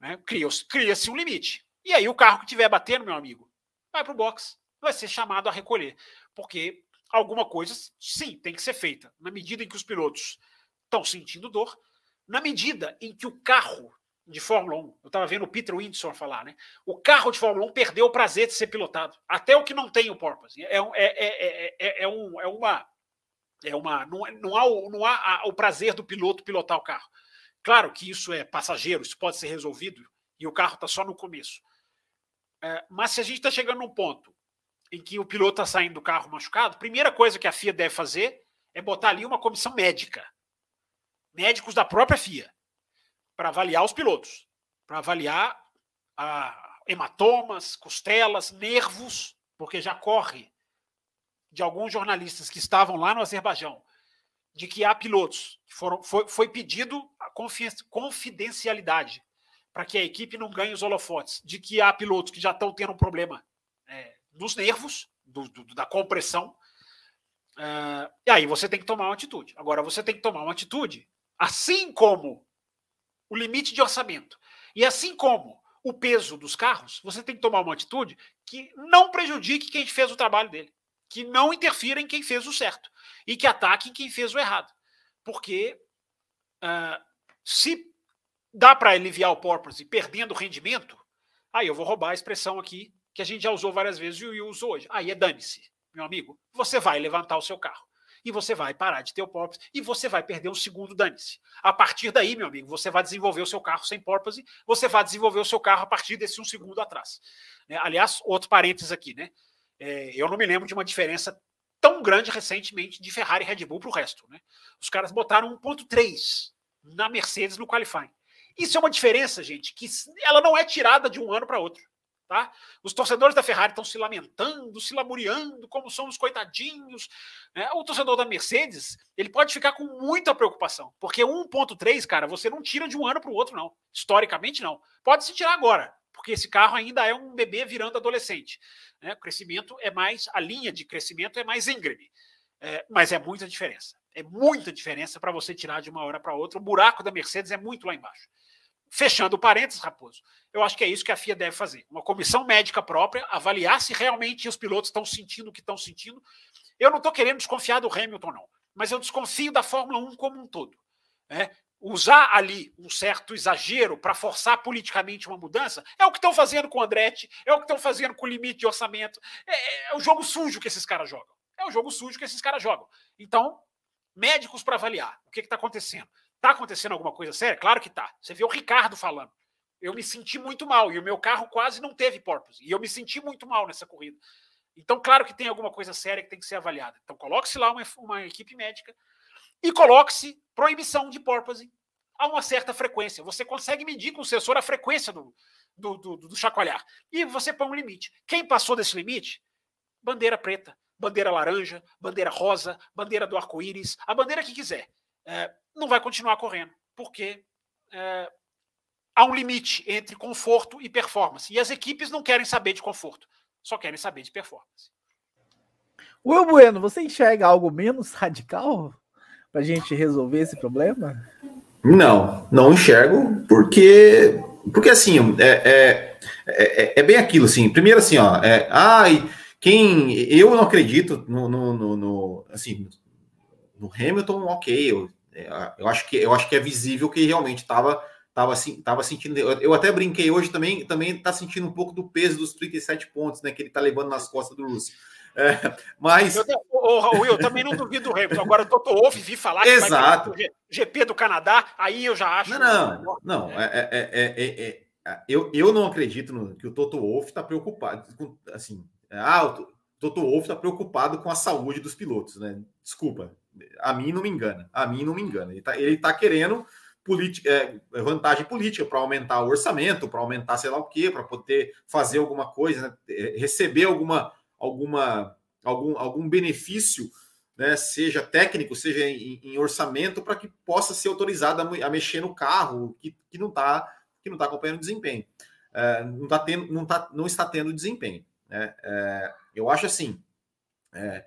Né? Cria-se cria um limite. E aí o carro que estiver batendo, meu amigo, vai para o box, vai ser chamado a recolher. Porque alguma coisa, sim, tem que ser feita. Na medida em que os pilotos estão sentindo dor, na medida em que o carro de Fórmula 1, eu estava vendo o Peter Windson falar, né? O carro de Fórmula 1 perdeu o prazer de ser pilotado. Até o que não tem o porpoise. É, é, é, é, é, um, é uma. É uma não, não há, o, não há o prazer do piloto pilotar o carro. Claro que isso é passageiro, isso pode ser resolvido e o carro está só no começo. É, mas se a gente está chegando num ponto em que o piloto está saindo do carro machucado, primeira coisa que a FIA deve fazer é botar ali uma comissão médica, médicos da própria FIA, para avaliar os pilotos, para avaliar ah, hematomas, costelas, nervos, porque já corre de alguns jornalistas que estavam lá no Azerbaijão de que há pilotos que foram foi, foi pedido a confidencialidade para que a equipe não ganhe os holofotes, de que há pilotos que já estão tendo um problema é, nos nervos, do, do, da compressão, uh, e aí você tem que tomar uma atitude. Agora, você tem que tomar uma atitude, assim como o limite de orçamento, e assim como o peso dos carros, você tem que tomar uma atitude que não prejudique quem fez o trabalho dele, que não interfira em quem fez o certo e que ataque quem fez o errado. Porque uh, se dá para aliviar o porpoise perdendo rendimento, aí eu vou roubar a expressão aqui que a gente já usou várias vezes e o usou hoje. Aí é dane-se, meu amigo. Você vai levantar o seu carro e você vai parar de ter o porpoise e você vai perder um segundo dane-se. A partir daí, meu amigo, você vai desenvolver o seu carro sem porpoise, você vai desenvolver o seu carro a partir desse um segundo atrás. Né? Aliás, outro parênteses aqui, né? É, eu não me lembro de uma diferença tão grande recentemente de Ferrari e Red Bull para o resto. Né? Os caras botaram 1.3 na Mercedes no qualifying. Isso é uma diferença, gente, que ela não é tirada de um ano para outro. Tá? Os torcedores da Ferrari estão se lamentando, se lamuriando, como somos coitadinhos. Né? O torcedor da Mercedes ele pode ficar com muita preocupação, porque 1.3, cara, você não tira de um ano para o outro, não. Historicamente, não. Pode se tirar agora, porque esse carro ainda é um bebê virando adolescente. Né? O crescimento é mais, a linha de crescimento é mais íngreme, é, mas é muita diferença. É muita diferença para você tirar de uma hora para outra. O buraco da Mercedes é muito lá embaixo. Fechando parênteses, Raposo, eu acho que é isso que a FIA deve fazer. Uma comissão médica própria, avaliar se realmente os pilotos estão sentindo o que estão sentindo. Eu não estou querendo desconfiar do Hamilton, não, mas eu desconfio da Fórmula 1 como um todo. Né? usar ali um certo exagero para forçar politicamente uma mudança, é o que estão fazendo com o Andretti, é o que estão fazendo com o limite de orçamento. É, é, o jogo sujo que esses caras jogam. É o jogo sujo que esses caras jogam. Então, médicos para avaliar o que está acontecendo. Está acontecendo alguma coisa séria? Claro que está. Você vê o Ricardo falando. Eu me senti muito mal e o meu carro quase não teve porpoise. E eu me senti muito mal nessa corrida. Então, claro que tem alguma coisa séria que tem que ser avaliada. Então, coloque-se lá uma, uma equipe médica e coloque-se proibição de porpoise a uma certa frequência. Você consegue medir com o sensor a frequência do, do, do, do chacoalhar. E você põe um limite. Quem passou desse limite? Bandeira preta, bandeira laranja, bandeira rosa, bandeira do arco-íris, a bandeira que quiser. É, não vai continuar correndo, porque é, há um limite entre conforto e performance. E as equipes não querem saber de conforto, só querem saber de performance. Will Bueno, você enxerga algo menos radical para a gente resolver esse problema? Não, não enxergo, porque porque assim é, é, é, é bem aquilo assim. Primeiro assim, ó, é, ai, quem eu não acredito no, no, no, no assim no Hamilton, ok, eu, eu acho que eu acho que é visível que realmente estava tava, tava sentindo. Eu, até brinquei hoje também, também tá sentindo um pouco do peso dos 37 pontos, né? Que ele tá levando nas costas do Russo. É, mas. Eu, oh, Will, eu também não duvido do Hamilton. Agora o Toto Wolff vi falar que Exato. vai GP do Canadá, aí eu já acho. Não, não, não. É, é, é, eu, eu não acredito no, que o Toto Wolff está preocupado. Com, assim, ah, o Toto Wolff está preocupado com a saúde dos pilotos, né? Desculpa, a mim não me engana. A mim não me engana. Ele está ele tá querendo é, vantagem política para aumentar o orçamento, para aumentar sei lá o quê, para poder fazer alguma coisa, né? receber alguma alguma, algum, algum benefício, né, seja técnico, seja em, em orçamento, para que possa ser autorizado a, a, mexer no carro que, que não está que não tá acompanhando desempenho. É, não, tá tendo, não, tá, não está tendo desempenho. Né? É, eu acho assim, é,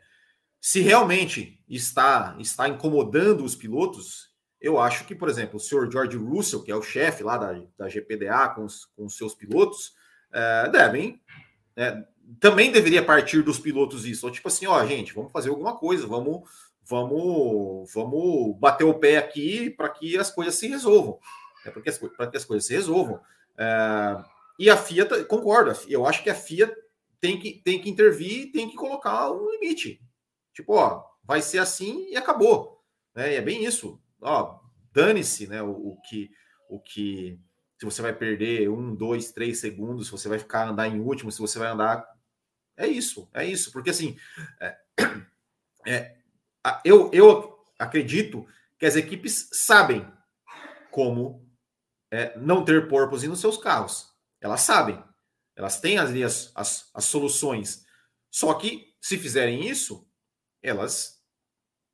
se realmente está, está incomodando os pilotos, eu acho que, por exemplo, o senhor George Russell, que é o chefe lá da, da GPDA com os, com os seus pilotos, é, devem né, também deveria partir dos pilotos isso. Ou tipo assim, ó, gente, vamos fazer alguma coisa, vamos, vamos, vamos bater o pé aqui para que as coisas se resolvam. É para que, as coisas se resolvam. É, e a FIA, concordo, eu acho que a FIA tem que, tem que intervir tem que colocar um limite. Tipo, ó, vai ser assim e acabou. Né? E é bem isso. Ó, dane-se né, o, o, que o que se você vai perder um, dois, três segundos, se você vai ficar andar em último, se você vai andar é isso, é isso, porque assim, é, é, eu, eu acredito que as equipes sabem como é, não ter porpoise nos seus carros. Elas sabem. Elas têm ali as, as, as soluções. Só que, se fizerem isso, elas,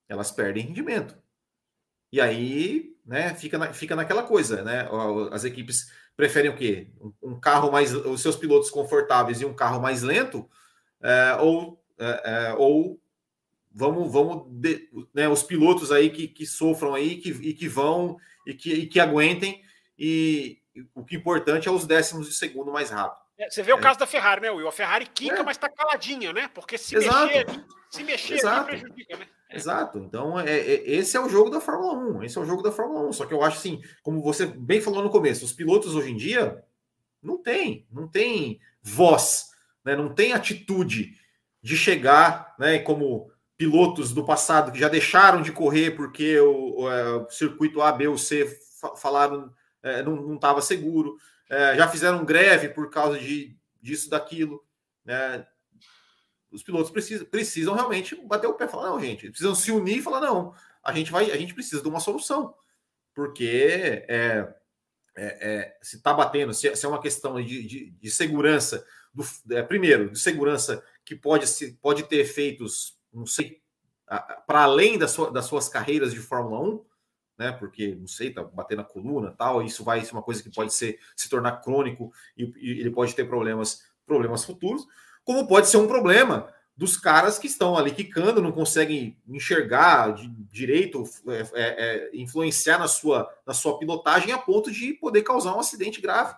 elas perdem rendimento. E aí, né, fica, na, fica naquela coisa, né? As equipes preferem o quê? Um, carro mais. Os seus pilotos confortáveis e um carro mais lento, é, ou, é, é ou vamos, vamos de, né, os pilotos aí que, que sofram aí que, e que vão e que, e que aguentem, e, e o que é importante é os décimos de segundo mais rápido. É, você vê o é. caso da Ferrari, né, Will? A Ferrari quica, é. mas tá caladinha, né? Porque se Exato. mexer ali, se mexer Exato. ali prejudica, né? Exato. Então, é, é, esse é o jogo da Fórmula 1. Esse é o jogo da Fórmula 1. Só que eu acho assim, como você bem falou no começo, os pilotos hoje em dia não tem, não tem voz, né? não tem atitude de chegar, né? Como pilotos do passado que já deixaram de correr porque o, o, o circuito A, B ou C falaram é, não estava seguro, é, já fizeram greve por causa de, disso, daquilo. Né? Os pilotos precisam, precisam realmente bater o pé e falar, não, gente, precisam se unir e falar, não, a gente vai, a gente precisa de uma solução. Porque é, é, é se está batendo, se, se, é uma questão de, de, de segurança, do, é, primeiro, de segurança que pode, se, pode ter efeitos não sei, para além da sua, das suas carreiras de Fórmula 1, né? Porque, não sei, tá batendo a coluna tal, isso vai ser uma coisa que pode ser se tornar crônico e, e, ele pode ter problemas, problemas futuros, como pode ser um problema dos caras que estão ali quicando, não conseguem enxergar de direito, é, é, é, influenciar na sua, na sua pilotagem a ponto de poder causar um acidente grave.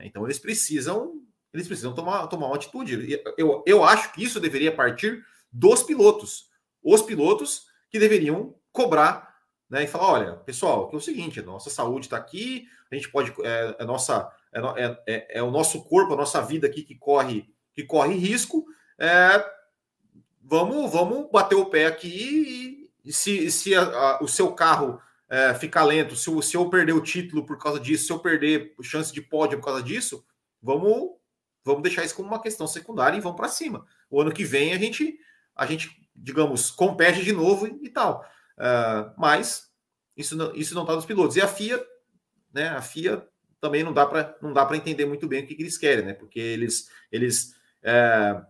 Então eles precisam eles precisam tomar, tomar uma atitude. Eu, eu acho que isso deveria partir dos pilotos. Os pilotos que deveriam cobrar né, e falar: olha, pessoal, é o seguinte, nossa saúde está aqui, a gente pode. É, é nossa, é, é, é, é, o nosso corpo, a nossa vida aqui que corre, que corre risco. É, vamos, vamos bater o pé aqui e, e se, se a, a, o seu carro é, ficar lento, se, se eu perder o título por causa disso, se eu perder chance de pódio por causa disso, vamos, vamos deixar isso como uma questão secundária e vamos para cima. O ano que vem a gente a gente, digamos, compete de novo e, tal. Uh, mas isso não, isso não está nos pilotos. E a FIA, né? A FIA também não dá para não dá para entender muito bem o que, que, eles querem, né? Porque eles eles é,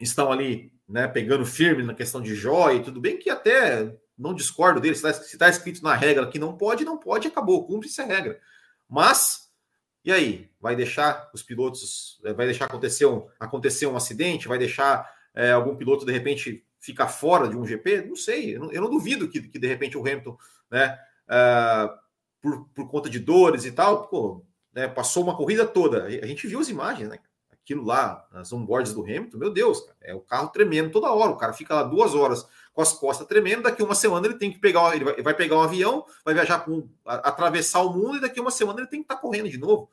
estão ali, né? Pegando firme na questão de joia e tudo bem que até não discordo deles. Se está tá escrito na regra que não pode, não pode, acabou, cumpre-se a regra. Mas e aí, vai deixar os pilotos, vai deixar acontecer um, acontecer um acidente, vai deixar é, algum piloto de repente ficar fora de um GP? Não sei, eu não, eu não duvido que, que, de repente o Hamilton, né, uh, por, por conta de dores e tal, pô, né, passou uma corrida toda. A gente viu as imagens, né? Aquilo lá, as onboards do Hamilton, meu Deus, cara, é o carro tremendo toda hora. O cara fica lá duas horas com as costas tremendo. Daqui uma semana ele tem que pegar, ele vai, vai pegar um avião, vai viajar com, atravessar o mundo e daqui uma semana ele tem que estar tá correndo de novo.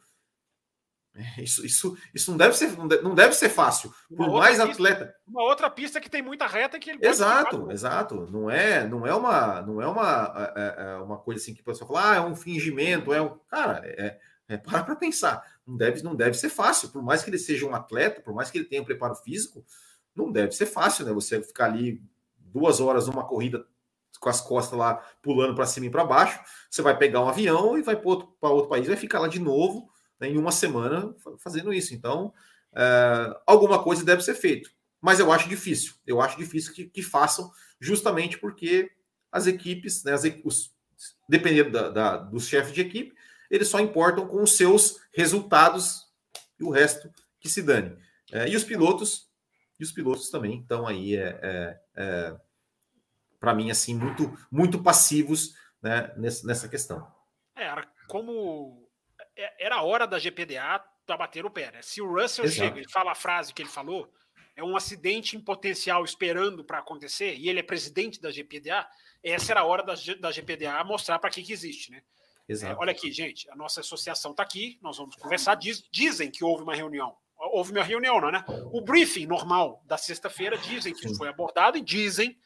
É, isso, isso, isso não deve ser, não deve ser fácil. Por mais pista, atleta. Uma outra pista que tem muita reta que ele Exato, exato. Não é, não é uma, não é uma, é, é, é uma coisa assim que o pessoal fala, ah, é um fingimento, é um. Cara, é, é para para pensar. Não deve, não deve ser fácil. Por mais que ele seja um atleta, por mais que ele tenha um preparo físico, não deve ser fácil, né? Você ficar ali duas horas numa corrida com as costas lá pulando para cima e para baixo, você vai pegar um avião e vai para outro, outro país, vai ficar lá de novo em uma semana fazendo isso. Então, é, alguma coisa deve ser feito. Mas eu acho difícil. Eu acho difícil que, que façam, justamente porque as equipes, né, as, os, dependendo da, da, dos chefes de equipe, eles só importam com os seus resultados e o resto que se dane. É, e os pilotos, e os pilotos também estão aí, é, é, é para mim, assim, muito, muito passivos né, nessa, nessa questão. É, como era a hora da GPDA para bater o pé. Né? Se o Russell Exato. chega e fala a frase que ele falou, é um acidente em potencial esperando para acontecer, e ele é presidente da GPDA, essa era a hora da, da GPDA mostrar para que, que existe. Né? É, olha aqui, gente, a nossa associação está aqui, nós vamos conversar. Diz, dizem que houve uma reunião. Houve uma reunião, não, né? O briefing normal da sexta-feira dizem que foi abordado e dizem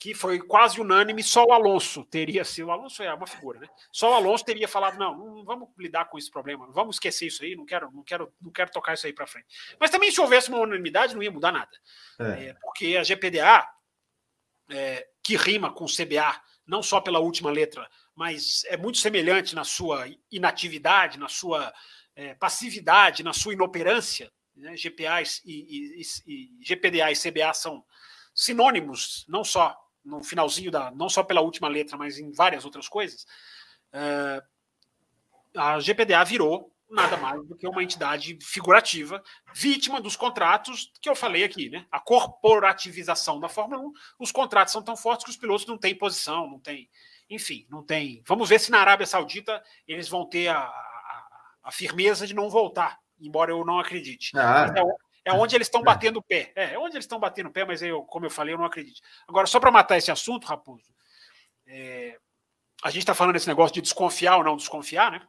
que foi quase unânime, só o Alonso teria sido. O Alonso é uma figura, né? Só o Alonso teria falado: não, não vamos lidar com esse problema, vamos esquecer isso aí, não quero, não quero, não quero tocar isso aí para frente. Mas também, se houvesse uma unanimidade, não ia mudar nada. É. É, porque a GPDA é, que rima com CBA, não só pela última letra, mas é muito semelhante na sua inatividade, na sua é, passividade, na sua inoperância. Né? GPA e, e, e, GPDA e CBA são sinônimos, não só no finalzinho da, não só pela última letra, mas em várias outras coisas. É, a GPDA virou nada mais do que uma entidade figurativa, vítima dos contratos que eu falei aqui, né? A corporativização da Fórmula 1. Os contratos são tão fortes que os pilotos não têm posição, não têm. Enfim, não tem. Vamos ver se na Arábia Saudita eles vão ter a, a, a firmeza de não voltar, embora eu não acredite. Ah. É, é onde eles estão batendo o pé. É, é onde eles estão batendo o pé, mas eu, como eu falei, eu não acredito. Agora, só para matar esse assunto, Raposo, é, a gente está falando desse negócio de desconfiar ou não desconfiar, né?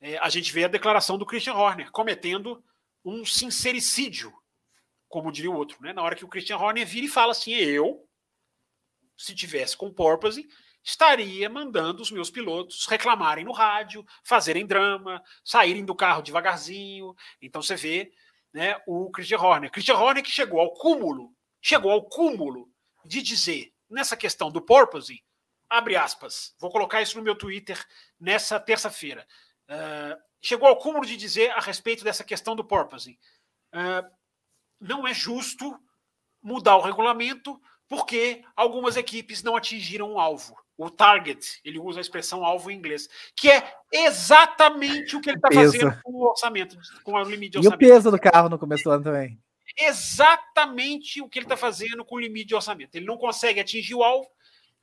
é, a gente vê a declaração do Christian Horner cometendo um sincericídio, como diria o outro, né? Na hora que o Christian Horner vira e fala assim: eu, se tivesse com porpoise, estaria mandando os meus pilotos reclamarem no rádio, fazerem drama, saírem do carro devagarzinho. Então você vê né, o Christian Horner. Christian Horner que chegou ao cúmulo, chegou ao cúmulo de dizer, nessa questão do porpoise, abre aspas, vou colocar isso no meu Twitter nessa terça-feira. Uh, chegou ao cúmulo de dizer a respeito dessa questão do porpoising. Uh, não é justo mudar o regulamento porque algumas equipes não atingiram o alvo. O target, ele usa a expressão alvo em inglês, que é exatamente o que ele está fazendo com o orçamento, com o limite de orçamento. E o peso do carro no começo do ano também. Exatamente o que ele está fazendo com o limite de orçamento. Ele não consegue atingir o alvo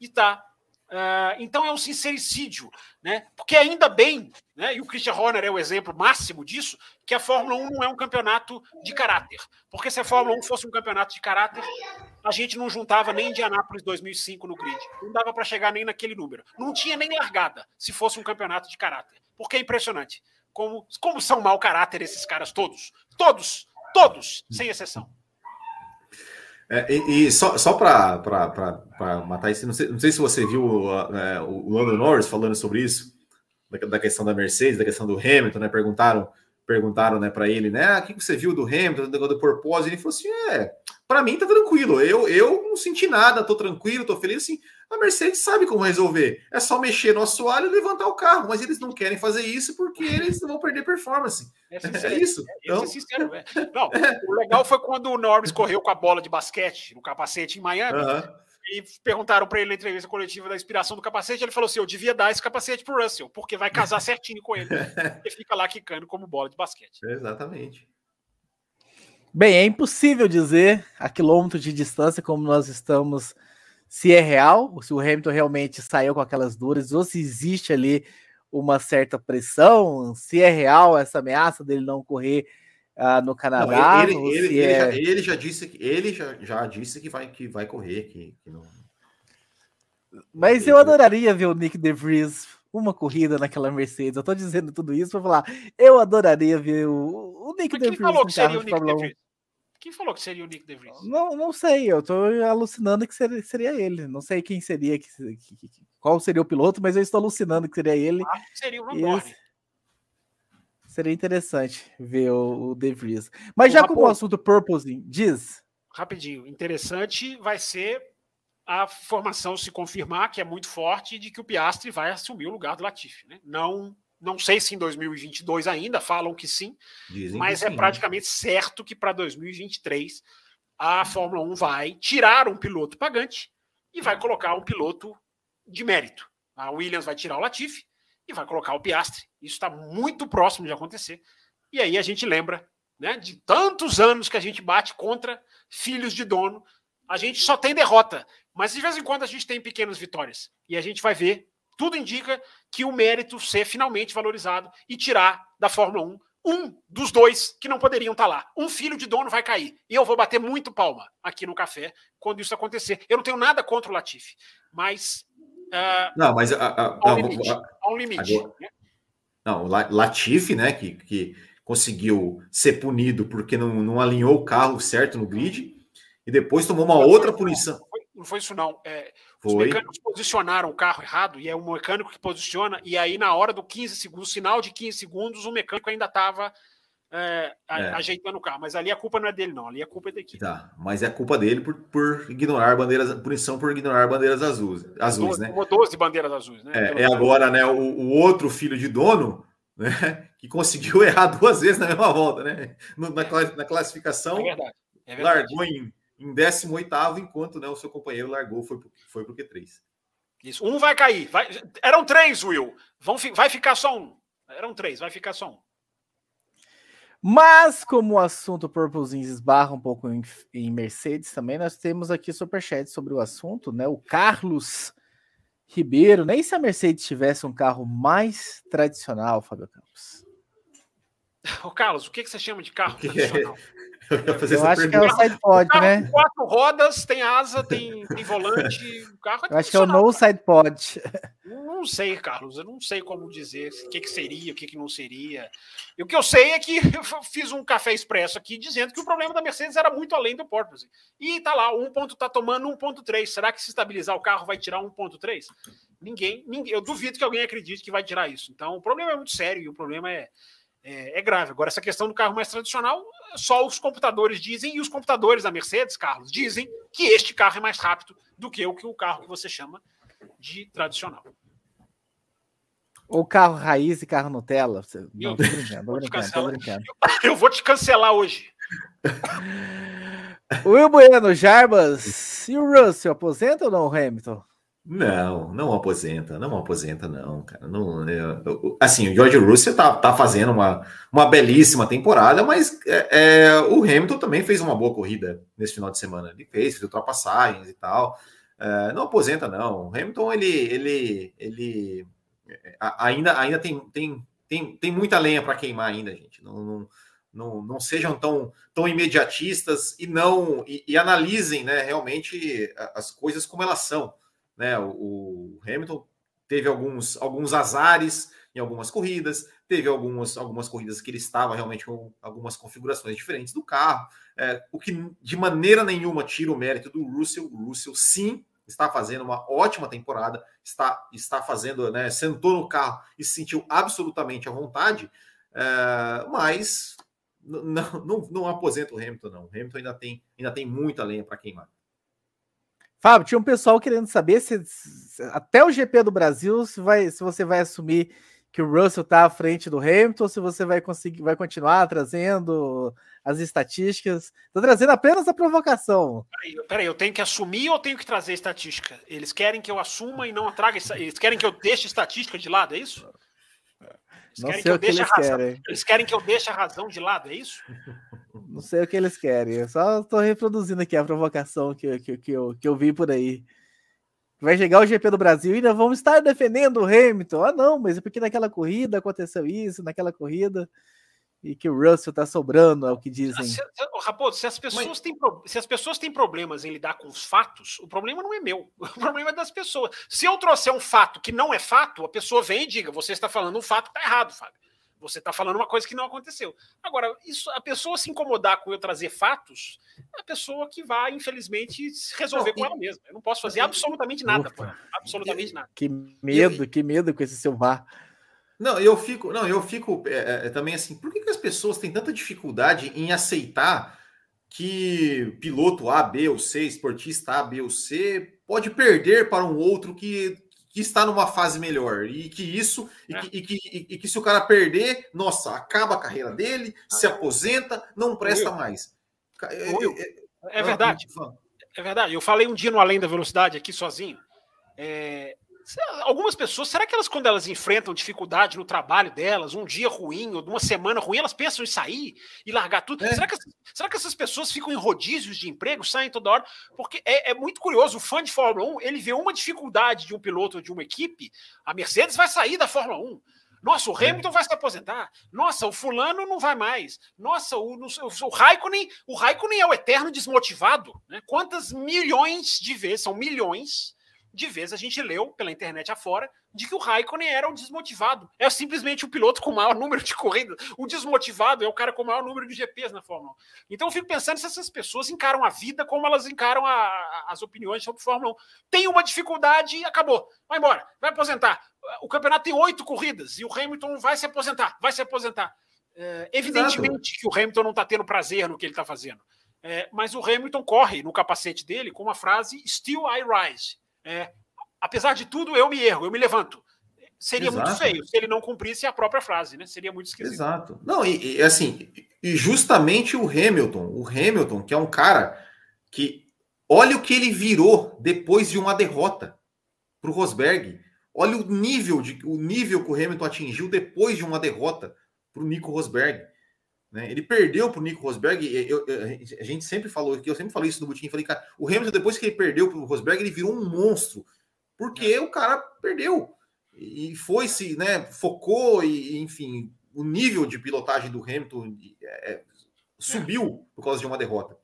e está Uh, então é um sincericídio, né? Porque ainda bem, né? E o Christian Horner é o exemplo máximo disso, que a Fórmula 1 não é um campeonato de caráter. Porque se a Fórmula 1 fosse um campeonato de caráter, a gente não juntava nem Indianápolis 2005 no grid. Não dava para chegar nem naquele número. Não tinha nem largada se fosse um campeonato de caráter. Porque é impressionante como, como são mau caráter esses caras todos. Todos, todos, sem exceção. É, e, e, só, só para matar isso, não sei, não sei, se você viu é, o Lando Norris falando sobre isso, da, da, questão da Mercedes, da questão do Hamilton, né? Perguntaram, perguntaram né, para ele, né? Ah, o que você viu do Hamilton, do, do propósito? Ele falou assim: é, para mim tá tranquilo, eu, eu não senti nada, tô tranquilo, tô feliz. Assim, a Mercedes sabe como resolver, é só mexer no assoalho e levantar o carro, mas eles não querem fazer isso porque eles vão perder performance. É, é isso. É, então... sincero, é. Não, o legal foi quando o Norris correu com a bola de basquete no capacete em Miami. E perguntaram para ele na entrevista coletiva da inspiração do capacete. Ele falou assim: Eu devia dar esse capacete para o Russell, porque vai casar certinho com ele. e fica lá quicando como bola de basquete. Exatamente. Bem, é impossível dizer a quilômetros de distância como nós estamos se é real, se o Hamilton realmente saiu com aquelas duras, ou se existe ali uma certa pressão, se é real essa ameaça dele não correr uh, no Canadá. Não, ele, ele, ele, é... já, ele, já, disse que ele já, já disse que vai, que vai correr, que, que não. Mas eu adoraria ver o Nick DeVries uma corrida naquela Mercedes. Eu tô dizendo tudo isso para falar. Eu adoraria ver o, o Nick DeVries. Quem falou que seria o Nick DeVries? Quem falou que seria o Nick DeVries? Não, não sei, eu tô alucinando que seria, seria ele. Não sei quem seria, que, que, que, qual seria o piloto, mas eu estou alucinando que seria ele. Que seria o Van Seria interessante ver o, o DeVries. Mas o já como o assunto Purpose diz. Rapidinho, interessante vai ser a formação se confirmar, que é muito forte, de que o Piastri vai assumir o lugar do Latifi. Né? Não não sei se em 2022 ainda, falam que sim, Dizem mas que é sim. praticamente certo que para 2023 a Fórmula 1 vai tirar um piloto pagante e vai colocar um piloto de mérito. A Williams vai tirar o Latifi e vai colocar o Piastri. Isso está muito próximo de acontecer. E aí a gente lembra né, de tantos anos que a gente bate contra filhos de dono. A gente só tem derrota, mas de vez em quando a gente tem pequenas vitórias. E a gente vai ver tudo indica que o mérito ser finalmente valorizado e tirar da Fórmula 1 um dos dois que não poderiam estar tá lá. Um filho de dono vai cair. E eu vou bater muito palma aqui no café quando isso acontecer. Eu não tenho nada contra o Latifi, mas. Uh, não, mas. Há um limite. Há um limite agora, né? Não, o Latifi, né, que, que conseguiu ser punido porque não, não alinhou o carro certo no grid e depois tomou uma outra punição. Não foi, isso, não. É, os mecânicos posicionaram o carro errado e é o mecânico que posiciona, e aí na hora do 15 segundos, sinal de 15 segundos, o mecânico ainda estava é, é. ajeitando o carro. Mas ali a culpa não é dele, não. Ali a culpa é da equipe. Tá, mas é culpa dele por, por ignorar bandeiras, punição por ignorar bandeiras azuis, azuis 12, né? 12 bandeiras azuis, né? É, é agora, né, o, o, outro filho de dono, né, que conseguiu errar duas vezes na mesma volta, né? Na, na classificação, é verdade, é verdade. largou em, em 18 enquanto né, o seu companheiro largou, foi, foi pro Q3. Isso, um vai cair. Vai, eram três, Will. Vão, vai ficar só um. Eram três, vai ficar só um. Mas, como o assunto Purplezinho esbarra um pouco em, em, Mercedes também, nós temos aqui superchat sobre o assunto, né? O Carlos Ribeiro, nem se a Mercedes tivesse um carro mais tradicional, Fábio Campos. Ô, Carlos, o que, que você chama de carro tradicional? Eu, eu acho pergunta. que é o sidepod, né? Quatro rodas, tem asa, tem, tem volante. O carro é eu acho que é o no sidepod. Não sei, Carlos. Eu não sei como dizer o que, que seria, o que, que não seria. E o que eu sei é que eu fiz um café expresso aqui dizendo que o problema da Mercedes era muito além do Porpoise. E tá lá, um ponto tá tomando 1.3. Será que se estabilizar o carro vai tirar 1.3? Ninguém, ninguém. Eu duvido que alguém acredite que vai tirar isso. Então o problema é muito sério e o problema é é, é, grave. Agora, essa questão do carro mais tradicional, só os computadores dizem, e os computadores da Mercedes, Carlos, dizem que este carro é mais rápido do que o, que o carro que você chama de tradicional. Ou carro raiz e carro Nutella. Não, tô brincando, tô brincando, tô brincando. Eu vou te cancelar hoje. Will Bueno, Jarbas, e o Russell aposenta ou não, Hamilton? Não, não aposenta, não aposenta, não, cara. Não, é, assim, o George Russell tá, tá fazendo uma, uma belíssima temporada, mas é, é, o Hamilton também fez uma boa corrida nesse final de semana. Ele fez, fez ultrapassagens e tal. É, não aposenta, não. O Hamilton, ele, ele, ele é, ainda, ainda tem, tem, tem, tem muita lenha para queimar ainda, gente. Não, não, não, não, sejam tão, tão imediatistas e não e, e analisem né, realmente as coisas como elas são. Né? O, Hamilton teve alguns, alguns azares em algumas corridas, teve algumas, algumas corridas que ele estava realmente com algumas configurações diferentes do carro, é, o que de maneira nenhuma tira o mérito do Russell. O Russell, sim, está fazendo uma ótima temporada, está, está fazendo, né, sentou no carro e se sentiu absolutamente à vontade, é, mas não, não, não aposenta o Hamilton, não. O Hamilton ainda tem, ainda tem muita lenha para queimar. Fábio, tinha um pessoal querendo saber se, se, até o GP do Brasil se, vai, se você vai assumir que o Russell está à frente do Hamilton, ou se você vai conseguir, vai continuar trazendo as estatísticas. Estou trazendo apenas a provocação. Peraí, peraí, eu tenho que assumir ou tenho que trazer estatística? Eles querem que eu assuma e não traga. Eles querem que eu deixe estatística de lado, é isso? Eles não sei que o que eles querem. Eles querem que eu deixe a razão de lado, é isso? Não sei o que eles querem. Eu só estou reproduzindo aqui a provocação que, que, que, eu, que eu vi por aí. Vai chegar o GP do Brasil e ainda vamos estar defendendo o Hamilton. Ah, não, mas é porque naquela corrida aconteceu isso, naquela corrida, e que o Russell está sobrando, é o que dizem. Se, Raposo, se as, pessoas mas... têm, se as pessoas têm problemas em lidar com os fatos, o problema não é meu, o problema é das pessoas. Se eu trouxer um fato que não é fato, a pessoa vem e diga: você está falando um fato que está errado, Fábio. Você está falando uma coisa que não aconteceu. Agora, isso, a pessoa se incomodar com eu trazer fatos, é a pessoa que vai, infelizmente, resolver não, com e... ela mesma. Eu não posso fazer absolutamente nada, pô, absolutamente nada. Que medo, que medo com esse seu VAR. Não, eu fico, não, eu fico é, é, também assim. Por que, que as pessoas têm tanta dificuldade em aceitar que piloto A, B ou C, esportista A, B ou C pode perder para um outro que que está numa fase melhor e que isso é. e, que, e, que, e, que, se o cara perder, nossa, acaba a carreira dele, ah. se aposenta, não presta mais. É, é, é, verdade. É verdade. Eu falei um dia no Além da Velocidade aqui sozinho. É, Algumas pessoas, será que elas, quando elas enfrentam dificuldade no trabalho delas, um dia ruim ou uma semana ruim, elas pensam em sair e largar tudo? É. Será, que, será que essas pessoas ficam em rodízios de emprego, saem toda hora? Porque é, é, muito curioso, o fã de Fórmula 1, ele vê uma dificuldade de um piloto ou de uma equipe, a Mercedes vai sair da Fórmula 1. Nossa, o Hamilton vai se aposentar. Nossa, o fulano não vai mais. Nossa, o, o, o Raikkonen, o Raikkonen é o eterno desmotivado. Né? Quantas milhões de vezes, são milhões, de vez a gente leu pela internet afora de que o Raikkonen era um desmotivado. É simplesmente o piloto com o maior número de corridas. O desmotivado é o cara com o maior número de GPs na Fórmula 1. Então eu fico pensando se essas pessoas encaram a vida como elas encaram a, a, as opiniões sobre Fórmula 1. Tem uma dificuldade e acabou. Vai embora, vai aposentar. O campeonato tem oito corridas e o Hamilton vai se aposentar, vai se aposentar. É, evidentemente Exato. que o Hamilton não está tendo prazer no que ele está fazendo. É, mas o Hamilton corre no capacete dele com uma frase Still I rise. É, apesar de tudo, eu me erro, eu me levanto. Seria Exato. muito feio se ele não cumprisse a própria frase, né? Seria muito esquisito. Exato. Não, e, e assim, e justamente o Hamilton, o Hamilton, que é um cara que olha o que ele virou depois de uma derrota para o Rosberg. Olha o nível de o nível que o Hamilton atingiu depois de uma derrota para o Nico Rosberg. Né? Ele perdeu para o Nico Rosberg. Eu, eu, a gente sempre falou que eu sempre falei isso no Butim. Falei, cara, o Hamilton, depois que ele perdeu para o Rosberg, ele virou um monstro. Porque é. o cara perdeu. E foi-se, né? Focou, e, enfim, o nível de pilotagem do Hamilton é, é subiu por causa de uma derrota.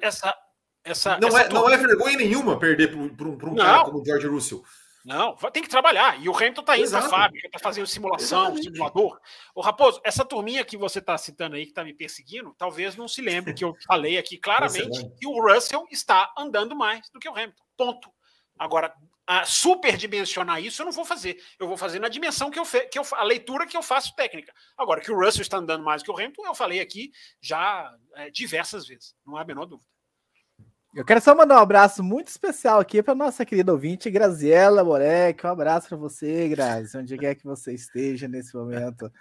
Essa, essa, não, essa é, não é vergonha nenhuma perder para um, um cara como o George Russell. Não, tem que trabalhar. E o Hamilton está indo para a fábrica, está fazendo simulação, Exatamente. simulador. Ô, Raposo, essa turminha que você está citando aí, que está me perseguindo, talvez não se lembre que eu falei aqui claramente que o Russell está andando mais do que o Hamilton. Ponto. Agora, a superdimensionar isso eu não vou fazer. Eu vou fazer na dimensão que eu, que eu a leitura que eu faço técnica. Agora, que o Russell está andando mais do que o Hamilton, eu falei aqui já é, diversas vezes. Não há a menor dúvida. Eu quero só mandar um abraço muito especial aqui para nossa querida ouvinte, Graziela Morek. Um abraço para você, Grazi, onde quer que você esteja nesse momento.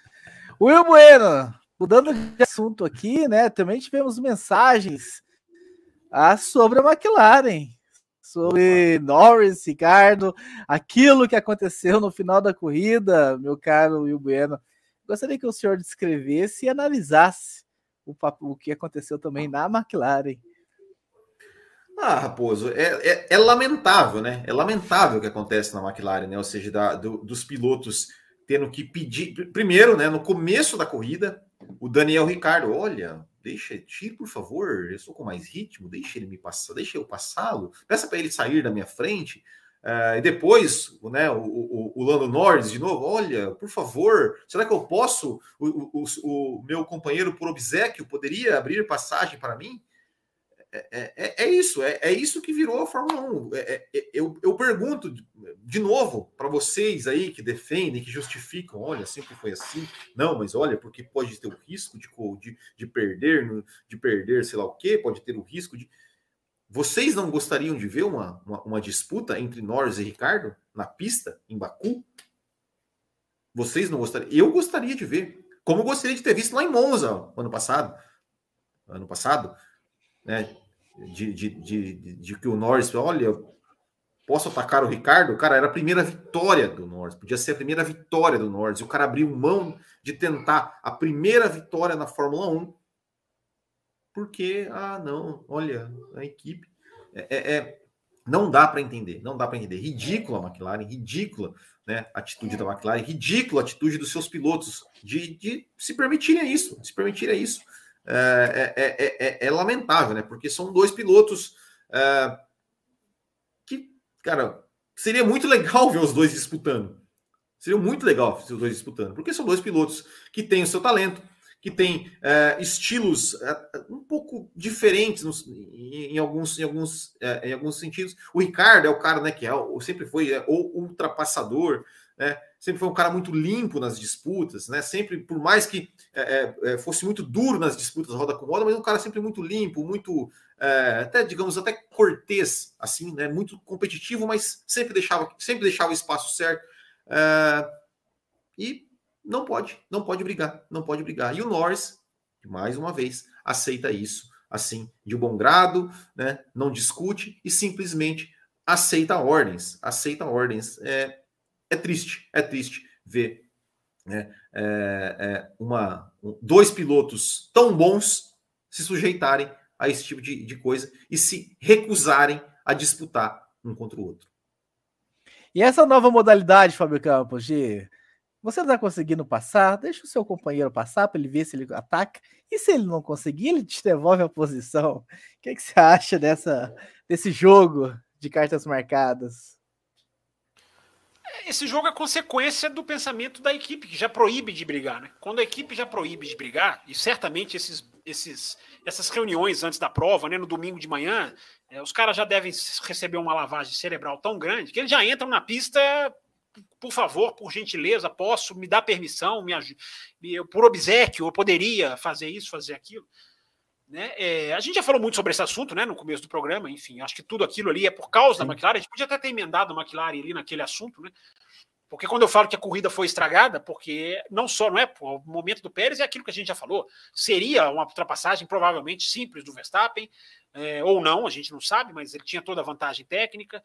Will Bueno, mudando de assunto aqui, né? Também tivemos mensagens ah, sobre a McLaren, sobre Norris, Ricardo, aquilo que aconteceu no final da corrida, meu caro Will Bueno. Gostaria que o senhor descrevesse e analisasse o, o que aconteceu também na McLaren. Ah, Raposo, é, é, é, lamentável, né? É lamentável o que acontece na McLaren, né? Ou seja, da, do, dos pilotos tendo que pedir. Primeiro, né? No começo da corrida, o Daniel Ricardo, olha, deixa, tire, por favor, eu sou com mais ritmo, deixa ele me passar, deixa eu passá-lo, peça para ele sair da minha frente. Uh, e depois, né, o, o, o, Lando Norris de novo, olha, por favor, será que eu posso, o, o, o meu companheiro por obsequio poderia abrir passagem para mim? É, é, é, é, isso, é, é, isso que virou a Fórmula 1. É, é, eu, eu pergunto de novo para vocês aí que defendem, que justificam, olha, sempre foi assim. Não, mas olha, porque pode ter o risco de, de, de perder, de perder, sei lá o quê, pode ter o risco de. Vocês não gostariam de ver uma, uma, uma disputa entre Norris e Ricardo na pista, em Baku? Vocês não gostariam? Eu gostaria de ver. Como gostaria de ter visto lá em Monza ano passado. Ano passado, né? De, de, de, de, que o Norris, olha, posso atacar o Ricardo? Cara, era a primeira vitória do Norris, podia ser a primeira vitória do Norris, o cara abriu mão de tentar a primeira vitória na Fórmula 1, porque, ah, não, olha, a equipe. É, é, é não dá para entender, não dá para entender. Ridícula a McLaren, ridícula né, a atitude da McLaren, ridícula a atitude dos seus pilotos de, de se permitirem isso, se permitirem isso. É é, é, é, é, lamentável, né? Porque são dois pilotos é, que, cara, seria muito legal ver os dois disputando. Seria muito legal ver os dois disputando, porque são dois pilotos que têm o seu talento, que têm é, estilos um pouco diferentes nos, em, em, alguns, em, alguns, em alguns sentidos. O Ricardo é o cara né, que é, sempre foi o ultrapassador, né? Sempre foi um cara muito limpo nas disputas, né? Sempre, por mais que é, é, é, fosse muito duro nas disputas roda com roda, mas um cara sempre muito limpo, muito é, até digamos até cortês, assim, né? Muito competitivo, mas sempre deixava sempre deixava o espaço certo é, e não pode, não pode brigar, não pode brigar. E o Norris, mais uma vez, aceita isso assim de bom grado, né? Não discute e simplesmente aceita ordens, aceita ordens. É, é triste, é triste ver né, é, é uma, um, dois pilotos tão bons se sujeitarem a esse tipo de, de coisa e se recusarem a disputar um contra o outro. E essa nova modalidade, Fábio Campos, de você não está conseguindo passar, deixa o seu companheiro passar para ele ver se ele ataca. E se ele não conseguir, ele te devolve a posição. O que, é que você acha dessa, desse jogo de cartas marcadas? Esse jogo é consequência do pensamento da equipe, que já proíbe de brigar. Né? Quando a equipe já proíbe de brigar, e certamente esses, esses, essas reuniões antes da prova, né, no domingo de manhã, é, os caras já devem receber uma lavagem cerebral tão grande que eles já entram na pista por favor, por gentileza, posso me dar permissão, me, me por obsequio, eu poderia fazer isso, fazer aquilo. Né? É, a gente já falou muito sobre esse assunto né, no começo do programa, enfim, acho que tudo aquilo ali é por causa Sim. da McLaren. A gente podia até ter emendado a McLaren ali naquele assunto, né? Porque quando eu falo que a corrida foi estragada, porque não só não é o momento do Pérez, é aquilo que a gente já falou. Seria uma ultrapassagem provavelmente simples do Verstappen, é, ou não, a gente não sabe, mas ele tinha toda a vantagem técnica.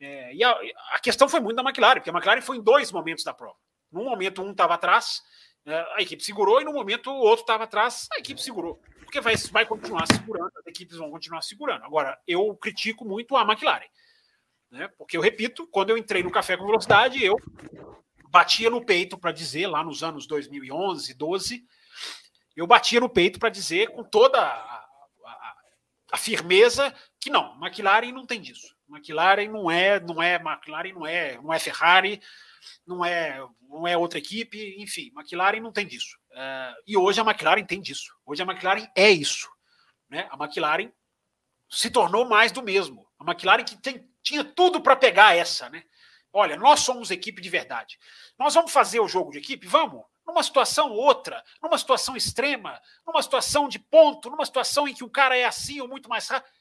É, e a, a, questão foi muito da McLaren, porque a McLaren foi em dois momentos da prova. Num momento, um estava atrás, é, a equipe segurou, e no momento, o outro estava atrás, a equipe segurou. Porque vai, vai continuar segurando, as equipes vão continuar segurando. Agora, eu critico muito a McLaren. Né? Porque eu repito, quando eu entrei no Café com Velocidade, eu batia no peito para dizer, lá nos anos 2011, 12, eu batia no peito para dizer com toda a, a, a, firmeza que não, McLaren não tem disso. McLaren não é, não é, McLaren não é, não é Ferrari, não é, não é outra equipe, enfim, McLaren não tem disso. Uh, e hoje a McLaren tem disso. Hoje a McLaren é isso. Né? A McLaren se tornou mais do mesmo. A McLaren que tem, tinha tudo para pegar essa, né? Olha, nós somos equipe de verdade. Nós vamos fazer o jogo de equipe? Vamos. Numa situação outra, numa situação extrema, numa situação de ponto, numa situação em que o cara é assim ou muito mais rápido.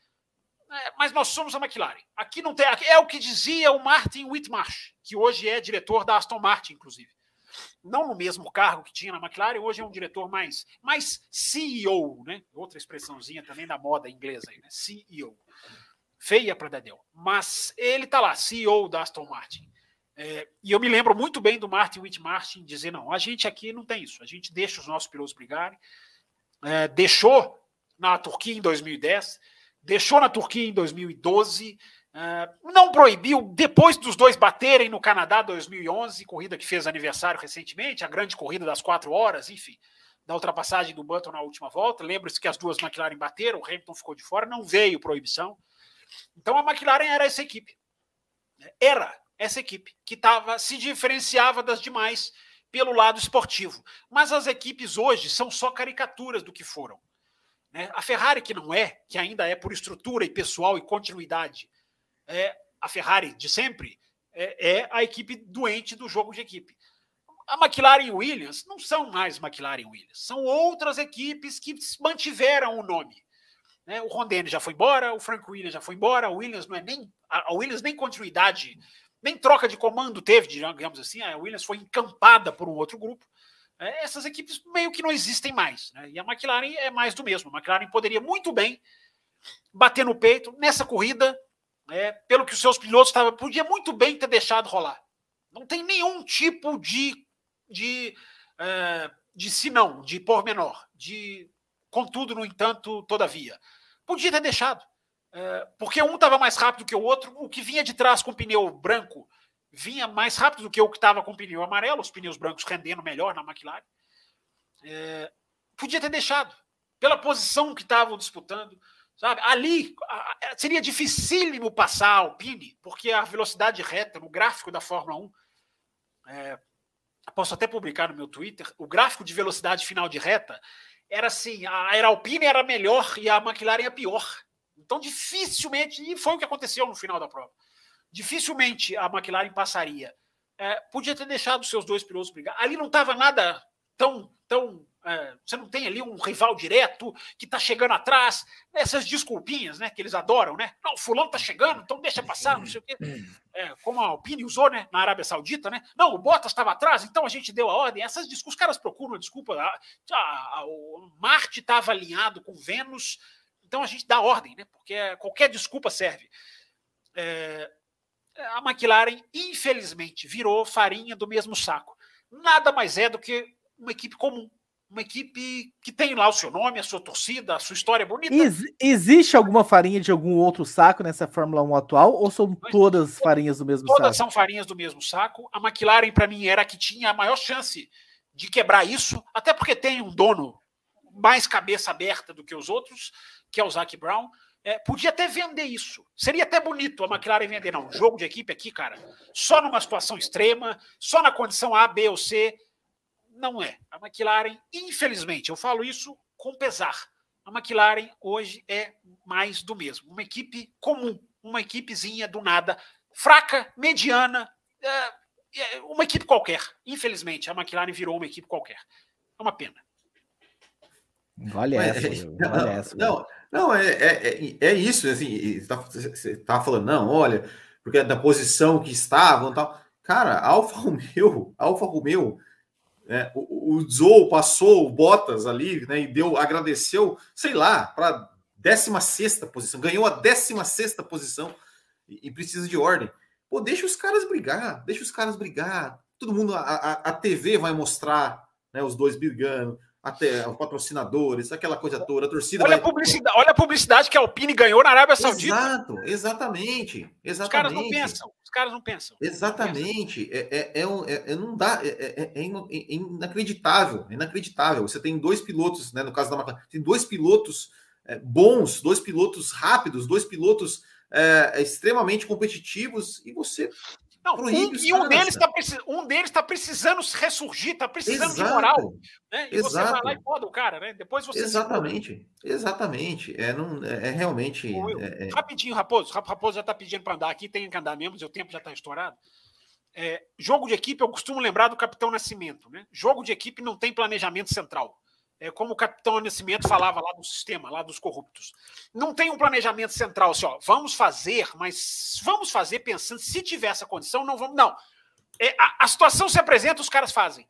É, mas nós somos a McLaren. Aqui não tem. É o que dizia o Martin Whitmarsh, que hoje é diretor da Aston Martin, inclusive. Não no mesmo cargo que tinha na McLaren, hoje é um diretor mais, mais CEO, né? Outra expressãozinha também da moda inglesa aí, né? CEO feia para Dedel. Mas ele está lá, CEO da Aston Martin. É, e eu me lembro muito bem do Martin Whitmartin dizer: não, a gente aqui não tem isso, a gente deixa os nossos pilotos brigarem. É, deixou na Turquia em 2010, deixou na Turquia em 2012, é, não proibiu, depois dos dois baterem no Canadá 2011, corrida que fez aniversário recentemente, a grande corrida das quatro horas, enfim, da ultrapassagem do Button na última volta. Lembre-se que as duas McLaren bateram, o Hamilton ficou de fora, não veio proibição. Então a McLaren era essa equipe. Era essa equipe que tava, se diferenciava das demais pelo lado esportivo. Mas as equipes hoje são só caricaturas do que foram. Né? A Ferrari, que não é, que ainda é por estrutura e pessoal e continuidade, é a Ferrari de sempre, é, é a equipe doente do jogo de equipe. A McLaren e Williams não são mais McLaren e Williams, são outras equipes que mantiveram o nome. Né? O Ron Dennis já foi embora, o Frank Williams já foi embora, a Williams não é nem a Williams nem continuidade, nem troca de comando teve, digamos assim, a Williams foi encampada por um outro grupo. É, essas equipes meio que não existem mais. Né? E a McLaren é mais do mesmo. A McLaren poderia muito bem bater no peito nessa corrida, né, pelo que os seus pilotos estavam, podia muito bem ter deixado rolar. Não tem nenhum tipo de, de, uh, de sinão, de pormenor, de contudo, no entanto, todavia. Podia ter deixado. É, porque um estava mais rápido que o outro. O que vinha de trás com pneu branco vinha mais rápido do que o que estava com pneu amarelo, os pneus brancos rendendo melhor na McLaren. É, podia ter deixado. Pela posição que estavam disputando. Sabe? Ali seria dificílimo passar a Alpine, porque a velocidade reta no gráfico da Fórmula 1. É, posso até publicar no meu Twitter. O gráfico de velocidade final de reta era assim: a Alpine era melhor e a McLaren é pior. Então, dificilmente, e foi o que aconteceu no final da prova, dificilmente a McLaren passaria. É, podia ter deixado seus dois pilotos brigar. Ali não estava nada tão. tão você não tem ali um rival direto que está chegando atrás, essas desculpinhas né, que eles adoram, né? Não, fulano está chegando, então deixa passar, não sei o quê. É, como a Alpine usou né, na Arábia Saudita, né? Não, o Bottas estava atrás, então a gente deu a ordem. Essas desculpas, os caras procuram desculpa. A, a, a, o Marte estava alinhado com Vênus, então a gente dá ordem, né? Porque qualquer desculpa serve. É, a McLaren, infelizmente, virou farinha do mesmo saco. Nada mais é do que uma equipe comum. Uma equipe que tem lá o seu nome, a sua torcida, a sua história bonita. Ex existe alguma farinha de algum outro saco nessa Fórmula 1 atual? Ou são todas farinhas do mesmo todas saco? Todas são farinhas do mesmo saco. A McLaren, para mim, era a que tinha a maior chance de quebrar isso, até porque tem um dono mais cabeça aberta do que os outros, que é o Zac Brown. É, podia até vender isso. Seria até bonito a McLaren vender. Não, jogo de equipe aqui, cara, só numa situação extrema, só na condição A, B ou C. Não é. A McLaren, infelizmente, eu falo isso com pesar. A McLaren hoje é mais do mesmo. Uma equipe comum, uma equipezinha do nada, fraca, mediana, é, é uma equipe qualquer. Infelizmente, a McLaren virou uma equipe qualquer. É uma pena. Vale essa. Não, vale essa, não, não é, é, é, isso. Assim, você está falando, não, olha, porque da posição que estavam tal. Cara, Alfa Romeo, Alfa Romeo, é, o Zou passou o Bottas ali, né, e deu, agradeceu, sei lá, para 16 posição, ganhou a 16 posição e, e, precisa de ordem. Pô, deixa os caras brigar, deixa os caras brigar. Todo mundo, a, a, a TV vai mostrar né, os dois brigando até os patrocinadores, aquela coisa toda, a torcida. Olha, vai... a, publicidade, olha a publicidade que a Alpine ganhou na Arábia Saudita. Exato, exatamente. exatamente. Os caras não pensam. Os caras não pensam. Exatamente. É, é, é, é, não dá. É, é, inacreditável. É inacreditável. Você tem dois pilotos, né? No caso da McLaren, tem dois pilotos bons, dois pilotos rápidos, dois pilotos extremamente competitivos, e você não, um, e um deles, tá precis, um deles tá precisando ressurgir, está precisando Exato. de moral. Né? E Exato. você vai lá e poda o cara, né? Depois você. Exatamente. Exatamente. É, não, é, é realmente. É, é... Rapidinho, Raposo. Raposo já está pedindo para andar aqui, tem que andar mesmo, o tempo já está estourado. É, jogo de equipe, eu costumo lembrar do Capitão Nascimento. Né? Jogo de equipe não tem planejamento central é, como o capitão Nascimento falava lá do sistema, lá dos corruptos. Não tem um planejamento central assim, ó, vamos fazer, mas vamos fazer pensando, se tiver essa condição, não vamos. Não. É, a, a, situação se apresenta, os caras fazem.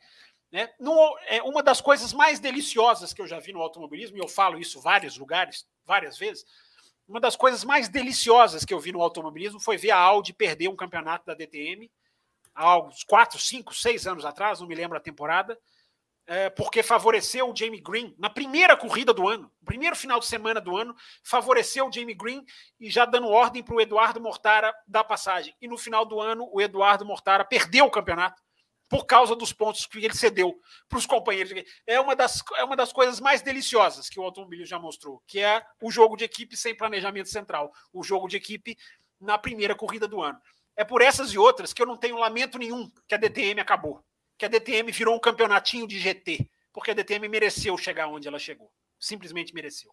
Né? No, é uma das coisas mais deliciosas que eu já vi no automobilismo, e eu falo isso vários lugares, várias vezes. Uma das coisas mais deliciosas que eu vi no automobilismo foi ver a Audi perder um campeonato da DTM há uns 4, 5, 6 anos atrás, não me lembro a temporada é, porque favoreceu o Jamie Green na primeira corrida do ano, primeiro final de semana do ano, favoreceu o Jamie Green e já dando ordem para o Eduardo Mortara dar passagem. E no final do ano, o Eduardo Mortara perdeu o campeonato por causa dos pontos que ele cedeu para os companheiros. É uma, das, é uma das coisas mais deliciosas que o automobilismo já mostrou, que é o jogo de equipe sem planejamento central, o jogo de equipe na primeira corrida do ano. É por essas e outras que eu não tenho lamento nenhum que a DTM acabou que a DTM virou um campeonatinho de GT, porque a DTM mereceu chegar onde ela chegou. Simplesmente mereceu.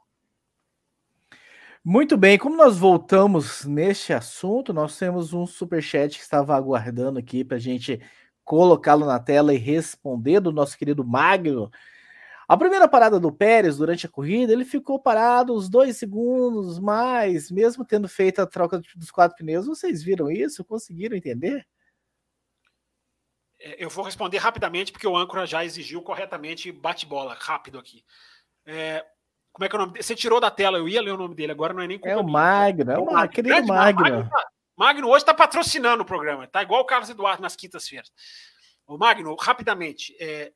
Muito bem, como nós voltamos neste assunto, nós temos um super chat que estava aguardando aqui para a gente colocá-lo na tela e responder do nosso querido Magno. A primeira parada do Pérez durante a corrida, ele ficou parado uns dois segundos mais, mesmo tendo feito a troca dos quatro pneus. Vocês viram isso? Conseguiram entender? É, eu vou responder rapidamente, porque o âncora já exigiu corretamente bate-bola, rápido aqui. É, como é que é o nome dele? Você tirou da tela, eu ia ler o nome dele, agora não é nem É o Magno, é o Magno, querido Magno. Magno, tá, Magno hoje está patrocinando o programa, tá igual o Carlos Eduardo nas quintas-feiras. O Magno, rapidamente, é,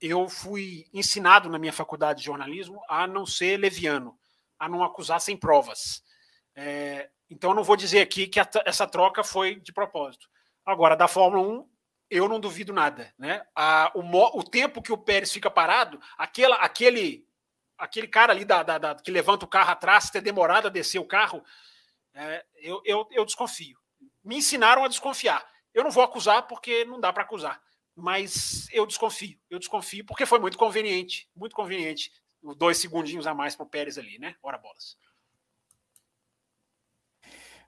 eu fui ensinado na minha faculdade de jornalismo a não ser leviano, a não acusar sem provas. É, então, eu não vou dizer aqui que a, essa troca foi de propósito. Agora, da Fórmula 1, eu não duvido nada. Né? A, o, o tempo que o Pérez fica parado, aquela, aquele, aquele cara ali da, da, da, que levanta o carro atrás, ter demorado a descer o carro, é, eu, eu, eu desconfio. Me ensinaram a desconfiar. Eu não vou acusar porque não dá para acusar. Mas eu desconfio. Eu desconfio porque foi muito conveniente. Muito conveniente. Dois segundinhos a mais para o Pérez ali, né? Ora bolas.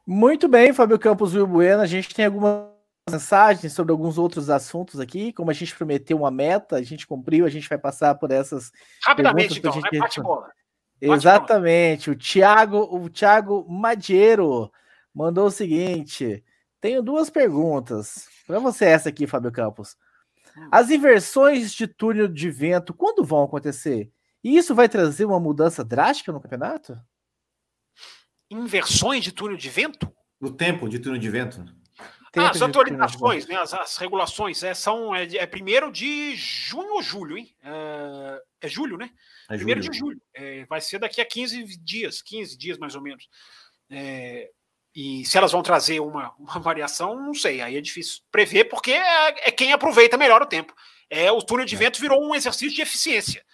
Muito bem, Fábio Campos e Bueno. A gente tem alguma mensagens sobre alguns outros assuntos aqui. Como a gente prometeu uma meta, a gente cumpriu, a gente vai passar por essas. Rapidamente, então, gente... bate bola. Exatamente. O Thiago, o Thiago Madiero mandou o seguinte: tenho duas perguntas. Para você, essa aqui, Fábio Campos. Hum. As inversões de túnel de vento, quando vão acontecer? E isso vai trazer uma mudança drástica no campeonato? Inversões de túnel de vento? No tempo de túnel de vento ah, as atualizações, né, as, as regulações, é, são é, é primeiro de junho ou julho, hein? É, é julho, né? É primeiro julho. de julho. É, vai ser daqui a 15 dias, 15 dias mais ou menos. É, e se elas vão trazer uma, uma variação, não sei. Aí é difícil prever, porque é, é quem aproveita melhor o tempo. É, o túnel de é. vento virou um exercício de eficiência.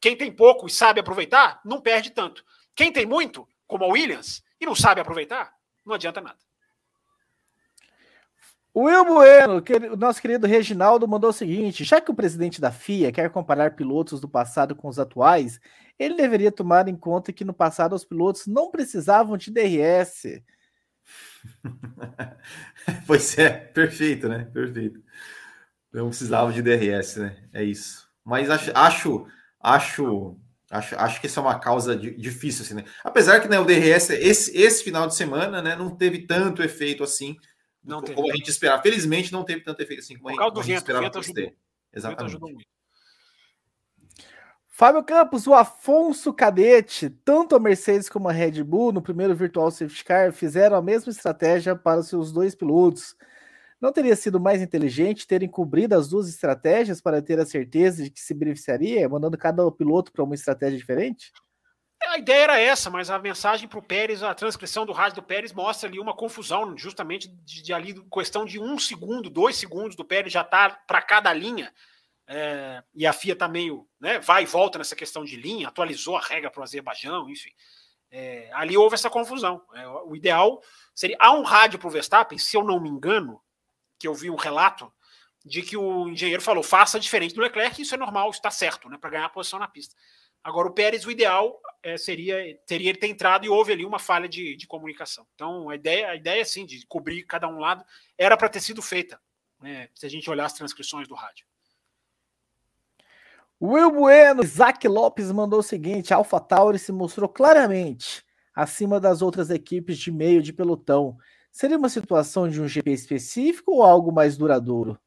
Quem tem pouco e sabe aproveitar, não perde tanto. Quem tem muito, como a Williams, e não sabe aproveitar, não adianta nada. O Will Bueno, o nosso querido Reginaldo, mandou o seguinte: já que o presidente da FIA quer comparar pilotos do passado com os atuais, ele deveria tomar em conta que no passado os pilotos não precisavam de DRS. pois é, perfeito, né? Perfeito. Não precisava de DRS, né? É isso. Mas acho, acho, acho, acho, acho que essa é uma causa difícil, assim, né? Apesar que né, o DRS, esse, esse final de semana, né, não teve tanto efeito assim não como teve. a gente esperava. Felizmente não teve tanto efeito assim como, a, gente, esperava. Vento ter. Exatamente. Fábio Campos, o Afonso Cadete, tanto a Mercedes como a Red Bull no primeiro Virtual Safety Car fizeram a mesma estratégia para os seus dois pilotos. Não teria sido mais inteligente terem cobrido as duas estratégias para ter a certeza de que se beneficiaria, mandando cada piloto para uma estratégia diferente? A ideia era essa, mas a mensagem para o Pérez, a transcrição do rádio do Pérez mostra ali uma confusão, justamente de, de ali questão de um segundo, dois segundos do Pérez já tá para cada linha. É, e a FIA está meio, né, vai e volta nessa questão de linha, atualizou a regra para o Azerbaijão, enfim. É, ali houve essa confusão. É, o ideal seria. Há um rádio para o Verstappen, se eu não me engano, que eu vi um relato de que o engenheiro falou: faça diferente do Leclerc, isso é normal, está certo, né, para ganhar a posição na pista. Agora, o Pérez, o ideal é, seria teria ele ter entrado e houve ali uma falha de, de comunicação. Então, a ideia, a ideia, sim, de cobrir cada um lado, era para ter sido feita, né, se a gente olhar as transcrições do rádio. Will Bueno, Isaac Lopes mandou o seguinte: Alpha Tauri se mostrou claramente acima das outras equipes de meio de pelotão. Seria uma situação de um GP específico ou algo mais duradouro?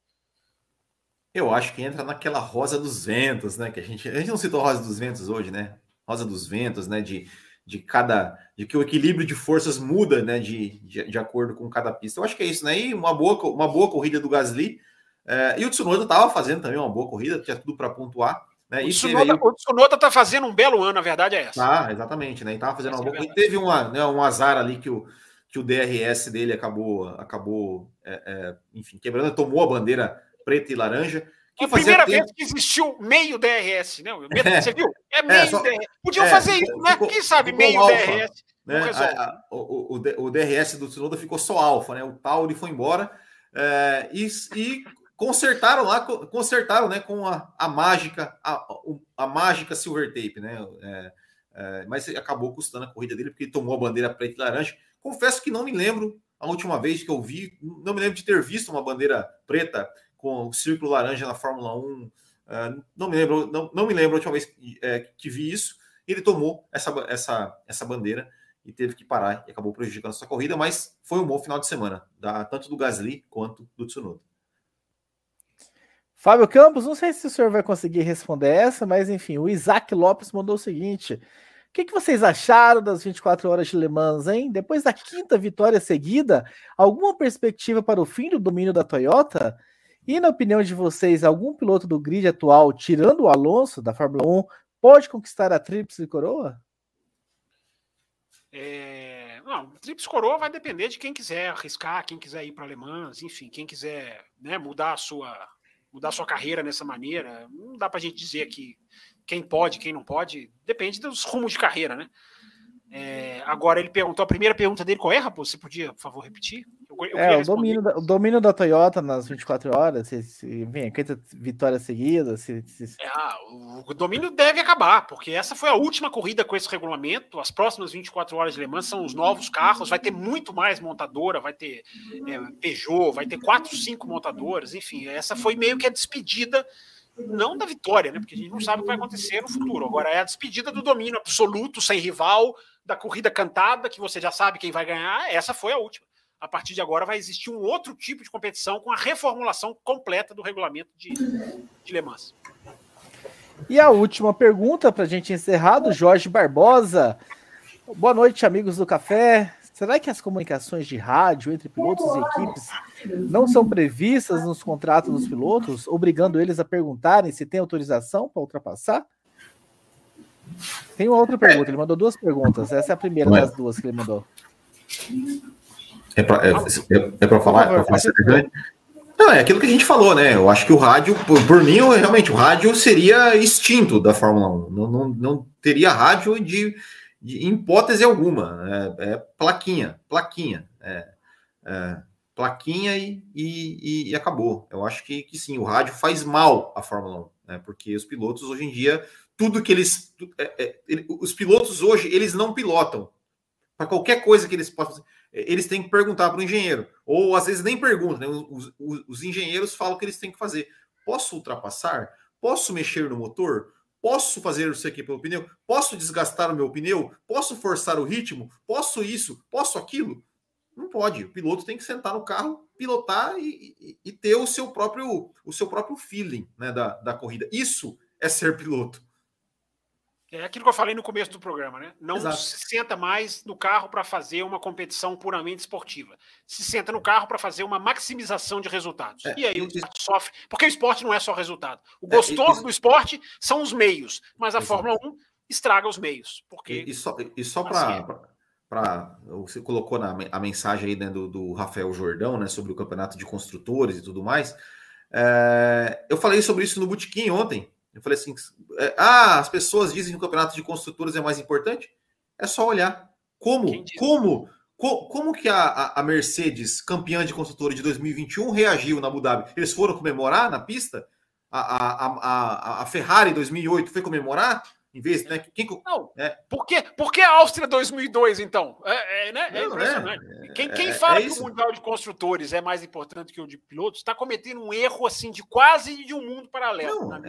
Eu acho que entra naquela rosa dos ventos, né? Que a gente, a gente não citou rosa dos ventos hoje, né? Rosa dos ventos, né? De, de cada. de que o equilíbrio de forças muda, né? De, de, de acordo com cada pista. Eu acho que é isso, né? E uma boa, uma boa corrida do Gasly é, e o Tsunoda estava fazendo também uma boa corrida, tinha tudo para pontuar. Né? O, Tsunoda, o Tsunoda tá fazendo um belo ano, a verdade é essa. Ah, exatamente, né? E tava fazendo uma boa corrida. Teve uma, né, um azar ali que o, que o DRS dele acabou, acabou é, é, enfim, quebrando, tomou a bandeira preta e laranja. Que a primeira tempo... vez que existiu meio DRS, né? Você viu? É, é meio só, DRS. Podiam é, fazer isso, né? Ficou, Quem sabe meio alfa, DRS. Né? A, a, o, o, o, DRS do Tsunoda ficou só alfa, né? O Tauri foi embora. É, e, e consertaram lá, consertaram, né, com a, a mágica, a, mágica silver tape, né? É, é, mas acabou custando a corrida dele porque ele tomou a bandeira preta e laranja. Confesso que não me lembro a última vez que eu vi, não me lembro de ter visto uma bandeira preta com o círculo laranja na Fórmula 1. É, não me lembro, não, não me lembro a última vez que, é, que vi isso. Ele tomou essa, essa, essa bandeira e teve que parar e acabou prejudicando sua corrida, mas foi um bom final de semana, da, tanto do Gasly quanto do Tsunoda. Fábio Campos, não sei se o senhor vai conseguir responder essa, mas enfim, o Isaac Lopes mandou o seguinte: o que, que, vocês acharam das 24 horas de Le Mans, hein? Depois da quinta vitória seguida, alguma perspectiva para o fim do domínio da Toyota? E na opinião de vocês, algum piloto do grid atual, tirando o Alonso da Fórmula 1, pode conquistar a tríplice coroa? É... Não, tríplice coroa vai depender de quem quiser arriscar, quem quiser ir para Le Mans, enfim, quem quiser né, mudar a sua mudar sua carreira dessa maneira. Não dá para a gente dizer que quem pode, quem não pode, depende dos rumos de carreira, né? É, agora ele perguntou a primeira pergunta dele, qual é, Raposo? Você podia, por favor, repetir? Eu, é, o domínio, da, o domínio da Toyota nas 24 horas, se, se vem, quanta vitória seguida, se, se... É, ah, o domínio deve acabar, porque essa foi a última corrida com esse regulamento. As próximas 24 horas de Le Mans são os novos carros, vai ter muito mais montadora, vai ter é, Peugeot, vai ter quatro, cinco montadoras, enfim, essa foi meio que a despedida não da vitória, né? Porque a gente não sabe o que vai acontecer no futuro. Agora é a despedida do domínio absoluto, sem rival, da corrida cantada, que você já sabe quem vai ganhar. Essa foi a última. A partir de agora vai existir um outro tipo de competição com a reformulação completa do regulamento de, de Le Mans. E a última pergunta para a gente encerrar, do Jorge Barbosa. Boa noite, amigos do café. Será que as comunicações de rádio entre pilotos e equipes não são previstas nos contratos dos pilotos, obrigando eles a perguntarem se tem autorização para ultrapassar? Tem uma outra pergunta, ele mandou duas perguntas. Essa é a primeira das duas que ele mandou. É para é, é, é falar? Favor, é falar não, é aquilo que a gente falou, né? Eu acho que o rádio, por, por mim, realmente, o rádio seria extinto da Fórmula 1. Não, não, não teria rádio de de, em hipótese alguma. É, é plaquinha, plaquinha. É, é, plaquinha e, e, e, acabou. Eu acho que, que sim, o rádio faz mal à Fórmula 1, né? Porque os pilotos hoje em dia, tudo que eles. É, é, os pilotos hoje, eles não pilotam Para qualquer coisa que eles possam fazer, eles têm que perguntar para o engenheiro. Ou às vezes nem perguntam, né? os, os, os engenheiros falam o que eles têm que fazer. Posso ultrapassar? Posso mexer no motor? Posso fazer isso aqui pelo pneu? Posso desgastar o meu pneu? Posso forçar o ritmo? Posso isso? Posso aquilo? Não pode. O piloto tem que sentar no carro, pilotar e, e, e ter o seu próprio o seu próprio feeling né, da, da corrida. Isso é ser piloto. É aquilo que eu falei no começo do programa, né? Não Exato. se senta mais no carro para fazer uma competição puramente esportiva. Se senta no carro para fazer uma maximização de resultados. É, e aí o sofre, porque o esporte não é só resultado. O é, gostoso é, do esporte são os meios, mas a Exato. Fórmula 1 estraga os meios. Porque e, só, e só para para você colocou na a mensagem aí né, do, do, Rafael Jordão, né, sobre o campeonato de construtores e tudo mais. É, eu falei sobre isso no Botequim ontem. Eu falei assim: é, ah, as pessoas dizem que o campeonato de construtores é mais importante. É só olhar como, como, como, como que a, a Mercedes, campeã de construtores de 2021, reagiu na Abu Dhabi. Eles foram comemorar na pista? A, a, a, a Ferrari 2008 foi comemorar? Em vez, né? Quem, não, é. por, que, por que a Áustria 2002, então? É, é, né? é impressionante. É, quem, quem é, fala é que o Mundial de Construtores é mais importante que o de pilotos está cometendo um erro assim de quase de um mundo paralelo. Não,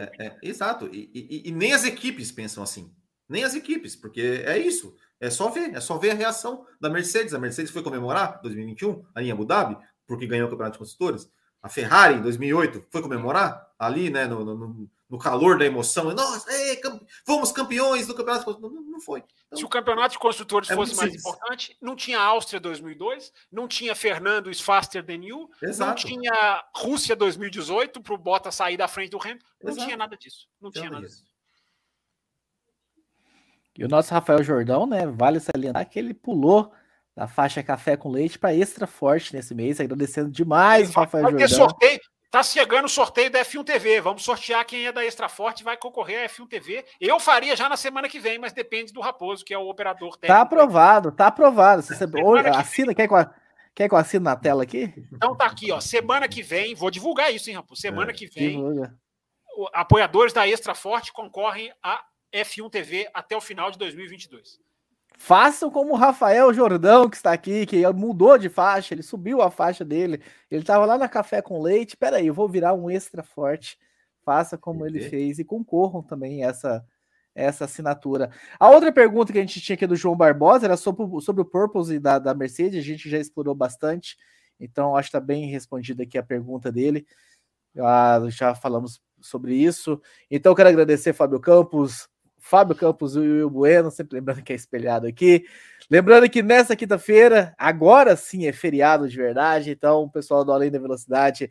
exato. E, e, e, nem as equipes pensam assim. Nem as equipes, porque é isso. É só ver, é só ver a reação da Mercedes. A Mercedes foi comemorar 2021 ali em Abu Dhabi, porque ganhou o Campeonato de Construtores. A Ferrari, em 2008, foi comemorar ali, né, no, no, no calor da emoção. Nossa, ei, camp fomos campeões do campeonato. Não, não foi. Então, Se o campeonato de construtores é fosse mais importante, não tinha Áustria 2002, não tinha Fernando is faster than you, Exato. não tinha Rússia 2018 para o Bottas sair da frente do Hamilton. Não Exato. tinha nada disso. Não tinha nada disso. E o nosso Rafael Jordão, né? Vale salientar que ele pulou da faixa café com leite para extra forte nesse mês, agradecendo demais o Rafael Jordão. sorteio, tá chegando o sorteio da F1 TV. Vamos sortear quem é da Extra Forte vai concorrer à F1 TV. Eu faria já na semana que vem, mas depende do Raposo, que é o operador técnico. Tá aprovado, tá aprovado. Você, assina, quer que, eu, quer que eu assine na tela aqui? Então tá aqui, ó. Semana que vem, vou divulgar isso, hein, Raposo? Semana é, que vem, divulga. apoiadores da Extra Forte concorrem à F1 TV até o final de 2022. Façam como o Rafael Jordão, que está aqui, que mudou de faixa, ele subiu a faixa dele. Ele estava lá na Café com Leite. Peraí, eu vou virar um extra forte. Faça como ele fez e concorram também essa essa assinatura. A outra pergunta que a gente tinha aqui do João Barbosa era sobre, sobre o purpose da, da Mercedes, a gente já explorou bastante, então acho que está bem respondida aqui a pergunta dele. Ah, já falamos sobre isso. Então, quero agradecer Fábio Campos, Fábio Campos e o Will Bueno, sempre lembrando que é espelhado aqui. Lembrando que nessa quinta-feira, agora sim é feriado de verdade, então o pessoal do Além da Velocidade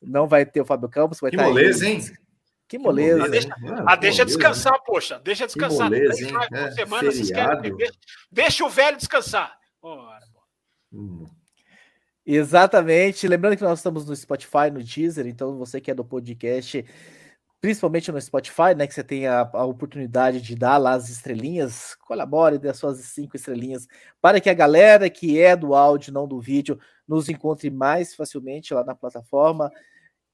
não vai ter o Fábio Campos. Vai que estar moleza, aí. hein? Que moleza. Que moleza deixa, ah, deixa descansar, poxa. Deixa descansar. Moleza, deixa, é, semana, querem, deixa, deixa, o velho descansar. Hum. Exatamente. Lembrando que nós estamos no Spotify, no Deezer, então você que é do podcast principalmente no Spotify, né, que você tem a, a, oportunidade de dar lá as estrelinhas, colabore, dê as suas cinco estrelinhas, para que a galera que é do áudio, não do vídeo, nos encontre mais facilmente lá na plataforma.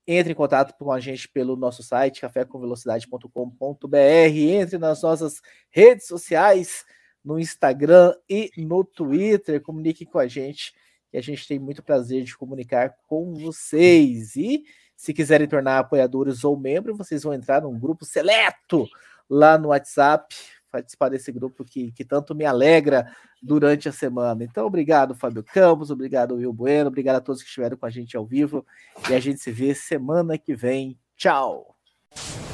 Entre em contato com a gente pelo nosso site, cafécomvelocidade.com.br, entre nas nossas redes sociais, no Instagram e no Twitter, comunique com a gente, que a gente tem muito prazer de comunicar com vocês. E se quiserem tornar apoiadores ou membros, vocês vão entrar num grupo seleto lá no WhatsApp, participar desse grupo que, que tanto me alegra durante a semana. Então, obrigado, Fábio Campos, obrigado, Will Bueno, obrigado a todos que estiveram com a gente ao vivo. E a gente se vê semana que vem. Tchau!